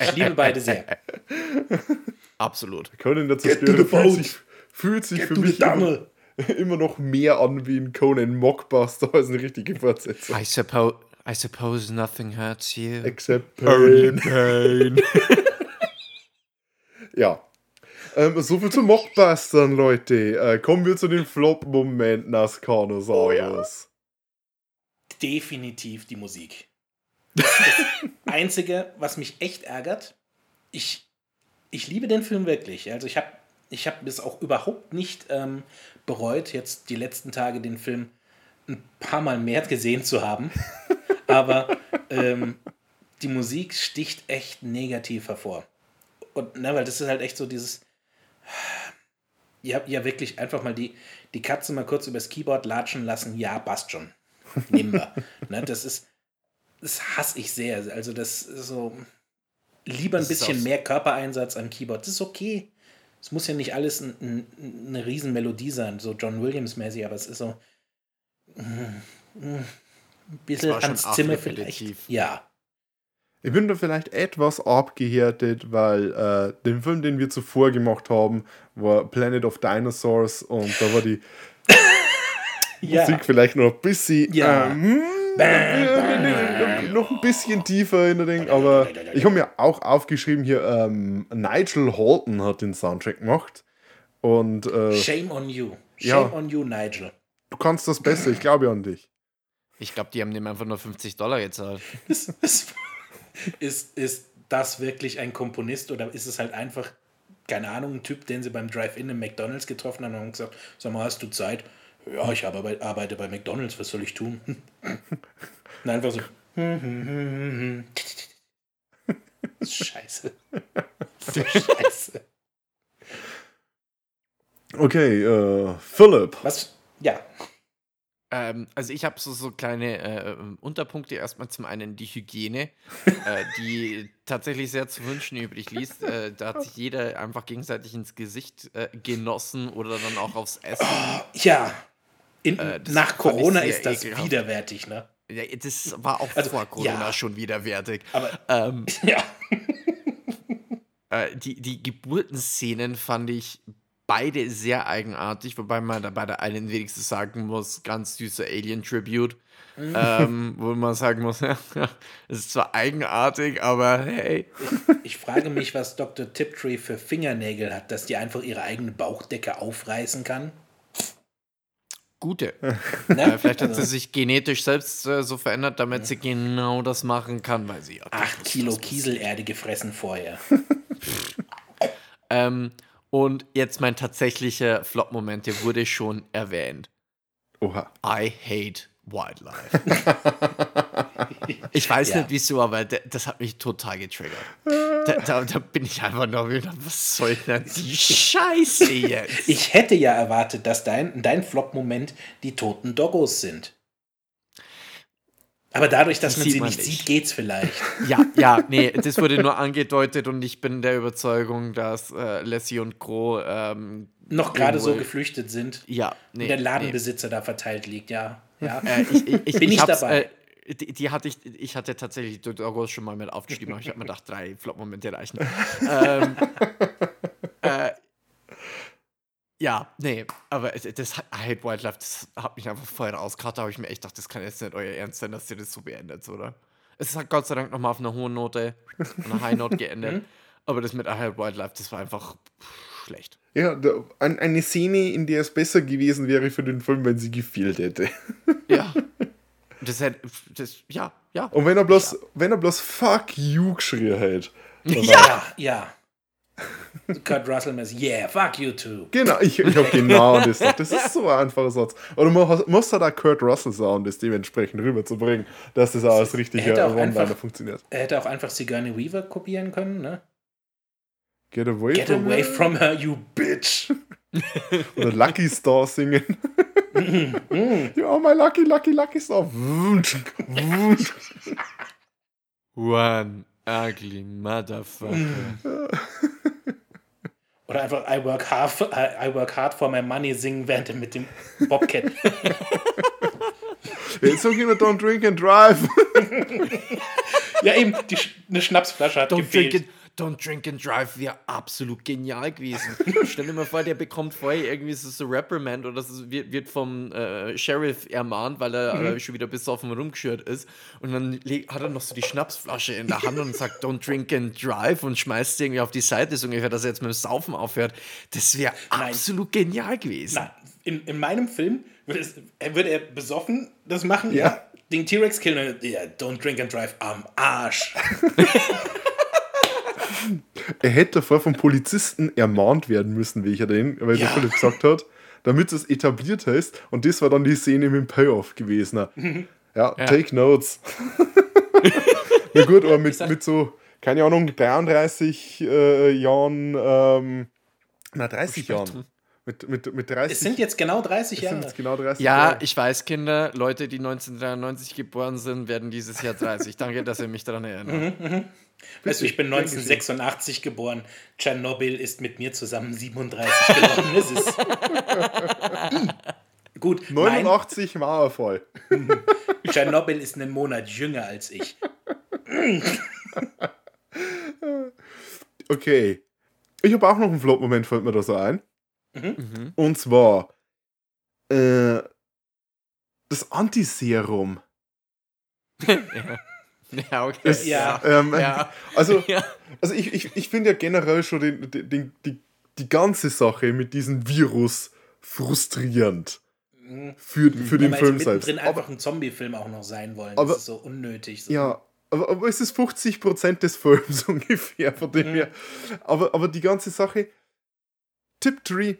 Ich liebe beide sehr. Absolut. Conan der Zerstörer fühlt sich, fühlt sich für mich immer, immer, noch mehr an wie ein Conan Mockbuster als eine richtige Fortsetzung. I suppose, I suppose nothing hurts you. Except pain. pain. ja, ähm, so viel zu Mockbustern, Leute. Äh, kommen wir zu den Flop-Momenten aus Carnosaurus. Oh, ja. Definitiv die Musik. Das, das Einzige, was mich echt ärgert, ich, ich liebe den Film wirklich. Also ich habe ich hab es auch überhaupt nicht ähm, bereut, jetzt die letzten Tage den Film ein paar Mal mehr gesehen zu haben. Aber ähm, die Musik sticht echt negativ hervor. Und ne, weil das ist halt echt so dieses, ja, ja wirklich einfach mal die, die Katze mal kurz übers Keyboard latschen lassen, ja, passt schon. Nehmen wir. ne, das ist, das hasse ich sehr. Also das ist so, lieber ein bisschen mehr Körpereinsatz am Keyboard. Das ist okay. Es muss ja nicht alles ein, ein, eine Riesenmelodie sein, so John Williams-mäßig, aber es ist so mm, mm, ein bisschen Hans Zimmer vielleicht. Ja. Ich bin da vielleicht etwas abgehärtet, weil äh, den Film, den wir zuvor gemacht haben, war Planet of Dinosaurs und da war die Ja. Musik vielleicht noch ein bisschen Ja. ähm, noch ein bisschen tiefer in der Ding, aber ich habe mir auch aufgeschrieben hier, ähm, Nigel Halton hat den Soundtrack gemacht und äh, Shame on you. Shame Ja. on you, Nigel. du kannst das besser, ich glaube an dich. Ich glaube, die haben dem einfach nur 50 Dollar gezahlt. Ist, ist, ist, ist das wirklich ein Komponist oder ist es halt einfach, keine Ahnung, ein Typ, den sie beim Drive-In im McDonalds getroffen haben und haben gesagt, sag mal, hast du Zeit? Ja, ich arbeite bei McDonalds, was soll ich tun? Und einfach so. Scheiße. Scheiße. Okay, äh, Philipp. Was? Ja. Ähm, also ich habe so, so kleine äh, Unterpunkte. Erstmal zum einen die Hygiene, äh, die tatsächlich sehr zu wünschen übrig ließ. Äh, da hat sich jeder einfach gegenseitig ins Gesicht äh, genossen oder dann auch aufs Essen. Ja. In, Äh, nach ich Corona ist das ekelhaft. widerwärtig, ne? Ja, das war auch Also, vor Corona ja. schon widerwärtig. Aber Ähm, ja. Äh, die, die Geburtenszenen fand ich beide sehr eigenartig, wobei man da bei der einen wenigstens sagen muss, ganz süßer Alien-Tribute. ähm, wo man sagen muss, es ist zwar eigenartig, aber hey. Ich frage mich, was Dr. Tiptree für Fingernägel hat, dass die einfach ihre eigene Bauchdecke aufreißen kann. Gute. Ne? Vielleicht hat sie sich genetisch selbst äh, so verändert, damit sie genau das machen kann, weil sie ja. acht Kilo Kieselerde gefressen vorher. Ähm, und jetzt mein tatsächlicher Flop-Moment, der wurde schon erwähnt. Oha. I hate wildlife. ich weiß Ja. nicht wieso, aber das hat mich total getriggert. Da, da, da bin ich einfach nur wieder, was soll denn die Scheiße jetzt? Ich hätte ja erwartet, dass dein, dein Flop-Moment die toten Doggos sind. Aber dadurch, dass man sie man nicht nicht. sieht, geht's vielleicht. ja, ja, nee, das wurde nur angedeutet und ich bin der Überzeugung, dass äh, Lassie und Co. Ähm, Noch gerade so geflüchtet sind. ja, nee. und der nee. Ladenbesitzer da verteilt liegt, ja. ja. Äh, ich, ich, ich, Bin ich hab's, dabei. Äh, die, die hatte ich, ich hatte tatsächlich die Dogos schon mal mit aufgeschrieben, aber ich habe mir gedacht, drei Flop-Momente reichen. ähm, äh, ja, nee, aber das I Hate Wildlife, das hat mich einfach voll rausgehauen. Da habe ich mir echt gedacht, das kann jetzt nicht euer Ernst sein, dass ihr das so beendet, oder? Es hat Gott sei Dank nochmal auf einer hohen Note, einer High Note geendet. aber das mit I Hate Wildlife, das war einfach schlecht. Ja, eine Szene, in der es besser gewesen wäre für den Film, wenn sie gefehlt hätte. Ja. Das hätte, das, ja, ja. Und wenn er bloß, wenn er bloß Fuck you geschrien hätte. Ja, ja. Kurt Russell muss, yeah, fuck you too. Genau, ich, ich habe genau das gesagt. Das ist so ein einfacher Satz. Oder man muss auch Kurt Russell Sound das dementsprechend rüberzubringen, dass das auch als auch One-Liner funktioniert. Er hätte auch einfach Sigourney Weaver kopieren können, ne? Get away, Get from, away her. from her, you bitch. Oder Lucky Star singen. ja, my lucky, lucky, lucky star. One ugly motherfucker. Oder einfach I work hard, I, work hard for my money singen, während er mit dem Bobcat. It's okay, don't drink and drive. ja, eben, die, eine Schnapsflasche hat Don't gefehlt. Don't drink and Drive wäre absolut genial gewesen. Stell dir mal vor, der bekommt vorher irgendwie so, so Reprimand oder so, wird, wird vom äh, Sheriff ermahnt, weil er äh, schon wieder besoffen rumgeschürt ist. Und dann hat er noch so die Schnapsflasche in der Hand und sagt, don't drink and drive und schmeißt sie irgendwie auf die Seite, so ungefähr, dass er jetzt mit dem Saufen aufhört. Das wäre Nein. absolut genial gewesen. Na, in, in meinem Film würde, es, er- würde er besoffen das machen, Ja. ja. Den T-Rex killen, und, ja, don't drink and drive am Arsch. er hätte davor vom Polizisten ermahnt werden müssen, wie ich ja den, weil der Ja. Philipp gesagt hat, damit es etabliert heißt. Und das war dann die Szene mit dem Payoff gewesen. Ja, take notes. Na gut, aber mit, mit so, keine Ahnung, 33 äh, Jahren, ähm, na 30 Jahren. Mit, mit, mit 30 Es sind jetzt genau 30 es Jahre. sind jetzt genau 30 Ja, Jahre. ich weiß, Kinder, Leute, die 1993 geboren sind, werden dieses Jahr 30. Danke, dass ihr mich daran erinnert. Weißt du, ich bin Gern geschehen. 1986 geboren. Tschernobyl ist mit mir zusammen 37 geworden. Das ist. Hm. Gut, nein, 89 Mauerfall. Tschernobyl ist einen Monat jünger als ich. Okay. Ich habe auch noch einen Flop-Moment, fällt mir da so ein. Mhm. Und zwar äh, das Antiserum. ja. Ja, okay. Es- Ja. Ähm, Ja. Also, Ja. also ich, ich, ich finde ja generell schon den, den, den, die, die ganze Sache mit diesem Virus frustrierend Mhm. für, für den Film selbst. Aber, einfach ein Zombie-Film auch noch sein wollen. aber- das ist so unnötig. So. ja, aber, aber es ist 50% des Films ungefähr, von dem Mhm. her. Aber, aber die ganze Sache, Tiptree,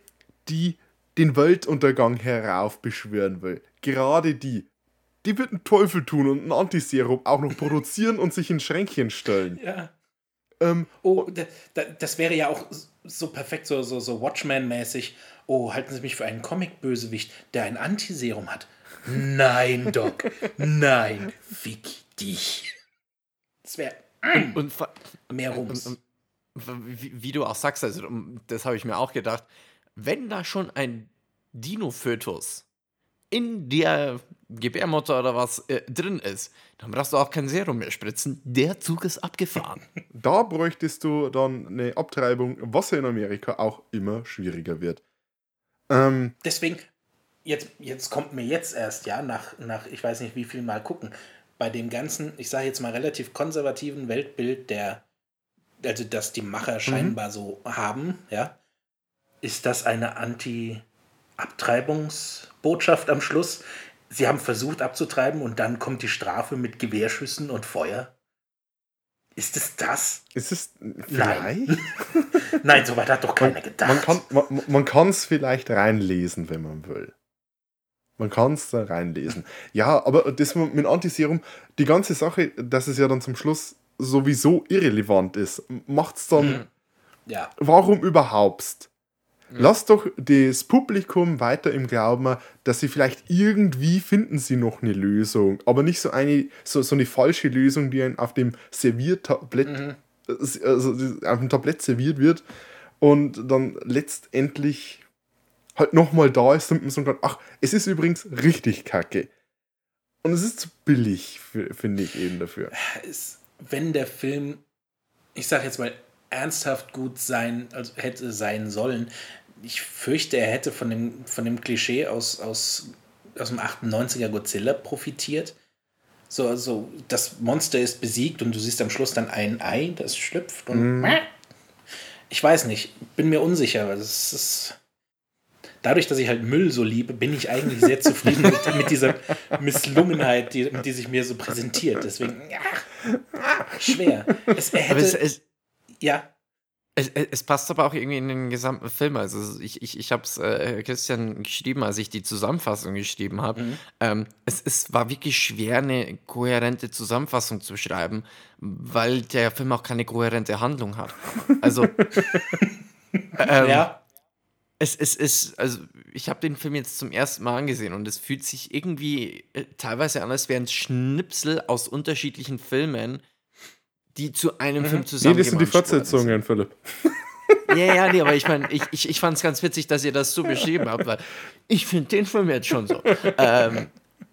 die den Weltuntergang heraufbeschwören will, gerade die, die wird einen Teufel tun und ein Antiserum auch noch produzieren und sich in Schränkchen stellen. Ja. Ähm, Oh, da, da, das wäre ja auch so perfekt, so, so, so Watchmen-mäßig. Oh, halten Sie mich für einen Comic-Bösewicht, der ein Antiserum hat. Nein, Doc. Nein. Fick dich. Das wäre Und, vor- mehr und, Rums. und wie, wie du auch sagst, also das habe ich mir auch gedacht, wenn da schon ein Dino-Fötus in der Gebärmutter oder was äh, drin ist, dann brauchst du auch kein Serum mehr spritzen. Der Zug ist abgefahren. Da bräuchtest du dann eine Abtreibung, was ja in Amerika auch immer schwieriger wird. Ähm, Deswegen, jetzt, jetzt kommt mir jetzt erst, ja, nach, nach ich weiß nicht wie viel Mal gucken, bei dem ganzen, ich sage jetzt mal relativ konservativen Weltbild, der, also das die Macher scheinbar so haben, ja, ist das eine Anti-Abtreibungsbotschaft am Schluss. Sie haben versucht abzutreiben und dann kommt die Strafe mit Gewehrschüssen und Feuer. Ist es das? ist es vielleicht? Nein, so weit hat doch keiner gedacht. Man kann man, kann es vielleicht reinlesen, wenn man will. Man kann es da reinlesen. Ja, aber das mit Antiserum, die ganze Sache, dass es ja dann zum Schluss sowieso irrelevant ist, macht es dann. Mhm. ja, Warum überhaupt? Lass doch das Publikum weiter im Glauben, dass sie vielleicht irgendwie finden sie noch eine Lösung, aber nicht so eine, so, so eine falsche Lösung, die einem auf dem Serviertablett, Mhm. also auf dem Tablett serviert wird und dann letztendlich halt nochmal da ist und man so kann, ach, es ist übrigens richtig kacke. Und es ist zu billig, fi- finde ich eben dafür. wenn der Film, ich sag jetzt mal, ernsthaft gut sein, also hätte sein sollen, ich fürchte, er hätte von dem, von dem Klischee aus, aus, aus dem 98er Godzilla profitiert. So, also das Monster ist besiegt und du siehst am Schluss dann ein Ei, das schlüpft und ich weiß nicht, bin mir unsicher. Es ist dadurch, dass ich halt Müll so liebe, bin ich eigentlich sehr zufrieden mit, mit dieser Misslungenheit, die, die sich mir so präsentiert. Deswegen, ja, schwer. Es, Aber es, hätte, es, ja, es, es passt aber auch irgendwie in den gesamten Film. Also ich, ich, ich habe es äh, Christian geschrieben, als ich die Zusammenfassung geschrieben habe. Ähm, es, es war wirklich schwer, eine kohärente Zusammenfassung zu schreiben, weil der Film auch keine kohärente Handlung hat. Also ähm, ja, es, es ist, also ich habe den Film jetzt zum ersten Mal angesehen und es fühlt sich irgendwie äh, teilweise an, als wären es Schnipsel aus unterschiedlichen Filmen, die zu einem Film Nee, zusammen das sind die Fortsetzungen, Philipp. Ja, ja, nee, aber ich meine, ich, ich, ich fand es ganz witzig, dass ihr das so beschrieben habt, weil ich finde den Film jetzt schon so. Ähm,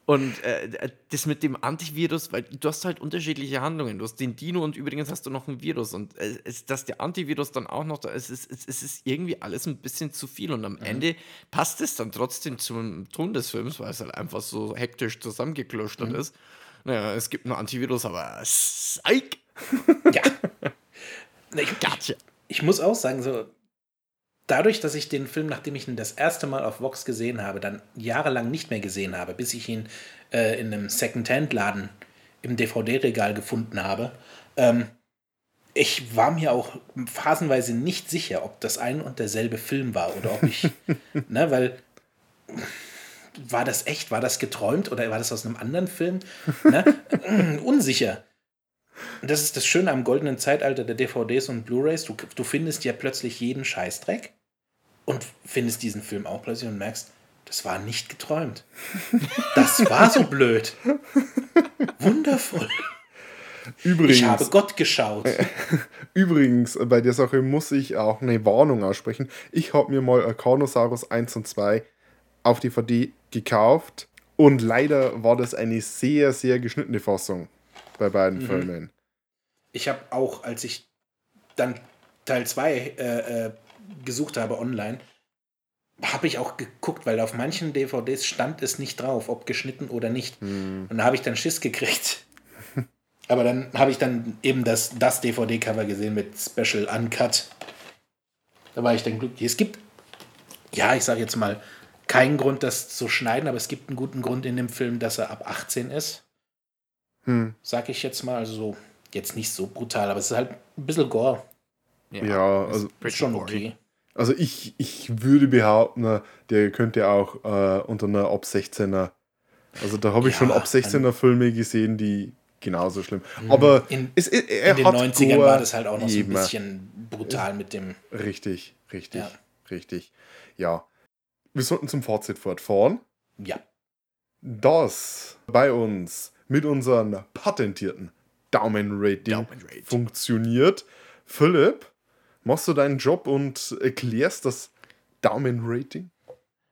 und äh, das mit dem Antivirus, weil du hast halt unterschiedliche Handlungen. Du hast den Dino und übrigens hast du noch ein Virus. Und äh, es, dass der Antivirus dann auch noch da ist, es, es, es ist irgendwie alles ein bisschen zu viel. Und am Ende passt es dann trotzdem zum Ton des Films, weil es halt einfach so hektisch zusammengeklustert ist. Naja, es gibt einen Antivirus, aber Psych! Ja. Ich, Gotcha. ich muss auch sagen, so dadurch, dass ich den Film, nachdem ich ihn das erste Mal auf Vox gesehen habe, dann jahrelang nicht mehr gesehen habe, bis ich ihn äh, in einem Second-Hand-Laden im DVD-Regal gefunden habe, ähm, ich war mir auch phasenweise nicht sicher, ob das ein und derselbe Film war oder ob ich, ne, weil war das echt, war das geträumt oder war das aus einem anderen Film? Ne? Unsicher. Und das ist das Schöne am goldenen Zeitalter der DVDs und Blu-rays. Du, du findest ja plötzlich jeden Scheißdreck und findest diesen Film auch plötzlich und merkst, das war nicht geträumt. Das war so blöd. Wundervoll. Übrigens, Ich habe Gott geschaut. Übrigens, bei der Sache muss ich auch eine Warnung aussprechen. Ich habe mir mal Carnosaurus 1 und 2 auf DVD gekauft und leider war das eine sehr, sehr geschnittene Fassung bei beiden Filmen. Ich habe auch, als ich dann Teil 2 äh, äh, gesucht habe online, habe ich auch geguckt, weil auf manchen DVDs stand es nicht drauf, ob geschnitten oder nicht. Hm. Und da habe ich dann Schiss gekriegt. Aber dann habe ich dann eben das, das DVD-Cover gesehen mit Special Uncut. Da war ich dann glücklich. Es gibt, ja, ich sage jetzt mal, keinen Grund, das zu schneiden, aber es gibt einen guten Grund in dem Film, dass er ab 18 ist. Hm. Sag ich jetzt mal. Also so, jetzt nicht so brutal, aber es ist halt ein bisschen Gore. Ja, also- Ist schon okay. Also ich, ich würde behaupten, der könnte auch äh, unter einer ab 16er. Also da habe ich Ja, schon ab 16er Filme gesehen, die genauso schlimm. Aber In- es, er, er In den hat 90ern Gore war das halt auch noch so ein bisschen brutal mit dem. Richtig, richtig, Ja. richtig. Ja. Wir sollten zum Fazit fortfahren. Ja. Das bei uns mit unserem patentierten Daumenrating Daumenrating. funktioniert. Philipp, machst du deinen Job und erklärst das Daumenrating?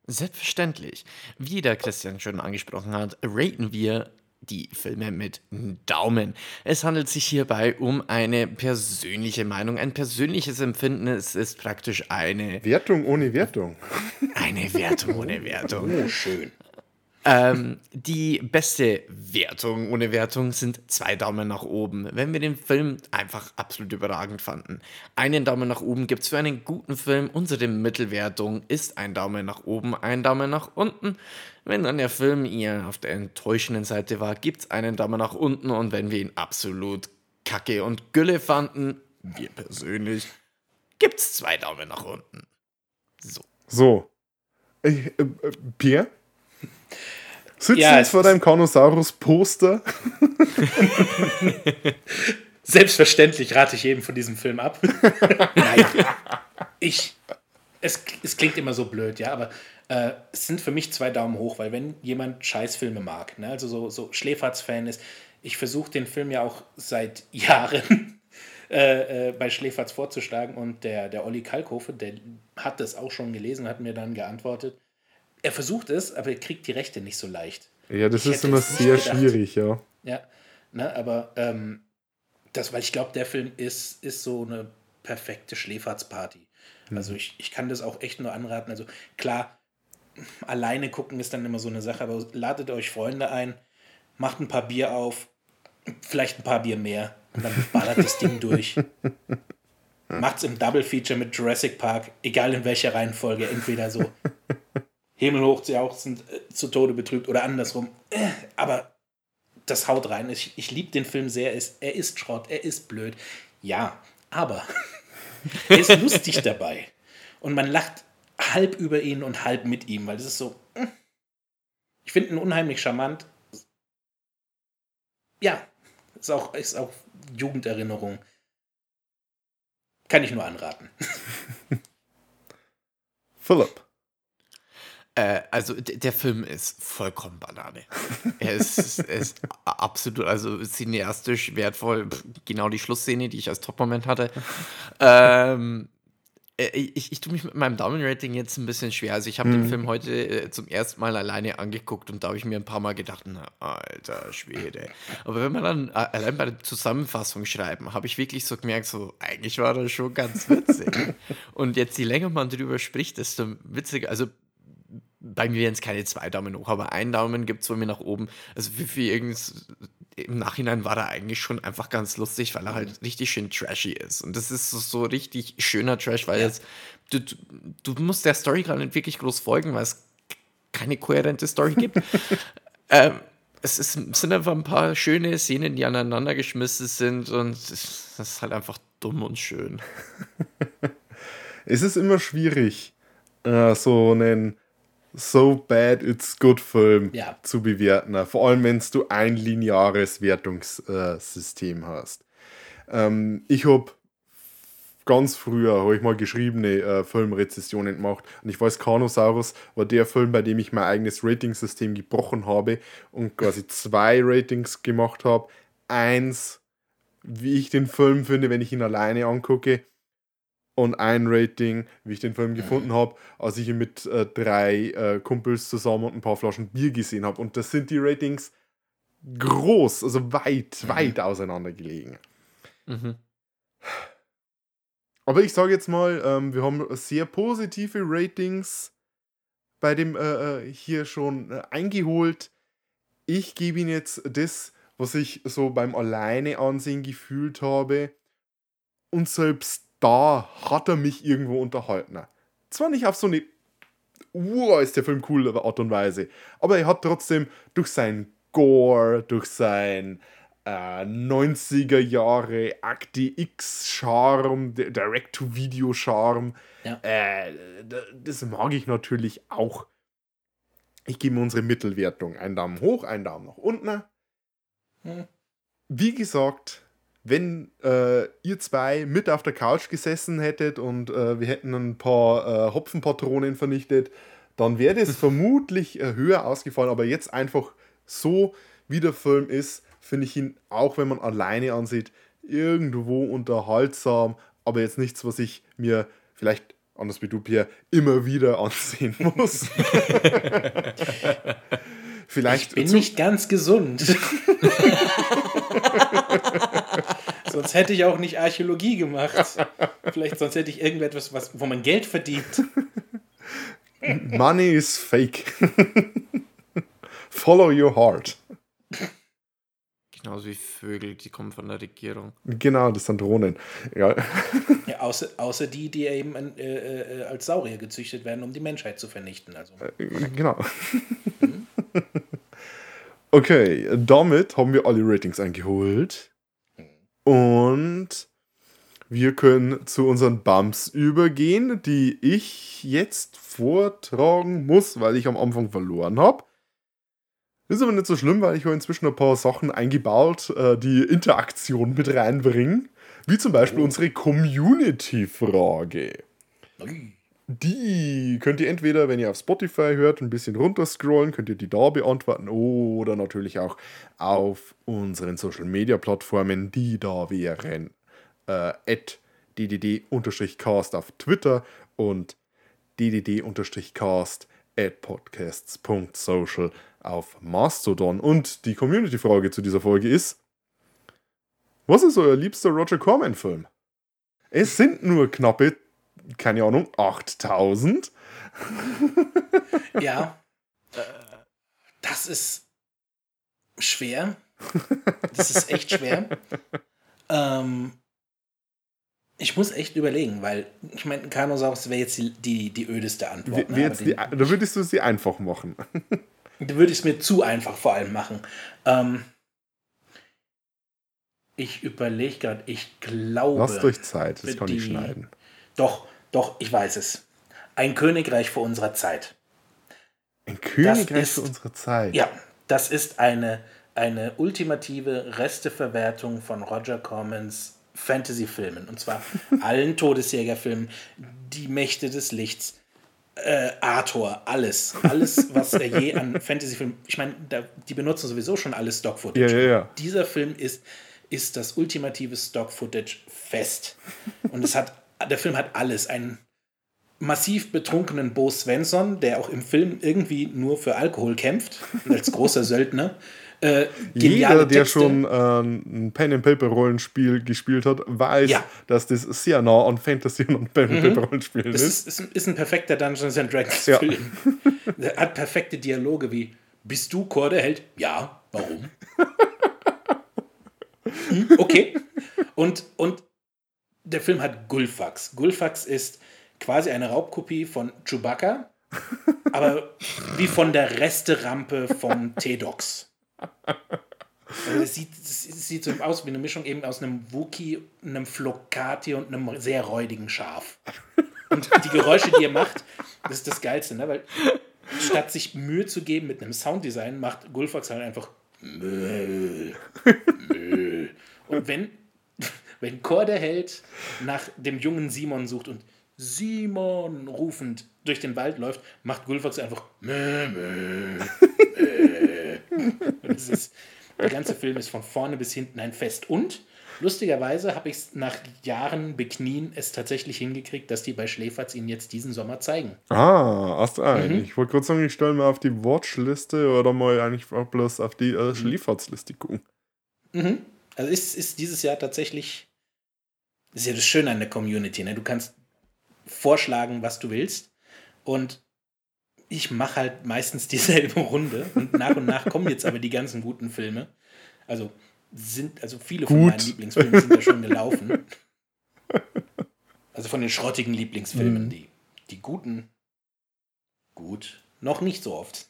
Selbstverständlich. Wie der Christian schon angesprochen hat, raten wir die Filme mit Daumen. Es handelt sich hierbei um eine persönliche Meinung, ein persönliches Empfinden. Es ist praktisch eine, Wertung ohne Wertung. eine Wertung ohne Wertung. Oh, schön. Ähm, die beste Wertung ohne Wertung sind zwei Daumen nach oben, wenn wir den Film einfach absolut überragend fanden. Einen Daumen nach oben gibt es für einen guten Film. Unsere Mittelwertung ist ein Daumen nach oben, ein Daumen nach unten. Wenn dann der Film eher auf der enttäuschenden Seite war, gibt es einen Daumen nach unten. Und wenn wir ihn absolut kacke und Gülle fanden, wir persönlich, gibt es zwei Daumen nach unten. So. So. Äh, äh, Pierre? Sitzt Ja, jetzt vor deinem Carnosaurus-Poster? Selbstverständlich rate ich jedem von diesem Film ab. Nein. Ich. Es, es klingt immer so blöd, ja, aber äh, es sind für mich zwei Daumen hoch, weil wenn jemand Scheißfilme mag, ne, also so, so Schläferz-Fan ist, ich versuche den Film ja auch seit Jahren äh, äh, bei Schläferz vorzuschlagen und der, der Olli Kalkofe, der hat das auch schon gelesen, hat mir dann geantwortet. Er versucht es, aber er kriegt die Rechte nicht so leicht. Ja, das Ich ist immer sehr schwierig, ja. Ja, ne, aber ähm, das, weil ich glaube, der Film ist, ist so eine perfekte Schläferzparty. Also ich, ich kann das auch echt nur anraten. Also klar, alleine gucken ist dann immer so eine Sache, aber ladet euch Freunde ein, macht ein paar Bier auf, vielleicht ein paar Bier mehr und dann ballert das Ding durch. Macht's im Double Feature mit Jurassic Park, egal in welcher Reihenfolge, entweder so himmelhoch jauchzend, äh, zu Tode betrübt oder andersrum. Äh, aber das haut rein. Ich, ich liebe den Film sehr. Er ist, er ist Schrott, er ist blöd. Ja, aber er ist lustig dabei. Und man lacht halb über ihn und halb mit ihm, weil das ist so. äh. Ich finde ihn unheimlich charmant. Ja, ist auch, ist auch Jugenderinnerung. Kann ich nur anraten. Philipp. Äh, also der Film ist vollkommen Banane. er ist, ist absolut, also cineastisch wertvoll. Genau die Schlussszene, die ich als Top-Moment hatte. ähm, äh, ich, ich tue mich mit meinem Daumen-Rating jetzt ein bisschen schwer. Also ich habe den Film heute äh, zum ersten Mal alleine angeguckt und da habe ich mir ein paar Mal gedacht, na, alter Schwede. Aber wenn man dann äh, allein bei der Zusammenfassung schreiben, habe ich wirklich so gemerkt, so eigentlich war das schon ganz witzig. und jetzt, je länger man drüber spricht, desto witziger. Also bei mir wären es keine zwei Daumen hoch, aber ein Daumen gibt es von mir nach oben. Also für irgends, im Nachhinein war er eigentlich schon einfach ganz lustig, weil er halt richtig schön trashy ist. Und das ist so, so richtig schöner Trash, weil jetzt, du, du, musst der Story gar nicht wirklich groß folgen, weil es keine kohärente Story gibt. ähm, es, ist, es sind einfach ein paar schöne Szenen, die aneinander geschmissen sind und das ist halt einfach dumm und schön. Es ist immer schwierig, äh, so einen So Bad It's Good Film Ja. zu bewerten. Vor allem, wenn du ein lineares Wertungssystem hast. Ähm, ich habe ganz früher habe ich mal geschriebene äh, Filmrezessionen gemacht und ich weiß, Carnosaurus war der Film, bei dem ich mein eigenes Ratingsystem gebrochen habe und quasi zwei Ratings gemacht habe. Eins, wie ich den Film finde, wenn ich ihn alleine angucke und ein Rating, wie ich den Film gefunden habe, als ich ihn mit äh, drei äh, Kumpels zusammen und ein paar Flaschen Bier gesehen habe. Und das sind die Ratings groß, also weit, weit auseinander gelegen. Mhm. Aber ich sage jetzt mal, ähm, wir haben sehr positive Ratings bei dem äh, äh hier schon äh, eingeholt. Ich gebe ihm jetzt das, was ich so beim Alleine ansehen gefühlt habe. Und selbst da hat er mich irgendwo unterhalten. Zwar nicht auf so eine wow, ist der Film cool Art und Weise, aber er hat trotzdem durch sein Gore, durch sein äh, 90er Jahre Akte X-Charme, Direct-to-Video-Charme. Ja. Äh, das mag ich natürlich auch. Ich gebe mir unsere Mittelwertung. Ein Daumen hoch, ein Daumen nach unten. Hm. Wie gesagt, wenn äh, ihr zwei mit auf der Couch gesessen hättet und äh, wir hätten ein paar äh, Hopfenpatronen vernichtet, dann wäre das vermutlich äh, höher ausgefallen. Aber jetzt einfach so, wie der Film ist, finde ich ihn, auch wenn man alleine ansieht, irgendwo unterhaltsam, aber jetzt nichts, was ich mir vielleicht, anders wie du, Pierre, immer wieder ansehen muss. vielleicht ich bin nicht ganz gesund. Sonst hätte ich auch nicht Archäologie gemacht. Vielleicht sonst hätte ich irgendetwas, was, wo man Geld verdient. Money is fake. Follow your heart. Genauso wie Vögel, die kommen von der Regierung. Genau, das sind Drohnen. Ja. ja außer, außer die, die eben äh, äh, als Saurier gezüchtet werden, um die Menschheit zu vernichten. Also. Äh, genau. Mhm. Okay, damit haben wir alle Ratings eingeholt. Und wir können zu unseren Bumps übergehen, die ich jetzt vortragen muss, weil ich am Anfang verloren habe. Ist aber nicht so schlimm, weil ich habe inzwischen ein paar Sachen eingebaut, äh, die Interaktion mit reinbringen. Wie zum Beispiel oh. unsere Community-Frage. Die könnt ihr entweder, wenn ihr auf Spotify hört, ein bisschen runterscrollen, könnt ihr die da beantworten oder natürlich auch auf unseren Social-Media-Plattformen, die da wären. Äh, ddd-cast auf Twitter und ddd-cast at podcasts.social auf Mastodon. Und die Community-Frage zu dieser Folge ist: Was ist euer liebster Roger Corman-Film? Es sind nur knappe, keine Ahnung, 8000. ja. Das ist schwer. Das ist echt schwer. ähm, ich muss echt überlegen, weil ich meine, Kanosaurus wäre jetzt die, die, die ödeste Antwort. Ne? Die, da würdest du sie einfach machen. da würde ich es mir zu einfach vor allem machen. Ähm, ich überlege gerade, ich glaube. Lasst euch Zeit, das kann ich schneiden. Doch, doch, ich weiß es. Ein Königreich vor unserer Zeit. Ein Königreich ist, vor unserer Zeit? Ja, das ist eine, eine ultimative Resteverwertung von Roger Cormans Fantasy-Filmen. Und zwar allen Todesjägerfilmen, die Mächte des Lichts, äh, Arthur, alles. Alles, was er je an Fantasy-Filmen. Ich meine, die benutzen sowieso schon alles Stock-Footage. Ja, ja, ja. Dieser Film ist, ist das ultimative Stock-Footage fest. Und es hat, der Film hat alles. Einen massiv betrunkenen Bo Svensson, der auch im Film irgendwie nur für Alkohol kämpft, als großer Söldner. Äh, Jeder, der Texte. schon äh, ein Pen-and-Paper-Rollenspiel gespielt hat, weiß, ja. dass das sehr nah an Fantasy und Pen-and-Paper-Rollenspielen mhm. ist. ist. Ist, ist ein perfekter Dungeons and Dragons-Film. Ja. hat perfekte Dialoge wie: Bist du Chor der Held? Ja, warum? hm, okay. Und, und der Film hat Gulfax. Gulfax ist quasi eine Raubkopie von Chewbacca, aber wie von der Resterampe von T-Dox. Also es sieht, es sieht so aus wie eine Mischung eben aus einem Wookie, einem Flocati und einem sehr räudigen Schaf. Und die Geräusche, die er macht, das ist das Geilste, ne? weil statt sich Mühe zu geben mit einem Sounddesign, macht Gulfax halt einfach Müll. Müll. Und wenn, wenn Chor der Held nach dem jungen Simon sucht und Simon rufend durch den Wald läuft, macht Gulfax einfach Müll, Müll, das ist, der ganze Film ist von vorne bis hinten ein Fest. Und lustigerweise habe ich es nach Jahren Beknien es tatsächlich hingekriegt, dass die bei Schläferz ihn jetzt diesen Sommer zeigen. Ah, hast ein. Mhm. Ich wollte gerade sagen, ich stelle mal auf die Watchliste oder mal eigentlich bloß auf die äh, mhm. Schläferz-Liste gucken. Mhm. Also ist, ist dieses Jahr tatsächlich Das ist ja das Schöne an der Community. Ne? Du kannst vorschlagen, was du willst. Und ich mache halt meistens dieselbe Runde. Und nach und nach kommen jetzt aber die ganzen guten Filme. Also sind, also viele von Gut. meinen Lieblingsfilmen sind ja schon gelaufen. Also von den schrottigen Lieblingsfilmen, Mhm. die, die guten, gut, noch nicht so oft.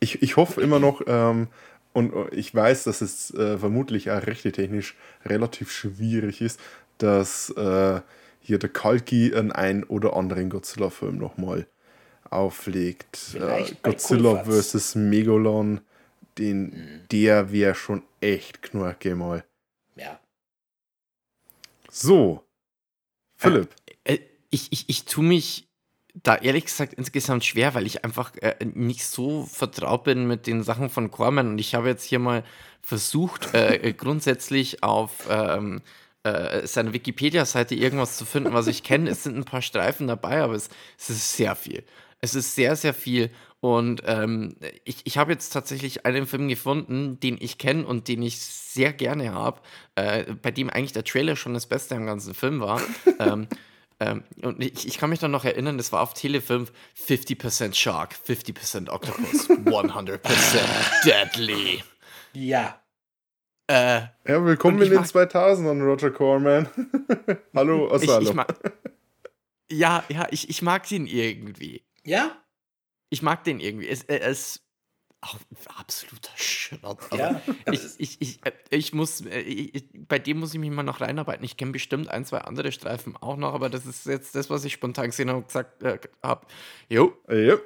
Ich, ich hoffe immer noch, ähm, und ich weiß, dass es äh, vermutlich auch rechtetechnisch relativ schwierig ist, dass äh, hier der Kalki einen ein oder anderen Godzilla-Film nochmal auflegt. Äh, Godzilla vs. Megalon, den, der wäre schon echt knorke mal. Ja. So, Philipp. Äh, ich, ich, ich tue mich da ehrlich gesagt insgesamt schwer, weil ich einfach äh, nicht so vertraut bin mit den Sachen von Corman und ich habe jetzt hier mal versucht, äh, grundsätzlich auf ähm, äh, seiner Wikipedia-Seite irgendwas zu finden, was ich kenne. Es sind ein paar Streifen dabei, aber es, es ist sehr viel. Es ist sehr, sehr viel. Und ähm, ich, ich habe jetzt tatsächlich einen Film gefunden, den ich kenne und den ich sehr gerne habe, äh, bei dem eigentlich der Trailer schon das Beste am ganzen Film war. ähm, ähm, und ich, ich kann mich dann noch erinnern, das war auf Telefilm 50% Shark, 50% Octopus, 100% Deadly. Ja. Äh, Ja, willkommen in den mag- 2000ern, Roger Corman. hallo, also ich, hallo. ich mag, ja, ja, ich, ich mag den irgendwie. Ja? Ich mag den irgendwie. Es, er ist auch absoluter Schrott. Aber Ja. ich, ich, ich, äh, ich muss, äh, ich, bei dem muss ich mich mal noch reinarbeiten. Ich kenne bestimmt ein, zwei andere Streifen auch noch, aber das ist jetzt das, was ich spontan gesehen habe und gesagt äh, habe. Jo, Ja.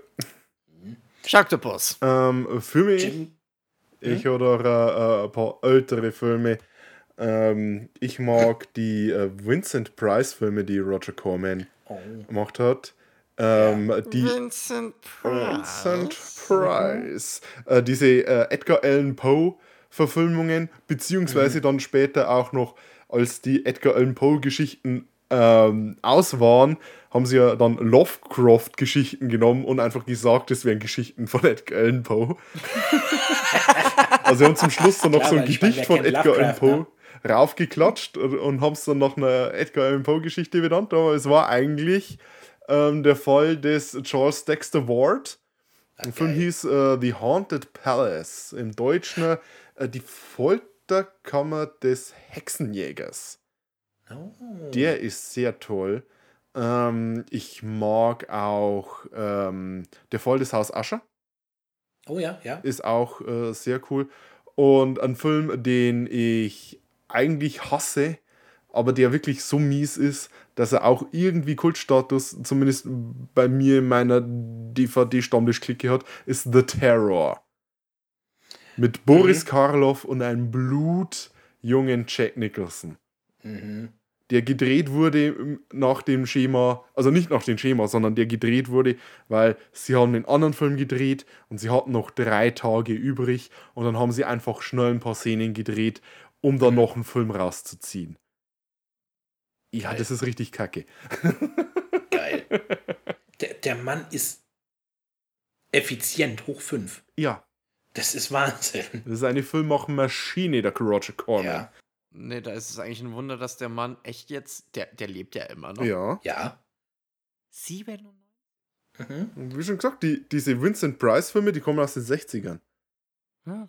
Sharktopus. Ähm, für mich, Jim, ich oder äh, ein paar ältere Filme. Ähm, ich mag die äh, Vincent Price Filme, die Roger Corman oh. gemacht hat. Ähm, Die Vincent Vincent Price. Äh, diese äh, Edgar Allan Poe Verfilmungen, beziehungsweise dann später auch noch, als die Edgar Allan Poe Geschichten ähm, aus waren, haben sie ja dann Lovecraft-Geschichten genommen und einfach gesagt, das wären Geschichten von Edgar Allan Poe. also sie haben zum Schluss dann noch Klar, so ein Gedicht von Edgar Allan ne? Poe raufgeklatscht und, haben es dann nach einer Edgar Allan Poe Geschichte benannt, aber es war eigentlich ähm, der Fall des Charles Dexter Ward. Der Film hieß äh, The Haunted Palace. Im Deutschen äh, die Folterkammer des Hexenjägers. Oh. Der ist sehr toll. Ähm, ich mag auch ähm, Der Fall des Haus Ascher. oh ja, ja. Ist auch äh, sehr cool. Und ein Film, den ich eigentlich hasse, aber der wirklich so mies ist, dass er auch irgendwie Kultstatus, zumindest bei mir in meiner DVD-Stammtisch-Clique hat, ist The Terror. Mit Boris Karloff und einem blutjungen Jack Nicholson. Mhm. Der gedreht wurde nach dem Schema, also nicht nach dem Schema, sondern der gedreht wurde, weil sie haben einen anderen Film gedreht und sie hatten noch drei Tage übrig und dann haben sie einfach schnell ein paar Szenen gedreht, um dann noch einen Film rauszuziehen. Ja, Geil. das ist richtig kacke. Geil. Der, der Mann ist effizient, hoch 5. Ja, Das ist Wahnsinn. das ist eine Filmmachmaschine, der Roger Corman. Ja. Nee, da ist es eigentlich ein Wunder, dass der Mann echt jetzt, der, der lebt ja immer noch. Ja. Ja. 97? Mhm. Und wie schon gesagt, die, diese Vincent Price-Filme, die kommen aus den 60ern. Ja.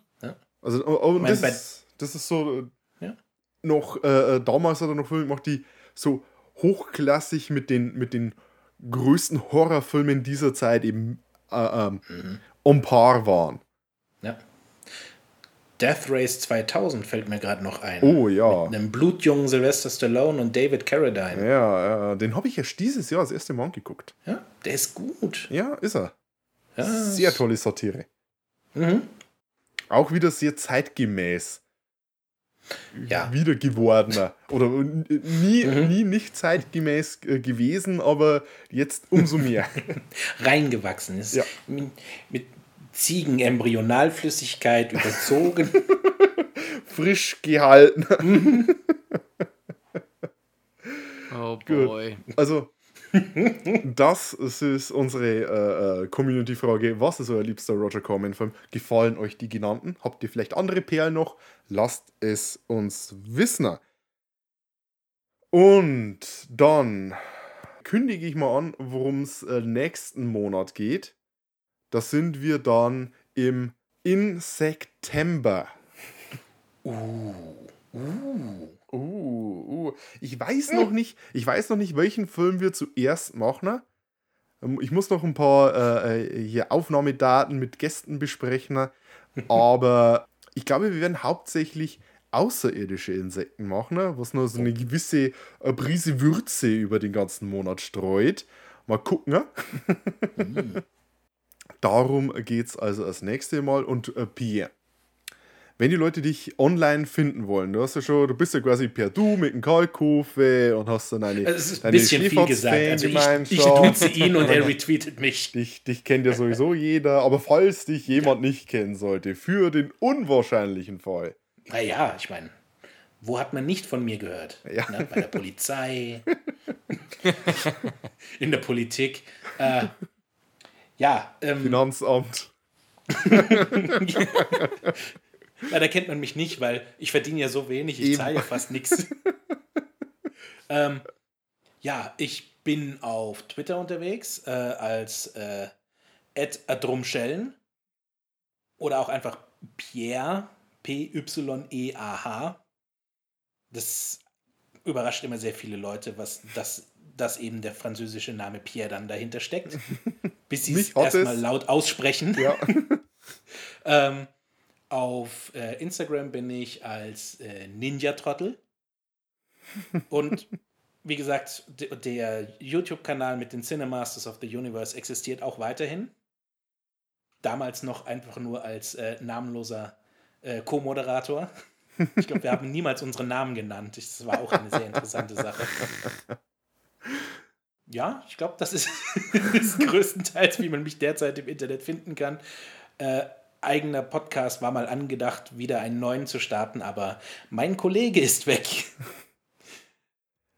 Also, oh, oh, das, ist, das ist so äh, Ja. noch, äh, äh, damals hat er noch Filme gemacht, die so hochklassig mit den, mit den größten Horrorfilmen dieser Zeit eben äh, ähm, Mhm. on par waren. Death Race 2000 fällt mir gerade noch ein. Oh ja. Mit einem blutjungen Sylvester Stallone und David Carradine. Ja, ja, den habe ich erst dieses Jahr das erste Mal angeguckt. Ja, der ist gut. Ja, ist er. Ja, Sehr tolle Satire. Mhm. Auch wieder sehr zeitgemäß. Ja. Wieder gewordener. Oder nie, Mhm. nie nicht zeitgemäß äh, gewesen, aber jetzt umso mehr. Reingewachsen ist. Ja. Mit, mit Ziegenembryonalflüssigkeit überzogen. Frisch gehalten. Oh boy. Also, das ist unsere äh, äh, Community-Frage. Was ist euer liebster Roger Corman-Film? Gefallen euch die genannten? Habt ihr vielleicht andere Perlen noch? Lasst es uns wissen. Und dann kündige ich mal an, worum es äh, nächsten Monat geht. Da sind wir dann im in September. Uh, uh. Uh, uh. Ich weiß noch nicht, ich weiß noch nicht, welchen Film wir zuerst machen. Ähm, Ich muss noch ein paar äh, äh, hier Aufnahmedaten mit Gästen besprechen, aber ich glaube, wir werden hauptsächlich außerirdische Insekten machen, was noch so eine gewisse äh, Prise Würze über den ganzen Monat streut. Mal gucken. Darum geht es also das nächste Mal. Und äh, Pierre, wenn die Leute dich online finden wollen, du hast ja schon, du bist ja quasi per Du mit dem Kalkofe und hast dann eine, Also es ist ein bisschen viel gesagt. Also ich, ich duze ihn und er retweetet mich. Dich, dich kennt ja sowieso jeder, aber falls dich jemand nicht kennen sollte, für den unwahrscheinlichen Fall. Naja, ich meine, wo hat man nicht von mir gehört? Ja. Ne? Bei der Polizei, in der Politik. Äh, ja, ähm, Finanzamt. Ja, da kennt man mich nicht, weil ich verdiene ja so wenig, ich Eben. zahle ja fast nichts. ähm, ja, ich bin auf Twitter unterwegs äh, als äh, @adrumschellen oder auch einfach Pierre P-Y-E-A-H. Das überrascht immer sehr viele Leute, was das, dass eben der französische Name Pierre dann dahinter steckt. Bis sie es erstmal laut aussprechen. Ja. Ähm, auf äh, Instagram bin ich als äh, Ninja-Trottel. Und wie gesagt, de- der YouTube-Kanal mit den Cinemasters of the Universe existiert auch weiterhin. Damals noch einfach nur als äh, namenloser äh, Co-Moderator. Ich glaube, wir haben niemals unsere Namen genannt. Das war auch eine sehr interessante Sache. Ja, ich glaube, das ist, ist größtenteils, wie man mich derzeit im Internet finden kann. Äh, eigener Podcast war mal angedacht, wieder einen neuen zu starten, aber mein Kollege ist weg.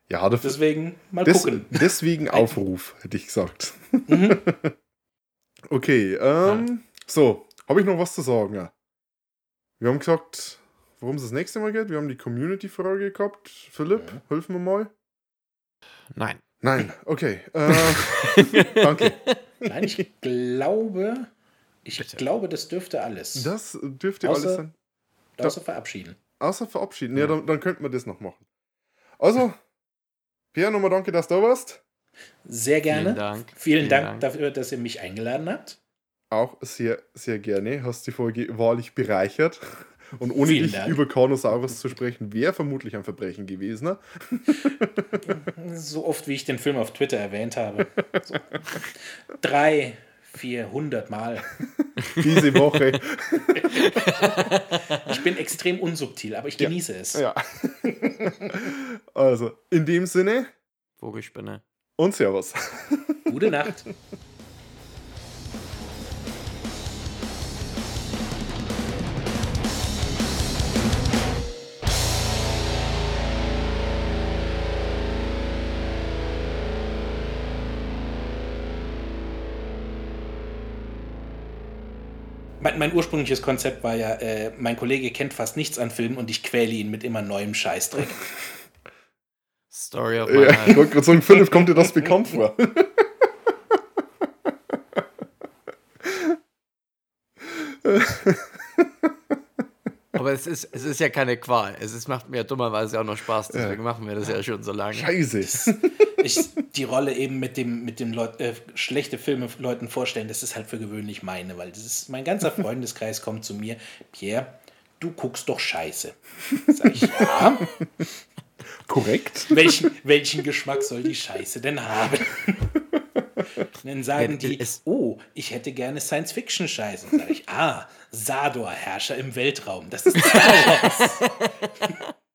Ja, Deswegen mal des, gucken. deswegen Aufruf, hätte ich gesagt. Mhm. Okay, ähm, so, habe ich noch was zu sagen? Ja. Wir haben gesagt, worum es das nächste Mal geht. Wir haben die Community-Frage gehabt. Philipp, Ja. hilf mir mal. Nein. Nein, okay. Äh, danke. Nein, ich glaube, ich Bitte. glaube, das dürfte alles. Das dürfte Außer- alles sein. Außer verabschieden. Außer verabschieden. Ja, Ja. dann, dann könnten wir das noch machen. Also, Pierre, nochmal danke, dass du da warst. Sehr gerne. Vielen Dank. Vielen, Vielen Dank, Dank. dafür, dass ihr mich eingeladen habt. Auch sehr, sehr gerne. Hast die Folge wahrlich bereichert. Und ohne Vielen dich Dank. über Carnosaurus zu sprechen, wäre vermutlich ein Verbrechen gewesen. Ne? So oft, wie ich den Film auf Twitter erwähnt habe. So. Drei, vierhundert Mal. Diese Woche. Ich bin extrem unsubtil, aber ich Ja. genieße es. ja. Also, in dem Sinne Vogelspinne. und Servus. Gute Nacht. Mein, mein ursprüngliches Konzept war ja, äh, mein Kollege kennt fast nichts an Filmen und ich quäle ihn mit immer neuem Scheißdreck. Story of my Ja, ich life. wollte gerade sagen, Philipp, kommt dir das bekannt vor? Aber es ist, es ist ja keine Qual. Es ist, macht mir dummerweise auch noch Spaß, deswegen machen wir das ja schon so lange. Scheiße. Ich die Rolle eben mit dem, mit dem Leut, äh, schlechte Filme Leuten vorstellen, das ist halt für gewöhnlich meine, weil das ist, mein ganzer Freundeskreis kommt zu mir, Pierre, du guckst doch scheiße. Sag ich, ja. Korrekt. Welchen, welchen Geschmack soll die Scheiße denn haben? Und dann sagen Ja, die, oh, ich hätte gerne Science-Fiction-Scheiße. Sag ich, ah, Sador, Herrscher im Weltraum. Das ist Star Wars.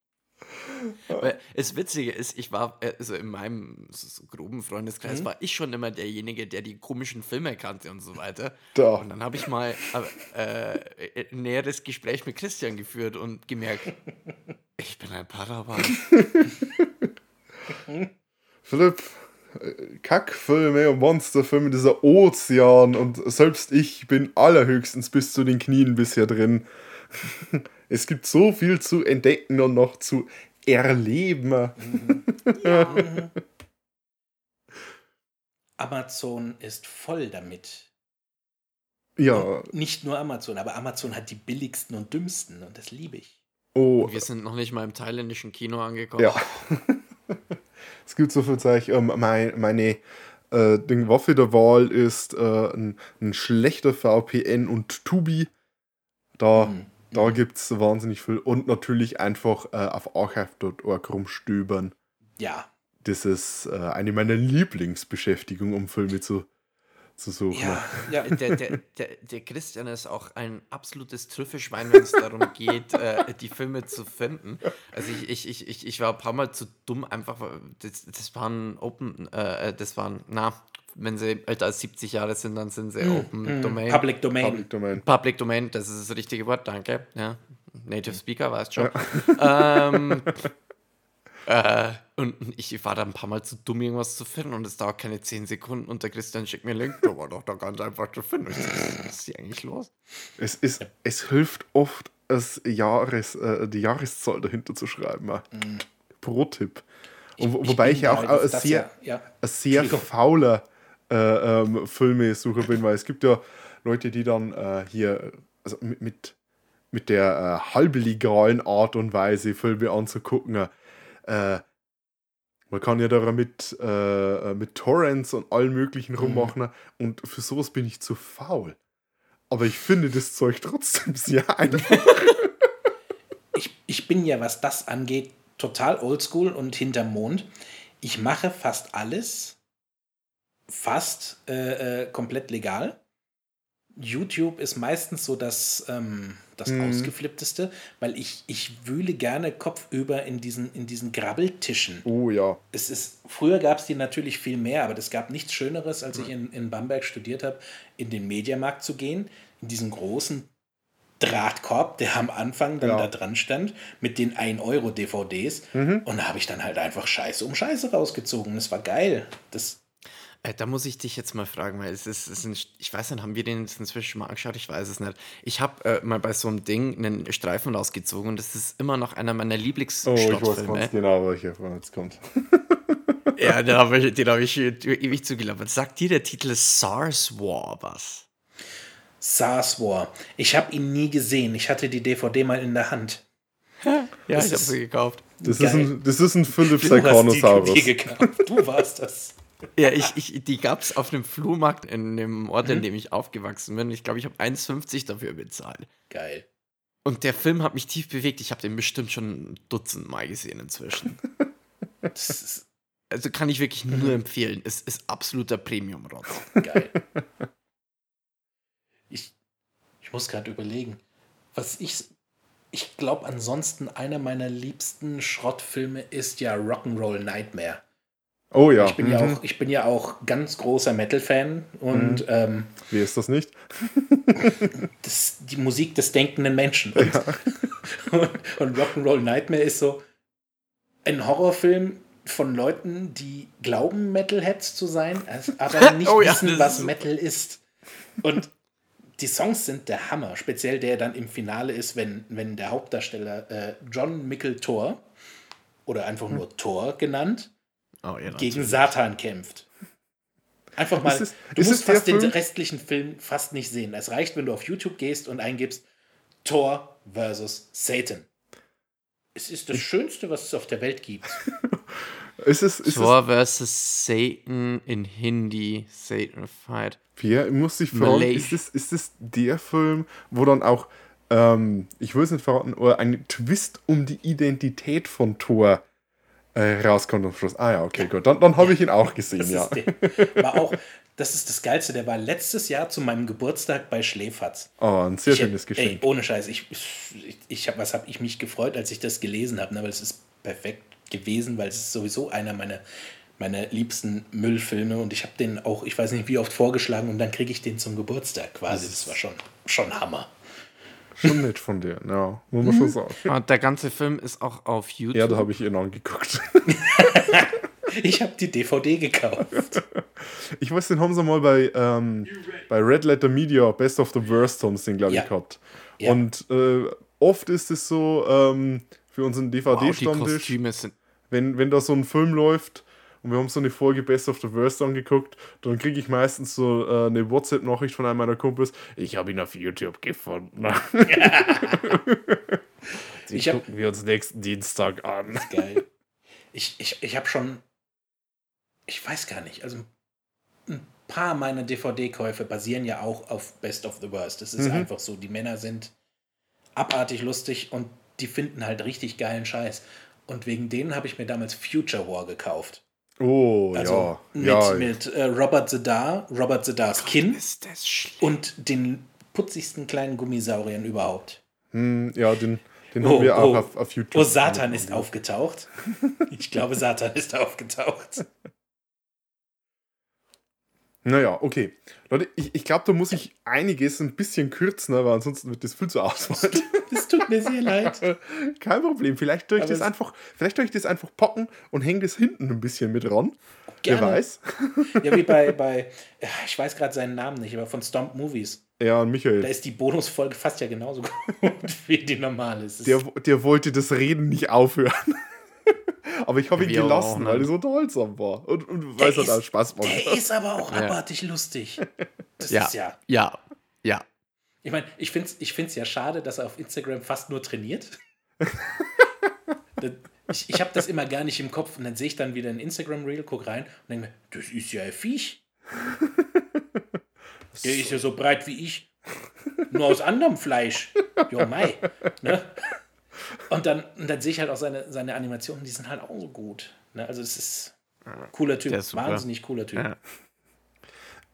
Weil das Witzige ist, ich war, äh, also in meinem groben Freundeskreis, war ich schon immer derjenige, der die komischen Filme kannte und so weiter. Da. Und dann habe ich mal äh, äh, ein näheres Gespräch mit Christian geführt und gemerkt, ich bin ein Padawan. Philipp, äh, Kackfilme und Monsterfilme, dieser Ozean und selbst ich bin allerhöchstens bis zu den Knien bisher drin. Es gibt so viel zu entdecken und noch zu erleben. Mhm. Amazon ist voll damit. Ja, Und nicht nur Amazon, aber Amazon hat die billigsten und dümmsten und das liebe ich. oh, Wir sind noch nicht mal im thailändischen Kino angekommen. ja. es gibt so viel Zeug. Ähm, mein, meine äh, Ding Waffe der Wahl ist äh, ein, ein schlechter VPN und Tubi. Da, Mhm. Da gibt es wahnsinnig viel. Und natürlich einfach äh, auf archive.org rumstöbern. Ja, Das ist äh, eine meiner Lieblingsbeschäftigungen, um Filme zu, zu suchen. ja, ja. Der, der, der, der Christian ist auch ein absolutes Trüffelschwein, wenn es darum geht, äh, die Filme zu finden. Also ich, ich, ich, ich, ich war ein paar Mal zu dumm, einfach, das, das waren Open, äh, das waren, na, wenn sie älter als 70 Jahre sind, dann sind sie Open Mhm. Domain. Public Domain. Public Domain. Public Domain, das ist das richtige Wort, danke. Ja. Native Speaker, weißt schon. ähm, äh, und ich war da ein paar Mal zu dumm, irgendwas zu finden und es dauert keine 10 Sekunden und der Christian schickt mir einen Link, der war doch da ganz einfach zu finden. Ich Was ist hier eigentlich los? Es, ist, es hilft oft, das Jahres, äh, die Jahreszahl dahinter zu schreiben. äh. Pro Tipp. Wo- wobei bin ich ja auch da, ein sehr, ja- ja. sehr fauler äh, ähm, Filmesucher bin, weil es gibt ja Leute, die dann äh, hier also mit, mit, mit der äh, halblegalen Art und Weise Filme anzugucken. Äh, man kann ja da mit, äh, mit Torrents und allem möglichen rummachen und für sowas bin ich zu faul. Aber ich finde das Zeug trotzdem sehr einfach. ich, ich bin ja, was das angeht, total oldschool und hinterm Mond. Ich mache fast alles fast äh, äh, komplett legal. YouTube ist meistens so das, ähm, das Mhm. ausgeflippteste, weil ich, ich wühle gerne kopfüber in diesen, in diesen Grabbeltischen. Oh ja. Es ist, früher gab es die natürlich viel mehr, aber es gab nichts Schöneres, als ich in, in Bamberg studiert habe, in den Mediamarkt zu gehen, in diesen großen Drahtkorb, der am Anfang dann Ja. da dran stand, mit den 1-Euro-DVDs. Mhm. Und da habe ich dann halt einfach Scheiße um Scheiße rausgezogen. Das war geil. Das, Äh, da muss ich dich jetzt mal fragen, weil es ist, es ist ein, ich weiß nicht, haben wir den jetzt inzwischen schon mal angeschaut? Ich weiß es nicht. Ich habe äh, mal bei so einem Ding einen Streifen rausgezogen und das ist immer noch einer meiner Oh, ich weiß ganz genau, welcher von jetzt kommt. Ja, den habe ich, den hab ich ewig zugelabert. Sagt dir der Titel SARS War was? SARS War. Ich habe ihn nie gesehen. Ich hatte die DVD mal in der Hand. Ja, Das ich habe sie gekauft. Das ist, ein, das ist ein Philipp Du hast die dir gekauft. Du warst das. Ja, ich, ich, die gab es auf einem Flohmarkt in dem Ort, Mhm. in dem ich aufgewachsen bin. Ich glaube, ich habe 1,50 dafür bezahlt. Geil. Und der Film hat mich tief bewegt. Ich habe den bestimmt schon ein Dutzend Mal gesehen inzwischen. Ist Also kann ich wirklich Mhm. nur empfehlen. Es ist absoluter Premium-Rotz. geil. Ich, ich muss gerade überlegen. Was ich. Ich glaube, ansonsten einer meiner liebsten Schrottfilme ist ja Rock'n'Roll Nightmare. Oh ja. Ich bin, ja mhm. auch, ich bin ja auch ganz großer Metal-Fan und ähm, Wie ist das nicht? das, die Musik des denkenden Menschen. Und, und, und Rock'n'Roll Nightmare ist so ein Horrorfilm von Leuten, die glauben, Metalheads zu sein, aber nicht Oh ja, wissen, was ist- Metal ist. Und die Songs sind der Hammer, speziell der dann im Finale ist, wenn, wenn der Hauptdarsteller äh, John Mickle Thor oder einfach Hm. nur Thor genannt, Oh, ja, gegen. Satan kämpft. Einfach mal, Ist es- du ist musst fast den Film? restlichen Film fast nicht sehen. Es reicht, wenn du auf YouTube gehst und eingibst Thor versus Satan. Es ist das Schönste, was es auf der Welt gibt. Ist es, ist es, Thor vs. Satan in Hindi. Satan Fight. Pierre, muss ich fragen, ist es, ist es der Film, wo dann auch, ähm, ich will es nicht verraten, oder ein Twist um die Identität von Thor äh, rauskommt am Schluss? Ah ja, okay, gut. Dann, dann habe ich ihn auch gesehen, Das, ja. ist der, war auch, das ist das Geilste. Der war letztes Jahr zu meinem Geburtstag bei Schläferz. Oh, ein sehr Ich- schönes Ey, Geschenk. ohne Scheiß. Ich, ich, ich hab, was habe ich mich gefreut, als ich das gelesen habe, ne? weil es ist perfekt gewesen, weil es ist sowieso einer meiner, meiner liebsten Müllfilme und ich habe den auch, ich weiß nicht wie oft vorgeschlagen und dann kriege ich den zum Geburtstag quasi. Das war schon, schon Hammer. Schon nett von dir, ja, muss man schon sagen. Und der ganze Film ist auch auf YouTube. Ja, da habe ich ihn angeguckt. Ich habe die DVD gekauft. Ich weiß, den haben sie mal bei, ähm, bei Red Letter Media Best of the Worst haben sie den, glaube ich, Ja. gehabt. Ja. Und äh, oft ist es so, ähm, für unseren Wow, die DVD-Stammtisch. Kostüme sind. wenn, wenn da so ein Film läuft und wir haben so eine Folge Best of the Worst angeguckt, dann kriege ich meistens so äh, eine WhatsApp-Nachricht von einem meiner Kumpels. Ich habe ihn auf YouTube gefunden. Die Ich hab- gucken wir uns nächsten Dienstag an. Geil. Ich, ich, ich habe schon, ich weiß gar nicht, also ein paar meiner DVD-Käufe basieren ja auch auf Best of the Worst. Es ist Mhm. einfach so, die Männer sind abartig lustig und die finden halt richtig geilen Scheiß. Und wegen denen habe ich mir damals Future War gekauft. Oh, Also mit, ja. ja. mit äh, Robert Zedar, Robert Zedars Kind Ist das schlimm? und den putzigsten kleinen Gummisauriern überhaupt. Hm, ja, den, den Oh, haben wir auch oh. auf, auf YouTube. Oh, Satan ist aufgetaucht. Ich glaube, Satan ist aufgetaucht. Naja, okay. Leute, ich, ich glaube, da muss ich einiges ein bisschen kürzen, aber ansonsten wird das viel zu ausweit. Es tut mir sehr leid. Kein Problem. Vielleicht tue ich Aber das einfach, vielleicht tue ich das einfach packen und hänge das hinten ein bisschen mit ran. Wer Gerne. weiß. Ja, wie bei, bei ich weiß gerade seinen Namen nicht, aber von Stomp Movies. Ja, und Da Michael. ist die Bonusfolge fast ja genauso gut wie die normale. Der, der wollte das Reden nicht aufhören. Aber ich habe ihn Wir gelassen, weil es unterhaltsam war. Und, und weil es halt ist- Spaß macht. der ist aber auch Ja. abartig lustig. Das Ja. ist ja. Ja, ja. Ich meine, ich finde es ich find's ja schade, dass er auf Instagram fast nur trainiert. Das- ich ich habe das immer gar nicht im Kopf und dann sehe ich dann wieder ein Instagram-Reel, guck rein und denke mir, das ist ja ein Viech. Der ist ja so breit wie ich. Nur aus anderem Fleisch. Jo, mei. Ne? Und, dann, und dann sehe ich halt auch seine, seine Animationen, die sind halt auch so gut. Ne? Also es ist cooler Typ, wahnsinnig cooler Typ. Ja.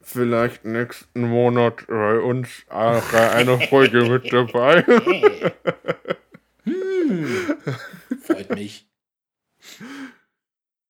Vielleicht nächsten Monat bei uns auch bei einer Folge mit dabei. Freut mich.